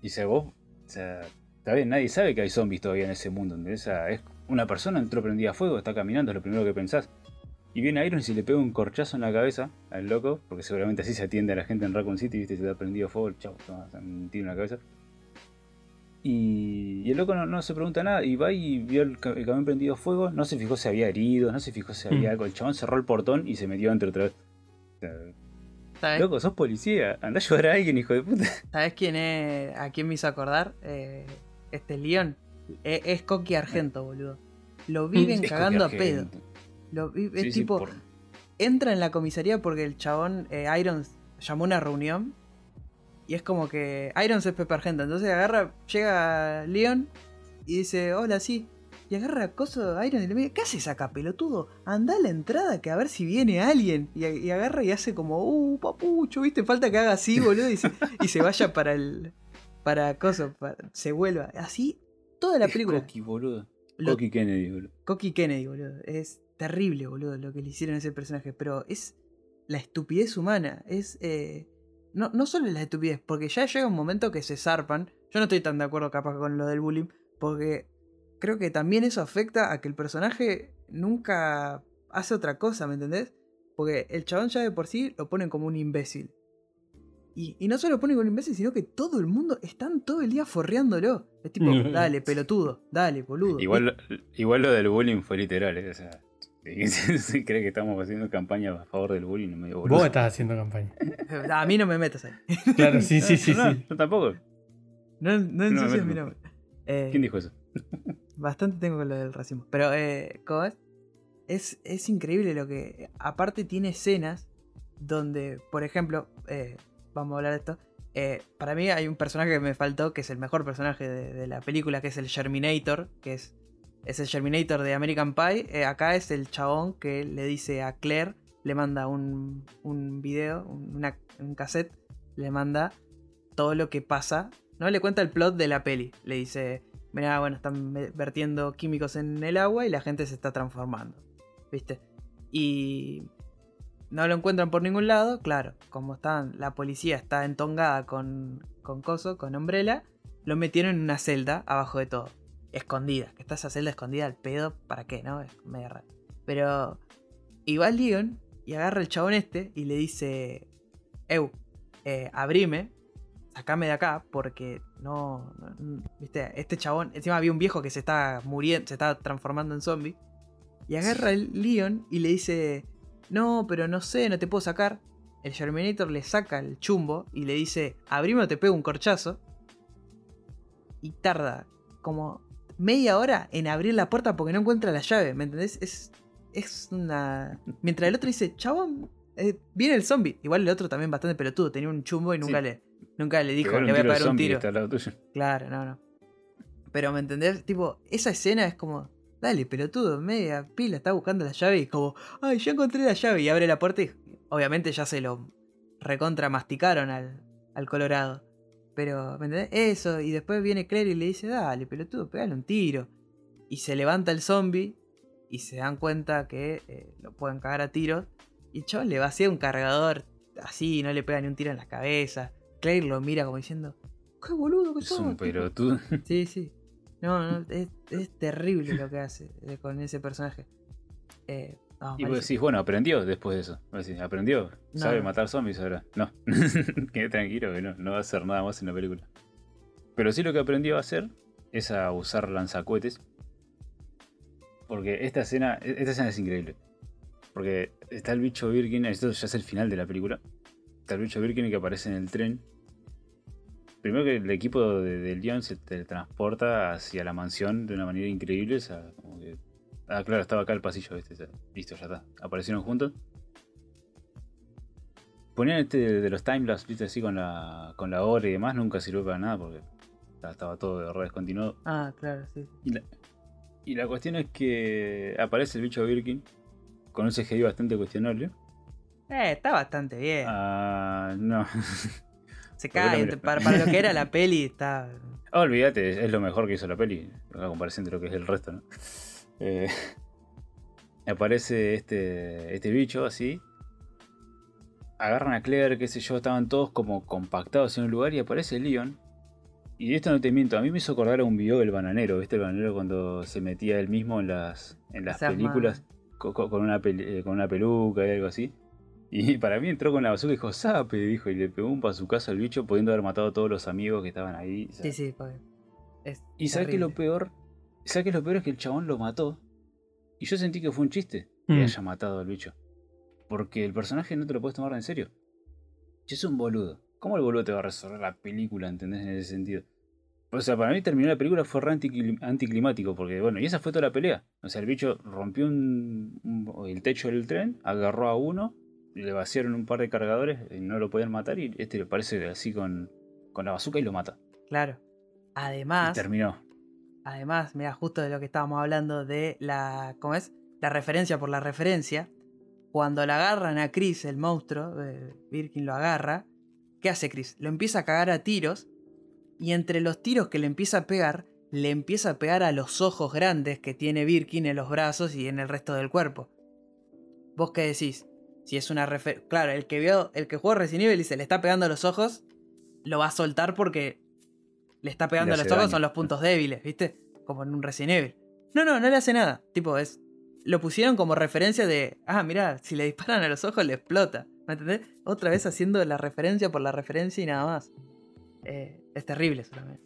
Speaker 3: Y se vos, o sea, está bien, nadie sabe que hay zombies todavía en ese mundo. ¿entendés? O sea, es una persona entró prendida a fuego, está caminando, es lo primero que pensás. Y viene Iron y le pega un corchazo en la cabeza al loco, porque seguramente así se atiende a la gente en Raccoon City, viste, se te ha prendido fuego, chau, toma, un tiro en la cabeza. Y, y el loco no, no se pregunta nada, y va y vio el, el camión prendido a fuego, no se fijó si había herido, no se fijó si había
Speaker 2: Mm.
Speaker 3: algo. El chabón cerró el portón y se metió dentro otra vez. O sea,
Speaker 1: ¿Sabes,
Speaker 3: loco, sos policía, anda a ayudar a alguien, hijo de puta.
Speaker 1: ¿Sabes quién es? ¿A quién me hizo acordar? Eh, este León. Eh, es Coqui Argento, boludo. Lo viven
Speaker 3: Es
Speaker 1: cagando a pedo. Lo es
Speaker 3: sí,
Speaker 1: tipo,
Speaker 3: por-
Speaker 1: entra en la comisaría porque el chabón eh, Irons llamó a una reunión. Y es como que Irons es Pepe Argento. Entonces agarra, llega Leon y dice, hola, sí. Y agarra a coso a Irons y le dice, ¿qué haces acá, pelotudo? Anda a la entrada que a ver si viene alguien. Y, y agarra y hace como, uh, papucho, ¿viste? Falta que haga así, boludo. Y se, y se vaya para el. Para coso, para- se vuelva. Así toda la
Speaker 3: es
Speaker 1: película.
Speaker 3: Coqui, boludo.
Speaker 1: Lo-
Speaker 3: Coqui Kennedy, boludo.
Speaker 1: Coqui Kennedy, boludo. Es terrible, boludo, lo que le hicieron a ese personaje. Pero es la estupidez humana. Es. eh, no, no solo la estupidez, porque ya llega un momento que se zarpan. Yo no estoy tan de acuerdo capaz con lo del bullying. Porque creo que también eso afecta a que el personaje nunca hace otra cosa, ¿me entendés? Porque el chabón ya de por sí lo ponen como un imbécil. Y, y no solo lo ponen como un imbécil, sino que todo el mundo están todo el día forreándolo. Es tipo, dale, pelotudo, dale, boludo.
Speaker 3: Igual, igual lo del bullying fue literal, ¿eh? o sea, cree que estamos haciendo campaña a favor del bullying, no me digo boludo.
Speaker 2: Vos estás haciendo campaña.
Speaker 1: A mí no me metas ahí.
Speaker 2: Claro, sí, sí, sí,
Speaker 3: no,
Speaker 2: sí.
Speaker 3: Yo tampoco.
Speaker 1: No, no ensucias
Speaker 3: meto.
Speaker 1: mi nombre. Eh,
Speaker 3: ¿Quién dijo eso?
Speaker 1: Bastante tengo con lo del racismo. Pero, eh, ¿cómo es? Es, es increíble lo que. Aparte, tiene escenas donde, por ejemplo, eh, vamos a hablar de esto. eh, para mí hay un personaje que me faltó, que es el mejor personaje de, la película, que es el Germinator, que es, es el Germinator de American Pie. Acá es el chabón que le dice a Claire, le manda un, un video, un, una- un cassette, le manda todo lo que pasa. No le cuenta el plot de la peli. Le dice, mira, bueno, están vertiendo químicos en el agua y la gente se está transformando. ¿Viste? Y no lo encuentran por ningún lado, claro, como están, la policía está entongada con, con Coso, con Umbrella, lo metieron en una celda abajo de todo, escondida, que está esa celda escondida al pedo, ¿para qué? ¿No? Es medio raro. Pero y va Leon y agarra el chabón este y le dice, Eu, eh, abrime, sacame de acá, porque no, no- viste, este chabón, encima había un viejo que se está muriendo, se está transformando en zombie. Y agarra el Leon y le dice, no, pero no sé, no te puedo sacar. El Germinator le saca el chumbo y le dice, abrime o te pego un corchazo. Y tarda como media hora en abrir la puerta porque no encuentra la llave, ¿me entendés? Es, es una... Mientras el otro dice, chabón, eh, viene el zombie. Igual el otro también bastante pelotudo, tenía un chumbo y nunca,
Speaker 3: Sí.
Speaker 1: le, nunca le dijo, le voy a pegar un tiro. Claro, no, no. Pero ¿me entendés? Tipo, esa escena es como, dale, pelotudo, media pila, está buscando la llave y como, ay, ya encontré la llave y abre la puerta y obviamente ya se lo recontra masticaron al, al Colorado. Pero, ¿me entendés? Eso, y después viene Claire y le dice, dale, pelotudo, pegale un tiro. Y se levanta el zombie y se dan cuenta que eh, lo pueden cagar a tiros. Y chaval le vacía un cargador así, no le pega ni un tiro en la cabeza. Claire lo mira como diciendo, qué boludo que
Speaker 3: Es
Speaker 1: sos.
Speaker 3: un
Speaker 1: tipo".
Speaker 3: pelotudo.
Speaker 1: Sí, sí. No, no, es, es terrible lo que hace eh, con ese personaje. Eh, no,
Speaker 3: Y vos decís, bueno, aprendió después de eso. Decís, aprendió.
Speaker 1: No,
Speaker 3: Sabe
Speaker 1: no.
Speaker 3: matar zombies ahora. No. Quede tranquilo que no, no va a hacer nada más en la película. Pero sí lo que aprendió a hacer es a usar lanzacohetes. Porque esta escena, esta escena es increíble. Porque está el bicho Birkin, esto ya es el final de la película. Está el bicho Birkin que aparece en el tren. Primero que el equipo de, de Leon se teletransporta hacia la mansión de una manera increíble. O sea, como que- ah, claro, estaba acá el pasillo. Este, listo, ya está. Aparecieron juntos. Ponían este de, de los timelapse, viste, así con la, con la hora y demás. Nunca sirvió para nada porque estaba, todo re descontinuado.
Speaker 1: Ah, claro, sí.
Speaker 3: Y la, y la cuestión es que aparece el bicho Birkin con un CGI bastante cuestionable.
Speaker 1: Eh, está bastante bien.
Speaker 3: Ah, no.
Speaker 1: Se
Speaker 3: ¿por qué
Speaker 1: cae.
Speaker 3: no me-
Speaker 1: Para, para lo que era la peli, está.
Speaker 3: Ah, olvídate, es lo mejor que hizo la peli, a comparación de lo que es el resto, ¿no? Eh, aparece este, este bicho así. Agarran a Claire, qué sé yo, estaban todos como compactados en un lugar y aparece Leon. Y esto no te miento, a mí me hizo acordar a un video del bananero, ¿viste? El bananero cuando se metía él mismo en las, en las
Speaker 1: Esas
Speaker 3: películas co- co- con, una peli- eh, con una peluca y algo así. Y para mí entró con la bazooka y dijo, ¡Sape! Dijo, y le pegó un pazucazo al bicho, pudiendo haber matado a todos los amigos que estaban ahí.
Speaker 1: Sí, sí, porque es
Speaker 3: y sabes que lo peor, sabes que lo peor es que el chabón lo mató. Y yo sentí que fue un chiste que
Speaker 2: Mm.
Speaker 3: haya matado al bicho. Porque el personaje no te lo puedes tomar en serio. Es un boludo. ¿Cómo el boludo te va a resolver la película, entendés, en ese sentido? O sea, para mí terminar la película fue re anticlim- anticlimático, porque bueno, y esa fue toda la pelea. O sea, el bicho rompió un- un- el techo del tren, agarró a uno, le vaciaron un par de cargadores, y no lo podían matar, y este le parece así con, con la bazooka y lo mata.
Speaker 1: Claro.
Speaker 3: Y
Speaker 1: Además,
Speaker 3: terminó.
Speaker 1: además, mira, justo de lo que estábamos hablando de la. ¿Cómo es? La referencia por la referencia. Cuando la agarran a Chris, el monstruo, eh, Birkin lo agarra. ¿Qué hace Chris? Lo empieza a cagar a tiros. Y entre los tiros que le empieza a pegar, le empieza a pegar a los ojos grandes que tiene Birkin en los brazos y en el resto del cuerpo. ¿Vos qué decís? Si es una referencia. Claro, el que vio, el que jugó Resident Evil y se le está pegando a los ojos, lo va a soltar porque le está pegando a los ojos,
Speaker 3: daño.
Speaker 1: son los puntos débiles, ¿viste? Como en un Resident Evil. No, no, no le hace nada. Tipo, es. Lo pusieron como referencia de. Ah, mirá, si le disparan a los ojos le explota. ¿Me entendés? Otra vez haciendo la referencia por la referencia y nada más. Eh, es terrible también.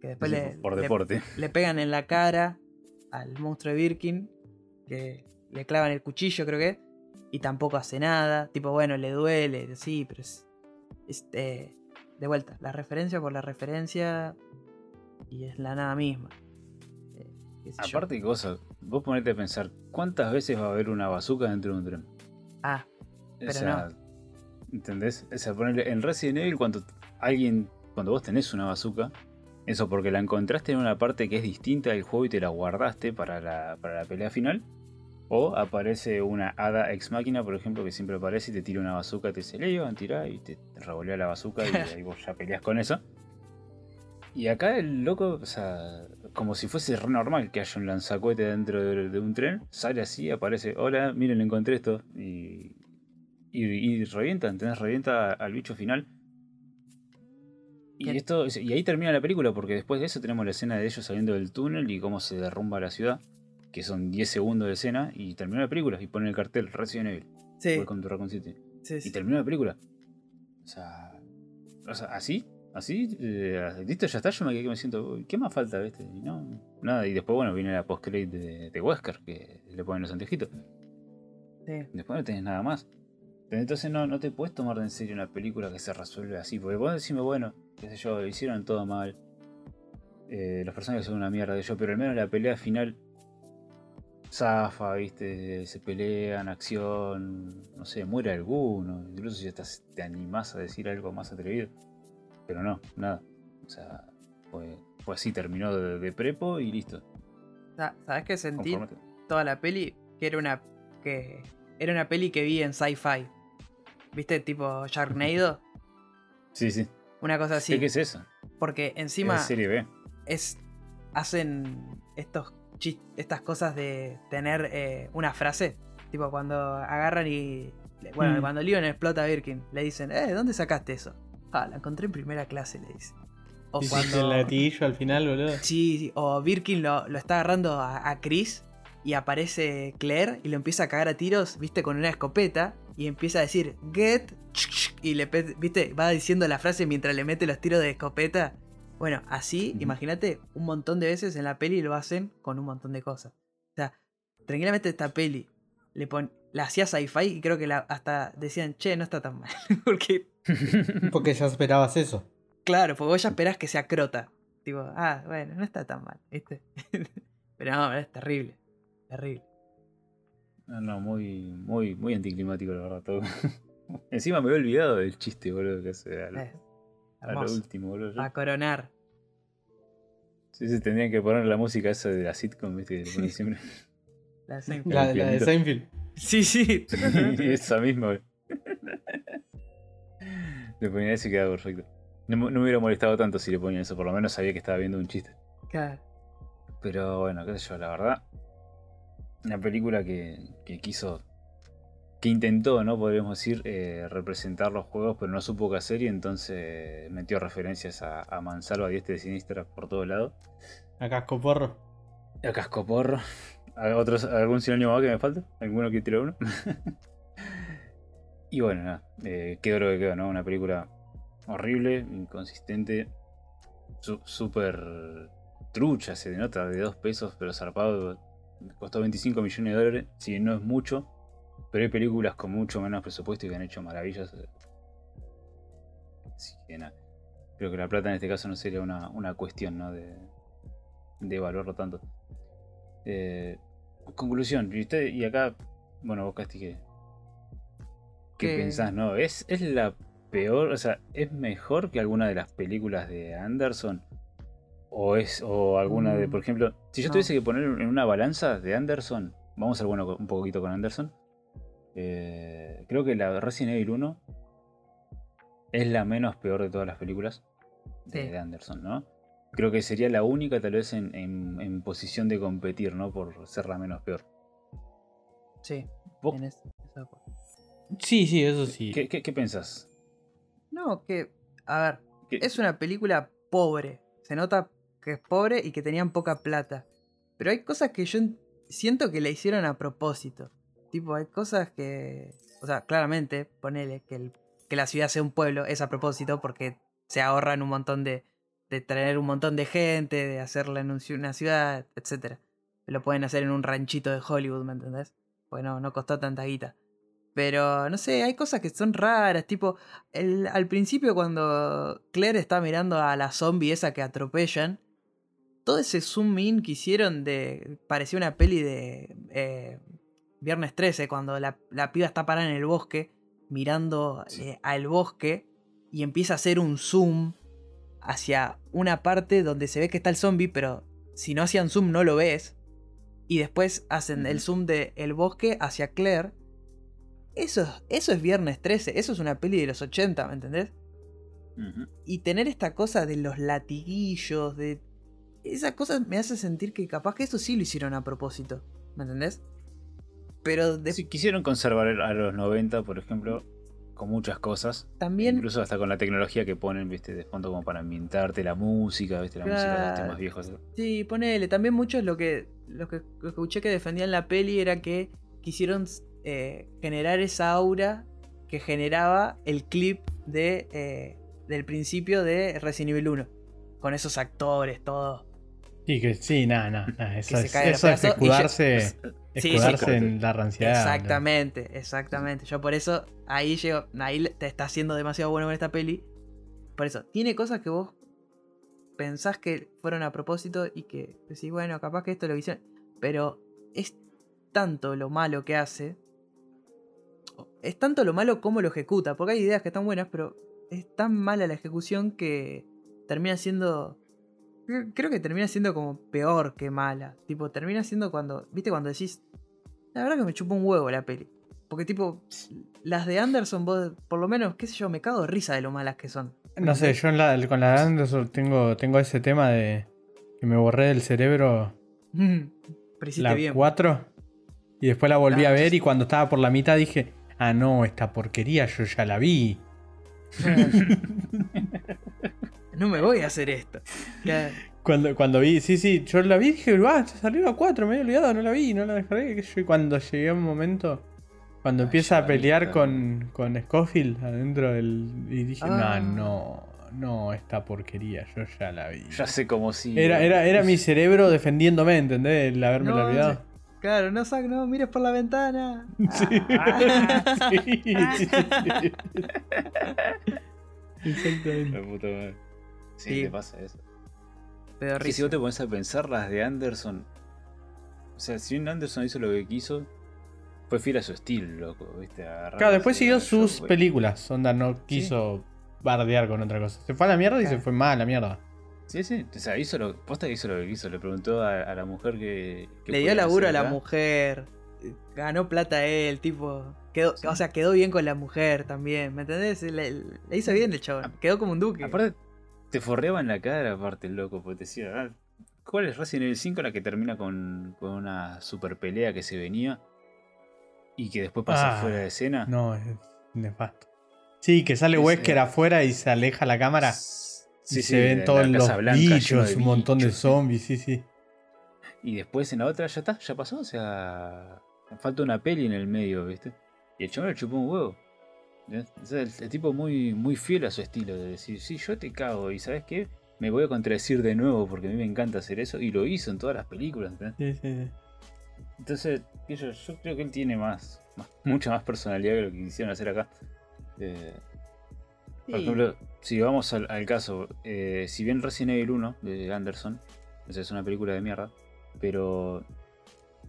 Speaker 1: Que después
Speaker 3: Sí,
Speaker 1: le,
Speaker 3: por
Speaker 1: le-
Speaker 3: deporte.
Speaker 1: le pegan en la cara al monstruo de Birkin. Que le clavan el cuchillo, creo que. Y tampoco hace nada. Tipo, bueno, le duele, sí, pero es. es, eh, de vuelta, la referencia por la referencia. Y es la nada misma. Eh.
Speaker 3: Aparte, de cosa, vos ponete a pensar, ¿cuántas veces va a haber una bazooka dentro de un tren?
Speaker 1: Ah,
Speaker 3: O
Speaker 1: Pero
Speaker 3: sea, ¿entendés? O sea, ponerle en Resident Evil cuando alguien, cuando vos tenés una bazooka, eso porque la encontraste en una parte que es distinta del juego y te la guardaste para la, para la pelea final. O aparece una hada ex máquina, por ejemplo, que siempre aparece y te tira una bazooka, te dice, Leon, tirá, y te, revolea la bazooka y ahí vos ya peleas con eso. Y acá el loco, o sea, como si fuese re normal que haya un lanzacohete dentro de, de un tren, sale así, aparece, hola, miren, encontré esto, y, y, y revienta, ¿entendés? Revienta al bicho final. Y, esto, y ahí termina la película, porque después de eso tenemos la escena de ellos saliendo del túnel y cómo se derrumba la ciudad, que son 10 segundos de escena, y terminó la película, y pone el cartel Resident Evil,
Speaker 1: sí,
Speaker 3: to Raccoon City.
Speaker 1: sí,
Speaker 3: Y terminó la película. O sea, o sea así, así, eh, listo, ya está, yo me quedé que me siento, "Uy, ¿qué más falta? ¿viste? Y no, nada, y después, bueno, viene la post-credit de, de Wesker, que le ponen los antejitos.
Speaker 1: sí.
Speaker 3: Después no tenés nada más. Entonces no, no te puedes tomar de en serio una película que se resuelve así. Porque vos decime, bueno, qué sé yo, hicieron todo mal. eh, los personajes son una mierda de yo, pero al menos la pelea final zafa, viste, se pelean, acción, no sé, muere alguno, incluso si estás, te animás a decir algo más atrevido. Pero no, nada. O sea, fue, fue así, terminó de, de prepo y listo.
Speaker 1: Sa- ¿Sabes qué sentí?
Speaker 3: Conformate.
Speaker 1: toda la peli que era una que era una peli que vi en sci-fi. ¿Viste? Tipo Sharknado,
Speaker 3: Sí, sí.
Speaker 1: una cosa así.
Speaker 3: ¿Qué es eso?
Speaker 1: Porque
Speaker 3: Es
Speaker 1: encima
Speaker 3: serie B.
Speaker 1: es hacen estos estas cosas de tener eh, una frase, tipo cuando agarran y bueno,
Speaker 2: Mm.
Speaker 1: cuando Leon explota a Birkin, le dicen, "Eh, ¿dónde sacaste eso?" Ah, la encontré en primera clase, le dice. O
Speaker 2: Y
Speaker 1: cuando
Speaker 2: el latillo al final, boludo.
Speaker 1: Sí, sí, o Birkin lo, lo está agarrando a, a Chris y aparece Claire y lo empieza a cagar a tiros, viste, con una escopeta y empieza a decir get y le viste, va diciendo la frase mientras le mete los tiros de escopeta Bueno, así, imagínate, un montón de veces en la peli lo hacen con un montón de cosas. O sea, tranquilamente esta peli le pon, la hacía sci-fi y creo que la, hasta decían, che, no está tan mal. porque,
Speaker 2: Porque ya esperabas eso.
Speaker 1: claro, porque vos ya esperás que sea crota. Tipo, ah, bueno, no está tan mal, ¿viste? Pero no, es terrible. Terrible.
Speaker 3: No, no, muy, muy, muy anticlimático, la verdad, todo. Encima me había olvidado del chiste, boludo, que hace a lo, último, boludo.
Speaker 1: A coronar.
Speaker 3: Sí, sí, tendrían que poner la música esa de la sitcom, viste, que le ponen siempre.
Speaker 1: La hacen-
Speaker 2: La, la de. Seinfeld.
Speaker 1: Sí, sí.
Speaker 3: esa misma, boludo. Le ponía eso y quedaba perfecto. No, me- no me hubiera molestado tanto si le ponía eso, por lo menos sabía que estaba viendo un chiste.
Speaker 1: Claro.
Speaker 3: Pero bueno, qué sé yo, la verdad. Una película que, que quiso. Que intentó, ¿no? Podríamos decir, eh, representar los juegos, pero no supo qué hacer y entonces metió referencias a, a Mansalva, Diestra y Sinistra por todos lados.
Speaker 2: A casco porro.
Speaker 3: A Cascoporro. ¿A otros, ¿Algún sinónimo más que me falta? ¿Alguno que tire uno? y bueno, nada. Eh, quedó lo que quedó, ¿no? Una película horrible, inconsistente, su- súper trucha, se denota, de dos pesos, pero zarpado. Costó 25 millones de dólares, si no es mucho, pero hay películas con mucho menos presupuesto y que han hecho maravillas. Así que nada. Creo que la plata en este caso no sería una, una cuestión, ¿no? De, de evaluarlo tanto. Eh, conclusión, y, usted, y acá, bueno, vos Casti, ¿qué, pensás? No, ¿Es, ¿Es la peor, o sea, es mejor que alguna de las películas de Anderson? ¿O es, o alguna de,
Speaker 1: Mm,
Speaker 3: por ejemplo, si yo
Speaker 1: no.
Speaker 3: tuviese que poner en una balanza de Anderson, vamos a ver bueno, un poquito con Anderson. Eh, creo que la Resident Evil 1 es la menos peor de todas las películas de,
Speaker 1: Sí.
Speaker 3: de Anderson, ¿no? Creo que sería la única tal vez en, en- en posición de competir, ¿no? Por ser la menos peor.
Speaker 1: Sí.
Speaker 3: ¿Vos
Speaker 1: en eso- eso de acuerdo.
Speaker 2: Sí, sí, eso sí.
Speaker 3: ¿Qué, qué, qué pensás?
Speaker 1: No, que. A ver.
Speaker 3: ¿Qué-
Speaker 1: Es una película pobre. Se nota que es pobre y que tenían poca plata. Pero hay cosas que yo en- siento que la hicieron a propósito. Tipo, hay cosas que. O sea, claramente, ponele que, la ciudad sea un pueblo es a propósito porque se ahorran un montón de. de traer un montón de gente, de hacerla en una ciudad, etc. Lo pueden hacer en un ranchito de Hollywood, ¿me entendés? Porque no, no costó tanta guita. Pero no sé, hay cosas que son raras, tipo, al principio cuando Claire está mirando a la zombie esa que atropellan, todo ese zoom in que hicieron de... parecía una peli de eh, Viernes 13, cuando la, la piba está parada en el bosque, mirando
Speaker 3: Sí.
Speaker 1: eh, al bosque, y empieza a hacer un zoom hacia una parte donde se ve que está el zombie, pero si no hacían zoom no lo ves. Y después hacen el zoom de el bosque hacia Claire. Eso, eso es Viernes 13, eso es una peli de los 80, ¿me entendés? Y tener esta cosa de los latiguillos, de... Esa cosa me hace sentir que capaz que eso sí lo hicieron a propósito, ¿me entendés? Pero de-
Speaker 3: Sí, quisieron conservar a los 90, por ejemplo, con muchas cosas.
Speaker 1: también...
Speaker 3: Incluso hasta con la tecnología que ponen, viste, de fondo como para ambientarte la música, viste, la música de los temas viejos.
Speaker 1: Sí, ponele. También muchos lo que, lo que lo que escuché que defendían la peli era que quisieron eh, generar esa aura que generaba el clip de, eh, del principio de Resident Evil 1. Con esos actores, todo.
Speaker 2: Sí, que sí, nada, nada. Nah, eso
Speaker 1: se
Speaker 2: es, eso es
Speaker 1: y ya-
Speaker 2: escudarse,
Speaker 1: Sí, sí,
Speaker 2: en la ranciedad.
Speaker 1: Exactamente, exactamente. Yo por eso ahí llego, ahí te está haciendo demasiado bueno con esta peli. Por eso, tiene cosas que vos pensás que fueron a propósito y que decís, bueno, capaz que esto lo hicieron. Pero es tanto lo malo que hace. Es tanto lo malo como lo ejecuta. Porque hay ideas que están buenas, pero es tan mala la ejecución que termina siendo. Creo que termina siendo como peor que mala. Tipo, termina siendo cuando. ¿Viste cuando decís? La verdad que me chupó un huevo la peli. Porque tipo, las de Anderson, vos, por lo menos, qué sé yo, me cago de risa de lo malas que son.
Speaker 2: No sé, yo en la- con la de Anderson tengo, tengo ese tema de que me borré del cerebro la
Speaker 1: bien.
Speaker 2: 4 y después la volví a ver
Speaker 1: sí.
Speaker 2: y cuando estaba por la mitad dije, ah no, esta porquería yo ya la vi.
Speaker 1: No me voy a hacer esto.
Speaker 2: Cuando, cuando vi, sí, sí, yo la vi dije, ah, salió a 4, me había olvidado, no la vi, no la descargué. sé yo, Y cuando llegué a un momento, cuando empieza a pelear
Speaker 3: vi,
Speaker 2: con, con Scofield adentro del. Y dije,
Speaker 1: Ah.
Speaker 2: no, no, no, esta porquería, yo ya la vi.
Speaker 3: Ya sé cómo sí.
Speaker 2: Era, era, era mi cerebro defendiéndome, ¿entendés? El haberme
Speaker 1: No,
Speaker 2: olvidado.
Speaker 1: sí. Claro, no sac, no mires por la ventana.
Speaker 2: Sí.
Speaker 1: Ah.
Speaker 2: Sí, sí, sí. Exactamente.
Speaker 3: La puta madre. Sí,
Speaker 1: Sí.
Speaker 3: te pasa eso.
Speaker 1: Pero
Speaker 3: Es que si vos te pones a pensar las de Anderson. O sea, si bien Anderson hizo lo que quiso, fue fiel a su estilo, loco, ¿viste? Agarrar
Speaker 2: Claro,
Speaker 3: la
Speaker 2: después siguió sus películas. Onda, no quiso bardear con otra cosa. Se fue a la mierda y
Speaker 1: Claro.
Speaker 2: se fue mal a la mierda.
Speaker 3: Sí, sí. O sea, hizo lo, posta que hizo lo que quiso. Le preguntó a, a la mujer que. que
Speaker 1: Le dio laburo a
Speaker 3: hacer
Speaker 1: la
Speaker 3: acá.
Speaker 1: mujer. Ganó plata a él, tipo. Quedó,
Speaker 3: Sí.
Speaker 1: O sea, quedó bien con la mujer también. ¿Me entendés? Le, le hizo bien el chabón. Quedó como un duque.
Speaker 3: Aparte, te forreaba en la cara, aparte, el loco, porque te decía. ah, ¿Cuál es Resident Evil 5? La que termina con, con una super pelea que se venía. Y que después pasa
Speaker 2: Ah,
Speaker 3: fuera de escena.
Speaker 2: No, es nefasto. Sí, que sale
Speaker 3: Es,
Speaker 2: Wesker
Speaker 3: eh,
Speaker 2: afuera y se aleja la cámara.
Speaker 3: Sí,
Speaker 2: y
Speaker 3: sí,
Speaker 2: se ven todos los
Speaker 3: Blanca
Speaker 2: bichos, un montón de zombies, sí, sí.
Speaker 3: Y después en la otra ya está, ya pasó, o sea. Falta una peli en el medio, ¿viste? Y el chaval le chupó un huevo. El, el tipo muy, muy fiel a su estilo, de decir, sí, yo te cago, y ¿sabes qué? Me voy a contradecir de nuevo porque a mí me encanta hacer eso, y lo hizo en todas las películas.
Speaker 2: Sí, sí, sí.
Speaker 3: Entonces, yo, yo creo que él tiene más, más- mucha más personalidad que lo que quisieron hacer acá. Eh, por ejemplo, si vamos al, al caso, eh, si bien Resident Evil 1 de Anderson, es una película de mierda, pero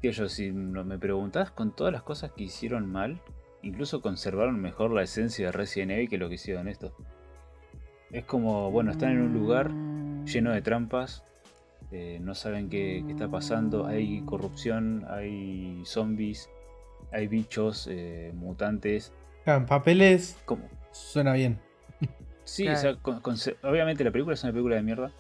Speaker 3: yo, si me preguntás con todas las cosas que hicieron mal, incluso conservaron mejor la esencia de Resident Evil que lo que hicieron esto. Es como, bueno, están en un lugar lleno de trampas, eh, no saben qué, qué está pasando, hay corrupción, hay zombies, hay bichos, eh, mutantes.
Speaker 2: En papeles
Speaker 3: ¿Cómo?
Speaker 2: suena bien.
Speaker 3: Sí,
Speaker 1: Claro.
Speaker 3: o sea, con- con- obviamente la película es una película de mierda,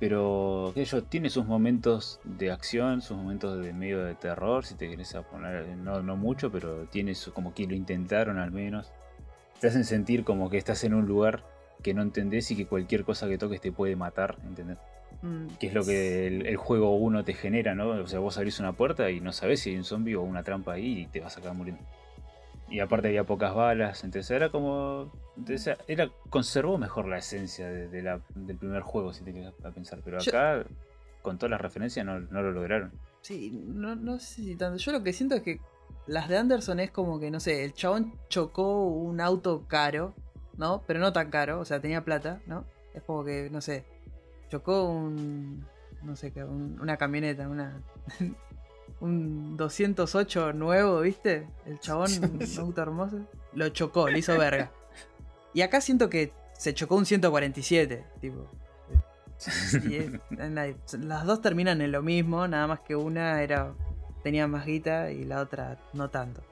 Speaker 3: pero tiene sus momentos de acción, sus momentos de medio de terror, si te querés poner, no, no mucho, pero tiene su, como que lo intentaron al menos. Te hacen sentir como que estás en un lugar que no entendés y que cualquier cosa que toques te puede matar, ¿entendés?
Speaker 1: Mm,
Speaker 3: Que es lo que el, el juego 1 te genera, ¿no? O sea, vos abrís una puerta y no sabés si hay un zombie o una trampa ahí y te vas a acabar muriendo. Y aparte había pocas balas, entonces era como. Entonces era, conservó mejor la esencia de, de la- del primer juego, si te quedas a pensar. Pero
Speaker 1: Yo-
Speaker 3: acá, con todas las referencias, no, no lo lograron.
Speaker 1: Sí, no, no sé si tanto. Yo lo que siento es que las de Anderson es como que, no sé, el chabón chocó un auto caro, ¿no? Pero no tan caro, o sea, tenía plata, ¿no? Es como que, no sé, chocó un. No sé qué, un- una camioneta, una. un 208 nuevo, ¿viste? El chabón, un auto hermoso. Lo chocó, le hizo verga. Y acá siento que se chocó un 147, tipo. Y es- la- las dos terminan en lo mismo, nada más que una era tenía más guita y la otra no tanto.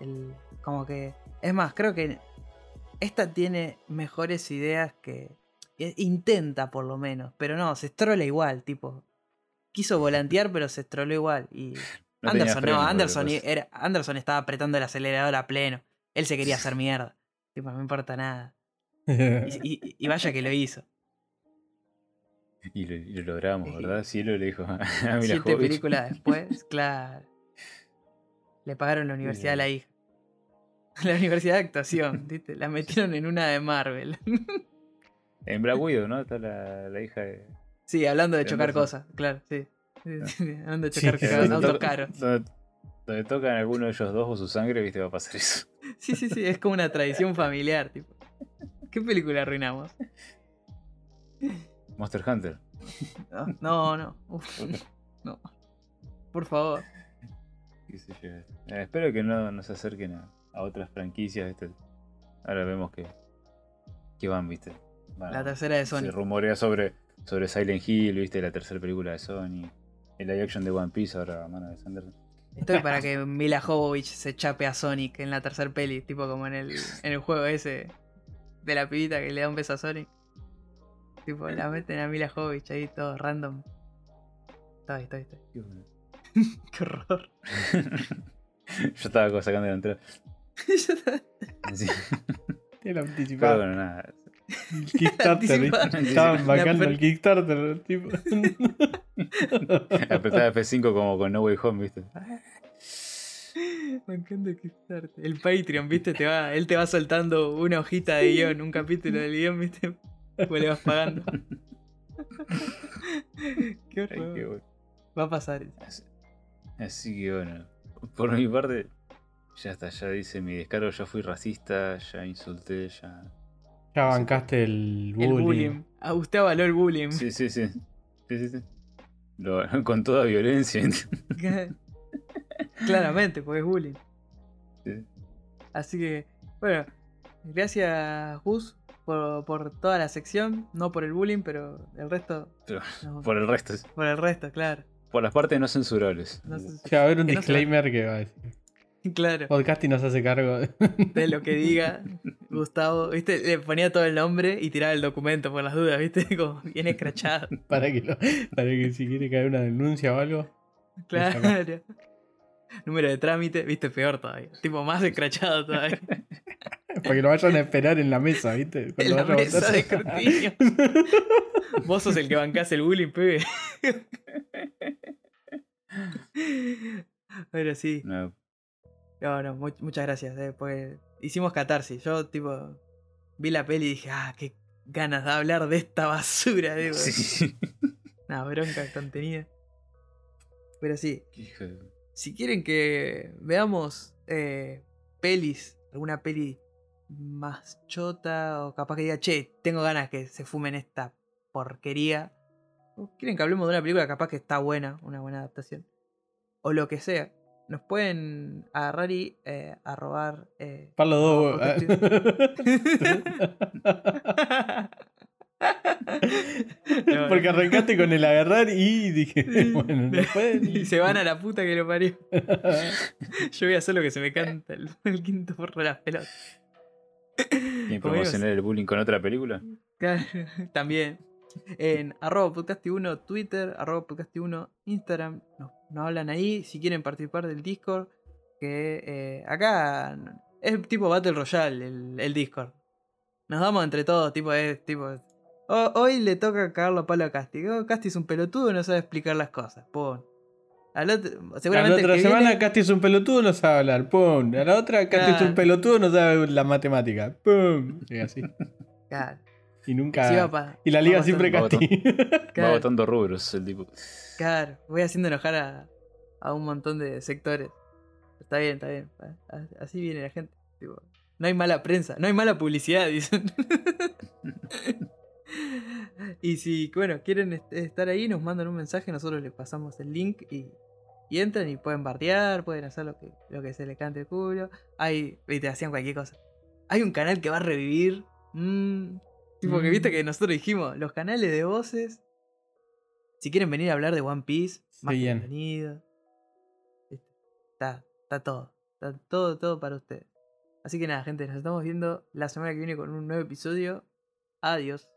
Speaker 1: El- como que es más, creo que esta tiene mejores ideas que e- intenta por lo menos, pero no, se estrola igual, tipo quiso volantear pero se estroló igual y
Speaker 3: No
Speaker 1: Anderson
Speaker 3: freno,
Speaker 1: no, Anderson era Anderson estaba apretando el acelerador a pleno. Él se quería hacer mierda. Tipo, no me importa nada. Y, y- y vaya que lo hizo.
Speaker 3: Y lo, y lo logramos,
Speaker 1: Sí.
Speaker 3: ¿verdad? Cielo le dijo a Mila
Speaker 1: Siete películas después, claro. Le pagaron la universidad a la hija. La universidad de actuación, ¿viste? La metieron en una de Marvel.
Speaker 3: En Black Widow, ¿no? Está la, la hija de.
Speaker 1: Sí, hablando de chocar cosas, claro, sí. Sí, Hablando de chocar cosas, autos
Speaker 3: to-
Speaker 1: caros.
Speaker 3: Donde, tocan alguno de ellos dos o su sangre, viste, va a pasar eso.
Speaker 1: Sí, sí, sí, es como una tradición familiar, tipo. ¿Qué película arruinamos?
Speaker 3: Monster Hunter.
Speaker 1: No, no, no. Uf, no. Por favor.
Speaker 3: qué sé yo. Eh, espero que no, no se acerquen a, a otras franquicias. ¿viste? Ahora vemos que, que van, ¿viste? Van-
Speaker 1: La tercera de
Speaker 3: Se
Speaker 1: Sony.
Speaker 3: rumorea sobre, sobre Silent Hill, ¿viste? La tercera película de Sony. El live action de One Piece ahora, mano de Sanderson.
Speaker 1: Estoy para que Mila Jovovich se chape a Sonic en la tercer peli, tipo como en el, en el juego ese de la pibita que le da un beso a Sonic. Tipo, la meten a Mila Jovovich ahí todo random. Estoy, estoy, estoy.
Speaker 3: Qué
Speaker 1: horror.
Speaker 3: Yo estaba sacando la entrada. Sí.
Speaker 2: Era
Speaker 3: Pero
Speaker 2: anticipado.
Speaker 3: bueno, nada.
Speaker 2: El Kickstarter, ¿viste?
Speaker 1: Anticipado.
Speaker 2: Estaban bacando el Kickstarter, tipo.
Speaker 3: Apretaba F5 como con No Way Home, ¿viste?
Speaker 1: Me encanta Kickstarter. El Patreon, viste, te va, él te va soltando una hojita de guion, un capítulo del guion, viste. Pues le vas pagando. qué
Speaker 3: Ay, qué
Speaker 1: horror.
Speaker 3: bueno.
Speaker 1: Va a pasar.
Speaker 3: Así, así que bueno, por mi parte, ya está, ya dice mi descargo, ya fui racista, ya insulté, ya...
Speaker 2: Ya bancaste el bullying.
Speaker 1: El bullying. A usted avaló el bullying.
Speaker 3: Sí, sí, sí. Sí, sí, sí. Lo- con toda violencia.
Speaker 1: Claramente, porque es bullying.
Speaker 3: Sí.
Speaker 1: Así que, bueno, gracias Gus por, por toda la sección, no por el bullying, pero el resto,
Speaker 3: Pero
Speaker 1: no, por...
Speaker 3: por el resto,
Speaker 1: el resto, claro.
Speaker 3: por las partes no censurables.
Speaker 1: No
Speaker 2: Ya va a haber un
Speaker 1: Que no se
Speaker 2: disclaimer que va a decir.
Speaker 1: claro,
Speaker 2: Podcasting nos hace cargo. de-
Speaker 1: lo que diga Gustavo, viste, le ponía todo el nombre y tiraba el documento por las dudas, viste, como bien escrachado.
Speaker 2: para que lo- para que si quiere caer una denuncia o algo.
Speaker 1: Claro. Número de trámite, viste, peor todavía. Tipo más escrachado todavía.
Speaker 2: Para que lo vayan a esperar en la mesa, ¿viste?
Speaker 1: En
Speaker 2: Cuando
Speaker 1: la
Speaker 2: vaya a
Speaker 1: mesa de escrutinio. Vos sos el que bancás el bullying, pibe. Pero sí,
Speaker 3: No,
Speaker 1: no, no, mu- muchas gracias, eh, porque hicimos catarsis. Yo, tipo, vi la peli y dije, ah, qué ganas de hablar de esta basura, digo.
Speaker 3: sí.
Speaker 1: Una bronca contenida. Pero sí, si quieren que veamos eh, pelis, alguna peli más chota o capaz que diga, che, tengo ganas que se fumen esta porquería. O quieren que hablemos de una película capaz que está buena, una buena adaptación. O lo que sea. Nos pueden agarrar y eh, arrobar... eh,
Speaker 2: Parlo dos.
Speaker 1: No, No,
Speaker 2: Porque arrancaste con el agarrar y dije, bueno, no pueden.
Speaker 1: y se van a la puta que lo parió. Yo voy a hacer lo que se me canta el, el quinto por las pelotas.
Speaker 3: ¿Quieren
Speaker 1: Como
Speaker 3: promocionar el bullying con otra película?
Speaker 1: Claro, También. En arroba podcasti1 Twitter, arroba podcasti1 Instagram. Nos, nos hablan ahí. Si quieren participar del Discord. Que eh, acá es tipo Battle Royale el, el Discord. Nos damos entre todos, tipo, es tipo. "Oh, hoy le toca cagarlo a palo a Casti. Oh, Casti es un pelotudo y no sabe explicar las cosas. Al otro,
Speaker 2: A la otra semana
Speaker 1: viene-
Speaker 2: Casti es un pelotudo, no sabe hablar. Pum. A la otra Casti es un pelotudo, no sabe la matemática. Pum. Y así.
Speaker 1: Claro,
Speaker 2: Y nunca.
Speaker 1: sí
Speaker 2: y la liga siempre Casti.
Speaker 3: Va botando rubros el tipo.
Speaker 1: Claro, voy haciendo enojar a, a un montón de sectores. Está bien, está bien. Así viene la gente. tipo, no hay mala prensa, no hay mala publicidad, dicen. y si, bueno, quieren est- estar ahí, nos mandan un mensaje, nosotros les pasamos el link y, y entran y pueden bardear, pueden hacer lo que, lo que se les cante el culo. Hay, viste, hacían cualquier cosa. Hay un canal que va a revivir. mm, tipo que viste
Speaker 2: Mm.
Speaker 1: que nosotros dijimos, los canales de voces si quieren venir a hablar de One Piece, más
Speaker 2: bien.
Speaker 1: contenido. Viste, Está, está todo. Está todo, todo para ustedes. Así que nada, gente, nos estamos viendo la semana que viene con un nuevo episodio. Adiós.